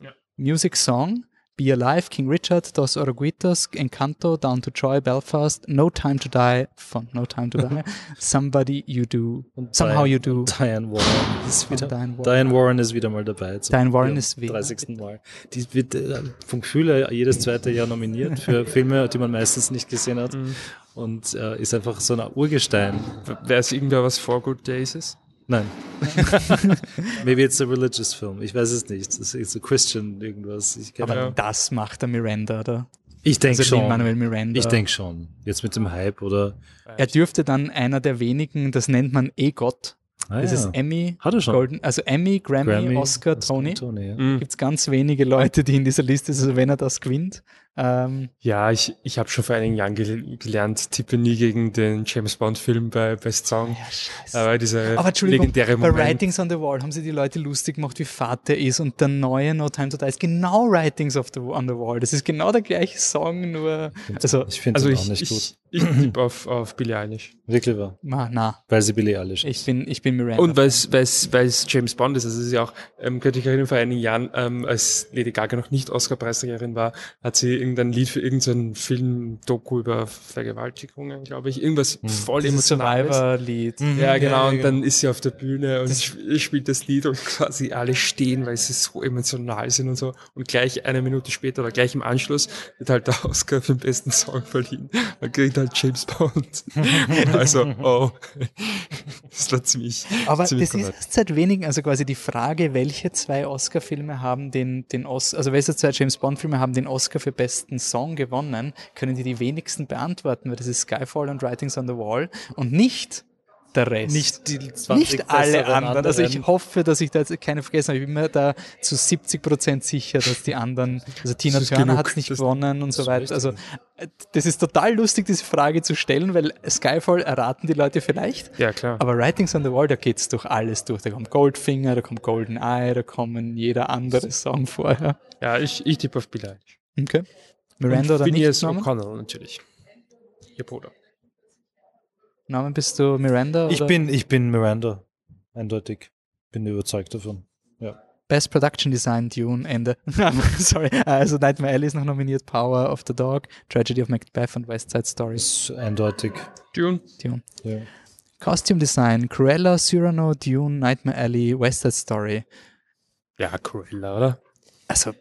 Ja. Music Song, Be Alive, King Richard, Dos Oroguitos, Encanto, Down to Joy, Belfast, No Time to Die, von No Time to Die, Somebody You Do, Und Somehow Diane- You Do. Diane Warren ist wieder, Diane Warren. Diane Warren ist wieder mal dabei. zum Diane Warren ist wieder- 30. Mal. Die wird äh, vom Gefühl her jedes zweite Jahr nominiert für Filme, die man meistens nicht gesehen hat. Mhm. Und äh, ist einfach so ein Urgestein. Weiß irgendwer, was For Good Days ist? Nein. Maybe it's a religious film. Ich weiß es nicht. Es ist a Christian irgendwas. Aber Ahnung. das macht der Miranda, oder? ich denke Also schon. Manuel Miranda. Ich denke schon. Jetzt mit dem Hype oder. Er dürfte dann einer der wenigen, das nennt man E-Gott. Ah, Das ja. ist Emmy, Hat er schon. Golden, also Emmy, Grammy, Grammy, Oscar, Tony. Tony ja. Mhm. Gibt es ganz wenige Leute, die in dieser Liste sind, also wenn er das gewinnt. Ähm, Ja, ich, ich habe schon vor einigen Jahren gel gelernt, tippe nie gegen den James Bond-Film bei Best Song. ja, scheiße. Aber dieser Aber Entschuldigung, legendäre bei Moment. Writings on the Wall haben sie die Leute lustig gemacht, wie fad der ist und der neue No Time to Die ist genau Writings of the, on the Wall. Das ist genau der gleiche Song, nur, also, Ich finde also es auch ich, nicht ich, gut. ich tippe auf, auf Billie Eilish. Wirklich wahr. na, na, Weil sie Billie Eilish ist. ich bin, ich bin Miranda. Und weil es, weil es, weil es James Bond ist, also es ist ja auch, ähm, könnte ich erinnern, vor einigen Jahren, ähm, als Lady Gaga noch nicht Oscar-Preisträgerin war, hat sie irgendein Lied für irgendeinen Film, Doku über Vergewaltigungen, glaube ich, irgendwas voll Dieses emotionales. Survivor-Lied. Mhm. Ja, genau. Ja, und ja, dann ist sie auf der Bühne und sp- spielt das Lied und quasi alle stehen, weil sie so emotional sind und so. Und gleich eine Minute später oder gleich im Anschluss wird halt der Oscar für den besten Song verliehen. Man kriegt halt James Bond. also, oh. Das war ziemlich, Aber ziemlich das ist korrekt. seit wenigen, also quasi die Frage, welche zwei Oscar-Filme haben den, den Os also welche zwei James Bond-Filme haben den Oscar für besten Song gewonnen, können die die wenigsten beantworten, weil das ist Skyfall und Writings on the Wall und nicht der Rest. Nicht die 20 nicht alle besseren anderen. Also ich anderen. hoffe, dass ich da jetzt keine vergessen habe. Ich bin mir da zu 70 Prozent sicher, dass die anderen, also Tina Turner hat es nicht Das- gewonnen und so weiter. Also äh, das ist total lustig, diese Frage zu stellen, weil Skyfall erraten die Leute vielleicht. Ja, klar. Aber Writings on the Wall, da geht's durch alles durch. Da kommt Goldfinger, da kommt Golden Eye, da kommen jeder andere Song vorher. Ja, ich, ich tippe auf Billie. Okay. Miranda und oder nicht? Phineas Norman? O'Connell natürlich. Ihr Bruder. Norman, bist du Miranda? Ich oder? bin, ich bin Miranda. Eindeutig. Bin überzeugt davon. Ja. Best Production Design, Dune, Ende. Sorry. Also Nightmare Alley ist noch nominiert, Power of the Dog, Tragedy of Macbeth und West Side Story. Ist eindeutig. Dune. Dune. Ja. Costume Design, Cruella, Cyrano, Dune, Nightmare Alley, West Side Story. Ja, Cruella, oder? Also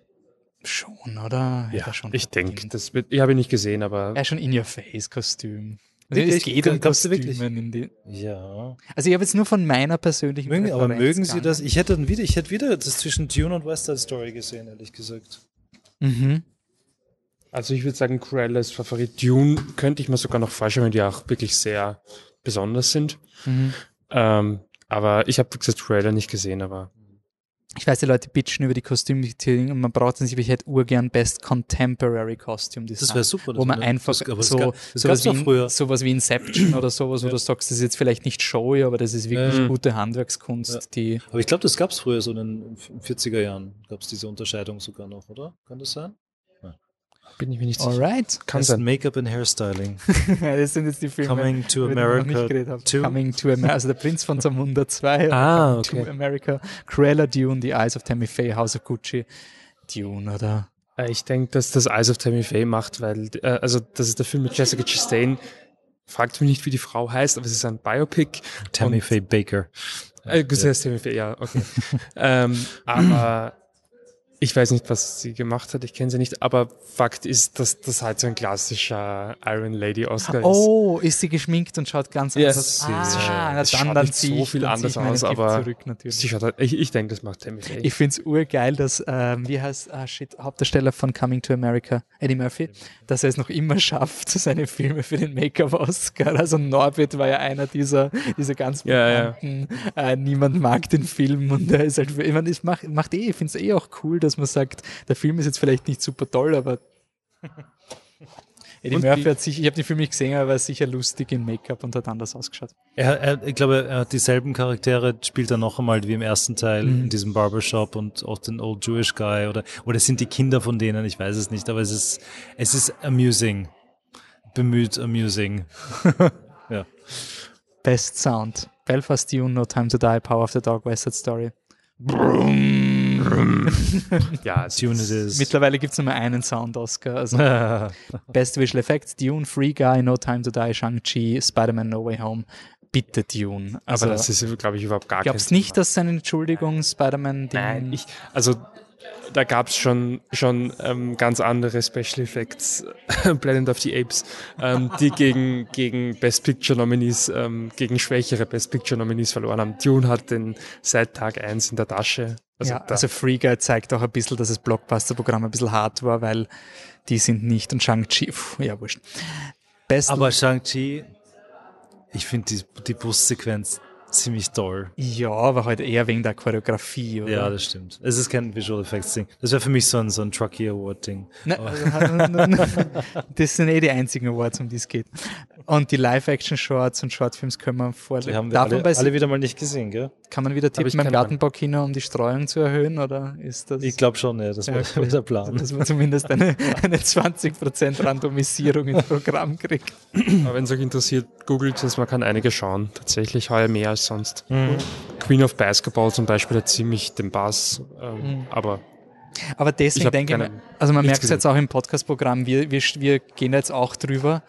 schon, oder? Ja, er schon ich denke, das wird, ich habe ihn nicht gesehen, aber Ja, schon in your face Kostüm. Also Wirklich? es geht um? Kostümen in die. ja. Also ich habe jetzt nur von meiner persönlichen Mögen, aber mögen Sie das? Ich hätte dann wieder, ich hätte wieder das zwischen Dune und West Side Story gesehen, ehrlich gesagt. Mhm. Also ich würde sagen, Cruella ist Favorit. Dune könnte ich mir sogar noch vorstellen, weil die auch wirklich sehr besonders sind. Mhm. Ähm, aber ich habe, wie gesagt, Cruella nicht gesehen, aber Ich weiß, die Leute bitchen über die Kostümdetailling und man braucht es nicht, aber ich hätte urgern Best Contemporary Costume Design. Das wäre super. wo dass man das- einfach das, das so, gab- das sowas, wie, sowas wie Inception oder sowas, wo Ja. du sagst, das ist jetzt vielleicht nicht showy, aber das ist wirklich Ja. gute Handwerkskunst, Ja. die Aber ich glaube, das gab es früher, so in den 40er Jahren gab es diese Unterscheidung sogar noch, oder? Kann das sein? Bin ich mir nicht sicher. Alright. Kann Best sein. Make-up and Hairstyling. das sind jetzt die Filme, Coming to America geredet haben. 2. Coming to America, also der Prinz von Zamunda 2. Ah, To okay. America, Cruella, Dune, The Eyes of Tammy Faye, House of Gucci. Dune, oder? Äh, Ich denke, dass das Eyes of Tammy Faye macht, weil, äh, also das ist der Film mit Jessica Chastain. Fragt mich nicht, wie die Frau heißt, aber es ist ein Biopic. Tammy Faye Baker. Äh, ja. Tammy Faye, ja, okay. ähm, aber ich weiß nicht, was sie gemacht hat, ich kenne sie nicht, aber Fakt ist, dass das halt so ein klassischer Iron Lady Oscar ist. Oh, ist sie geschminkt und schaut ganz Ja, anders aus. Ah, na dann, schaut dann nicht so viel anders aus, aber zurück. Sie schaut halt, ich, ich denke, das macht Tammy Faye. Ich finde es urgeil, dass, ähm, wie heißt, ah shit, Hauptdarsteller von Coming to America, Eddie Murphy, dass er es noch immer schafft, seine Filme für den Make-up-Oscar. Also Norbit war ja einer dieser, dieser ganz Ja, ja. bekannten, Äh, niemand mag den Film und er ist halt, ich meine, es macht, macht eh, ich finde es eh auch cool, dass man sagt, der Film ist jetzt vielleicht nicht super toll, aber Eddie Und Murphy hat sicher, ich habe den Film nicht gesehen, aber er war sicher lustig in Make-up und hat anders ausgeschaut. Er, er, ich glaube, er hat dieselben Charaktere, spielt er noch einmal wie im ersten Teil Mhm. in diesem Barbershop und auch den Old Jewish Guy oder, oder es sind die Kinder von denen, ich weiß es nicht, aber es ist, es ist amusing. Bemüht amusing. ja. Best Sound. Belfast Dune, No Time to Die, Power of the Dog, West Side Story. Brum. ja, Tune it is. Mittlerweile gibt es nur mehr einen Sound-Oscar. Also Best Visual Effects, Dune, Free Guy, No Time to Die, Shang-Chi, Spider-Man No Way Home. Bitte Dune. Also, aber das ist, glaube ich, überhaupt gar kein glaubst nicht, dass seine Entschuldigung Spider-Man Nein, ich, also da gab es schon, schon ähm, ganz andere Special Effects, Planet of the Apes, ähm, die gegen, gegen Best Picture Nominees, ähm, gegen schwächere Best Picture Nominees verloren haben. Dune hat den seit Tag 1 in der Tasche. Also, ja, also Free Guy zeigt auch ein bisschen, dass das Blockbuster-Programm ein bisschen hart war, weil die sind nicht und Shang-Chi, ja wurscht. Best Aber Shang-Chi, ich finde die, die Bussequenz ziemlich toll. Ja, aber halt eher wegen der Choreografie, oder? Ja, das stimmt. Es ist kein Visual Effects Ding. Das wäre für mich so ein, so ein Trucky Award Ding. Ne, das sind eh die einzigen Awards, um die es geht. Und die Live-Action-Shorts und Shortfilms können wir vorlegen. Die haben wir alle, alle, wieder mal nicht gesehen, gell? Kann man wieder tippen beim Gartenbaukino, um die Streuung zu erhöhen, oder ist das? Ich glaube schon, ja, das war der Plan. Dass man zumindest eine, eine 20% Randomisierung ins Programm kriegt. Aber wenn es euch interessiert, googelt es, man kann einige schauen. Tatsächlich heuer mehr als sonst. Mhm. Queen of Basketball zum Beispiel hat ziemlich den Bass, ähm, mhm. aber aber deswegen denke ich, also man merkt es jetzt auch im Podcast-Programm, wir, wir, wir gehen jetzt auch drüber,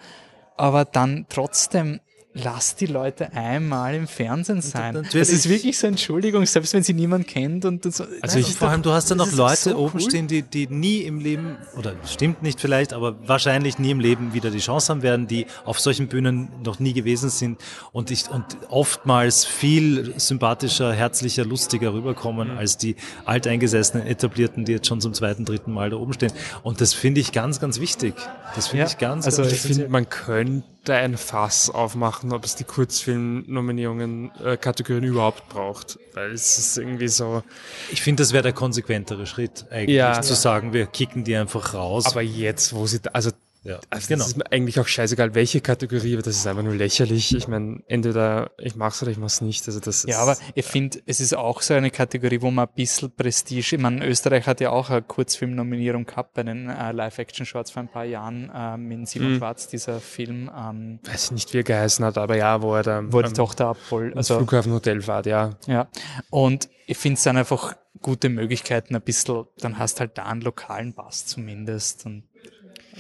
aber dann trotzdem Lass die Leute einmal im Fernsehen sein. Natürlich. Das ist wirklich so Entschuldigung, selbst wenn sie niemand kennt und so. Also ich, vor allem, du hast dann noch Leute so oben cool. stehen, die, die nie im Leben, oder stimmt nicht vielleicht, aber wahrscheinlich nie im Leben wieder die Chance haben werden, die auf solchen Bühnen noch nie gewesen sind und ich, und oftmals viel sympathischer, herzlicher, lustiger rüberkommen mhm. als die alteingesessenen Etablierten, die jetzt schon zum zweiten, dritten Mal da oben stehen. Und das finde ich ganz, ganz wichtig. Das finde ja. ich ganz, also ganz ich finde, man könnte ein Fass aufmachen, ob es die Kurzfilm-Nominierungen, äh, Kategorien überhaupt braucht. Weil es ist irgendwie so. Ich finde, das wäre der konsequentere Schritt, eigentlich, ja. zu sagen, wir kicken die einfach raus. Aber jetzt, wo sie, also ja, also genau. das ist mir eigentlich auch scheißegal, welche Kategorie, aber das ist einfach nur lächerlich. Ich meine, entweder ich mach's oder ich mach's nicht. Also das ja, aber ich finde, es ist auch so eine Kategorie, wo man ein bisschen Prestige, ich meine, Österreich hat ja auch eine Kurzfilmnominierung gehabt bei den äh, Live-Action-Shorts vor ein paar Jahren äh, mit Simon mhm. Schwarz, dieser Film. Ähm, Weiß nicht, wie er geheißen hat, aber ja, wo er da wo die ähm, Tochter abholt. Also Flughafenhotel fährt, ja. Ja, und ich finde es dann einfach gute Möglichkeiten, ein bisschen, dann hast halt da einen lokalen Bass zumindest und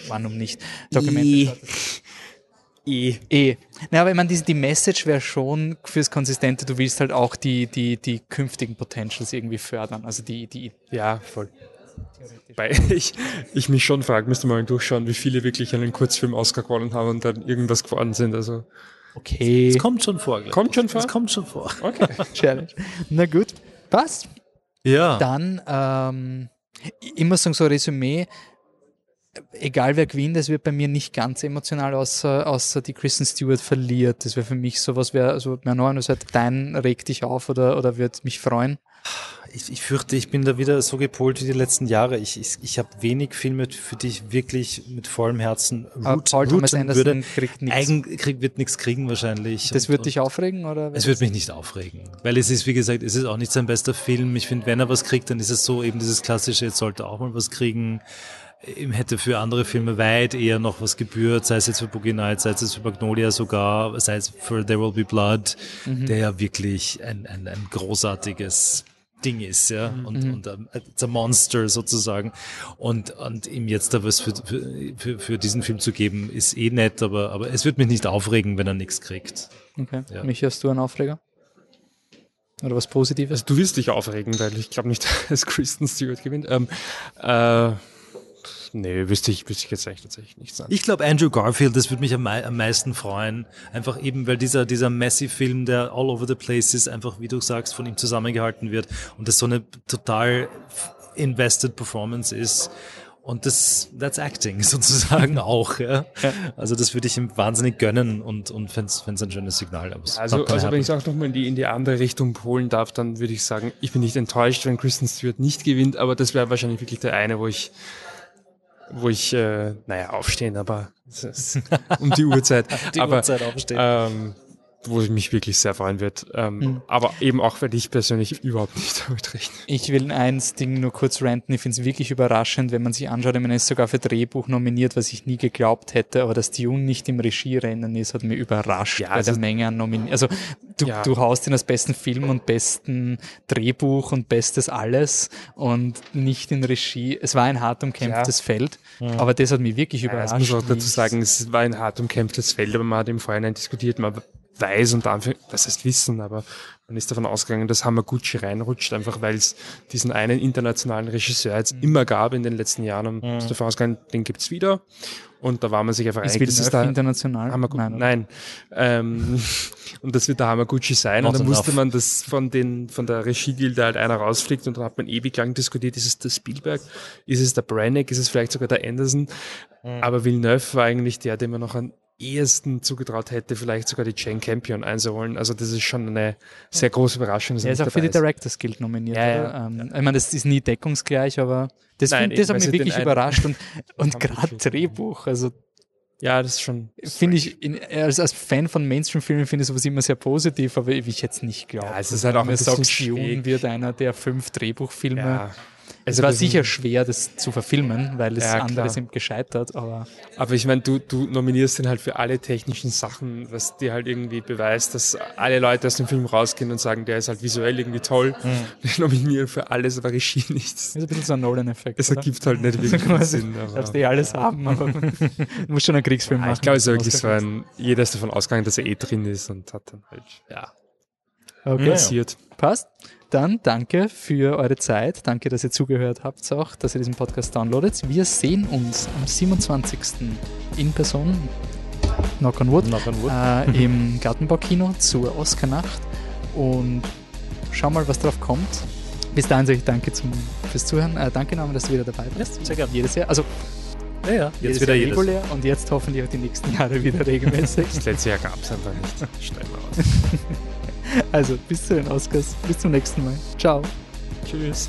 wann um nicht. Dokumente. E. E. Na, aber ich meine, die, die Message wäre schon fürs Konsistente, du willst halt auch die, die, die künftigen Potentials irgendwie fördern. Also die, die. Ja, voll. Weil ich, ich mich schon frage, müsste mal durchschauen, wie viele wirklich einen Kurzfilm Oscar gewonnen haben und dann irgendwas geworden sind. Also. Okay. Es kommt schon vor. Kommt schon vor? Es kommt schon vor. Okay. Challenge. Na gut. Passt. Ja. Dann, ähm, ich muss sagen, so ein Resümee, egal wer gewinnt, es wird bei mir nicht ganz emotional, außer, außer die Kristen Stewart verliert. Das wäre für mich sowas, wäre, also Manoa, seid dein regt dich auf oder, oder wird mich freuen? Ich, ich fürchte, ich bin da wieder so gepolt wie die letzten Jahre. Ich, ich, ich habe wenig Filme, für die ich wirklich mit vollem Herzen root, Paul Thomas Anderson würde. kriegt nichts. Eigen, krieg, wird nichts kriegen wahrscheinlich. Das wird dich aufregen? oder? Es wird mich nicht aufregen. Weil es ist, wie gesagt, es ist auch nicht sein bester Film. Ich finde, wenn er was kriegt, dann ist es so eben dieses klassische, jetzt sollte er auch mal was kriegen ihm hätte für andere Filme weit eher noch was gebührt, sei es jetzt für Boogie Nights, sei es jetzt für Magnolia sogar, sei es für There Will Be Blood, mhm. der ja wirklich ein, ein, ein großartiges Ding ist, ja, mhm. und, und um, it's a monster sozusagen. Und, und ihm jetzt da was für, für, für diesen Film zu geben, ist eh nett, aber, aber es wird mich nicht aufregen, wenn er nichts kriegt. Okay. Ja. Mich hast du einen Aufreger? Oder was Positives? Also du wirst dich aufregen, weil ich glaube nicht, dass Kristen Stewart gewinnt. Ähm, äh, nee, wüsste ich, wüsste ich jetzt eigentlich tatsächlich nicht sagen. Ich glaube Andrew Garfield, das würde mich am, am, meisten freuen. Einfach eben, weil dieser, dieser Messi-Film, der all over the place ist, einfach, wie du sagst, von ihm zusammengehalten wird und das so eine total invested Performance ist. Und das, that's acting sozusagen auch. Ja. ja. Also das würde ich ihm wahnsinnig gönnen und, und fände es ein schönes Signal. also, also wenn ich es auch nochmal in die, in die andere Richtung polen darf, dann würde ich sagen, ich bin nicht enttäuscht, wenn Kristen Stewart nicht gewinnt, aber das wäre wahrscheinlich wirklich der eine, wo ich wo ich, äh, naja, aufstehen, aber um die Uhrzeit. die aber, Uhrzeit aufstehen. Ähm, wo ich mich wirklich sehr freuen wird. Ähm, mhm. Aber eben auch, weil ich persönlich überhaupt nicht damit rechne. Ich will eins Ding nur kurz ranten. Ich finde es wirklich überraschend, wenn man sich anschaut, ich meine, ist sogar für Drehbuch nominiert, was ich nie geglaubt hätte, aber dass Dune nicht im Regierennen ist, hat mich überrascht ja, bei der Menge an Nominierungen. Also du, ja. du haust ihn als besten Film und besten Drehbuch und bestes alles und nicht in Regie. Es war ein hart umkämpftes ja. Feld, aber das hat mich wirklich überrascht. Ja, ich muss auch dazu sagen, es war ein hart umkämpftes Feld, aber man hat im Vorhinein diskutiert, man weiß und Anführung, das heißt wissen, aber man ist davon ausgegangen, dass Hamaguchi reinrutscht, einfach weil es diesen einen internationalen Regisseur jetzt mhm. immer gab in den letzten Jahren und mhm. ist davon ausgegangen, den gibt's wieder. Und da war man sich einfach einig, das ist da international. Hamaguchi, nein, nein. Ähm, und das wird der Hamaguchi sein. Not und dann musste man das von den von der Regiegilde halt einer rausfliegt und dann hat man ewig lang diskutiert, ist es der Spielberg, ist es der Brannick, ist es vielleicht sogar der Anderson. Mhm. Aber Villeneuve war eigentlich der, den man noch an ehesten zugetraut hätte, vielleicht sogar die Jane Campion einzuholen. Also das ist schon eine sehr große Überraschung. Er ist auch für die Directors Guild nominiert. Ja, ja, ähm, Ich meine, das ist nie deckungsgleich, aber das, Nein, find, das hat mich wirklich überrascht und, und gerade Drehbuch, also ja, das ist schon. Finde ich, in, als, als Fan von Mainstream-Filmen finde ich sowas immer sehr positiv, aber ich jetzt nicht glaube. Ja, es ist halt auch ein bisschen wird einer der fünf Drehbuchfilme. Ja. Es war sicher schwer, das zu verfilmen, weil es ja, andere sind gescheitert, aber. Aber ich meine, du, du nominierst ihn halt für alle technischen Sachen, was dir halt irgendwie beweist, dass alle Leute aus dem Film rausgehen und sagen, der ist halt visuell irgendwie toll. Mhm. Ich nominiere für alles, aber Regie nichts. Das ist ein bisschen so ein Nolan-Effekt. Es ergibt halt nicht wirklich also, Sinn. Du darfst eh alles haben, aber du musst schon einen Kriegsfilm machen. Ich glaube, es ist wirklich so ein, jeder ist davon ausgegangen, dass er eh drin ist und hat dann halt, ja. Okay. Passiert. Passt. Dann danke für eure Zeit. Danke, dass ihr zugehört habt auch, dass ihr diesen Podcast downloadet. Wir sehen uns am 27. in Person, Knock on Wood, Knock on Wood. Äh, im Gartenbaukino zur Oscarnacht und schau mal, was drauf kommt. Bis dahin sage ich danke zum, fürs Zuhören. Äh, danke nochmal, dass du wieder dabei bist. Sehr gerne. Jedes Jahr. Also, ja, ja, jetzt wieder Jahr regulär und jetzt hoffentlich auch die nächsten Jahre wieder regelmäßig. das letzte Jahr gab es einfach nicht. Schnell mal aus. Also bis zu den Oscars. Bis zum nächsten Mal. Ciao. Tschüss.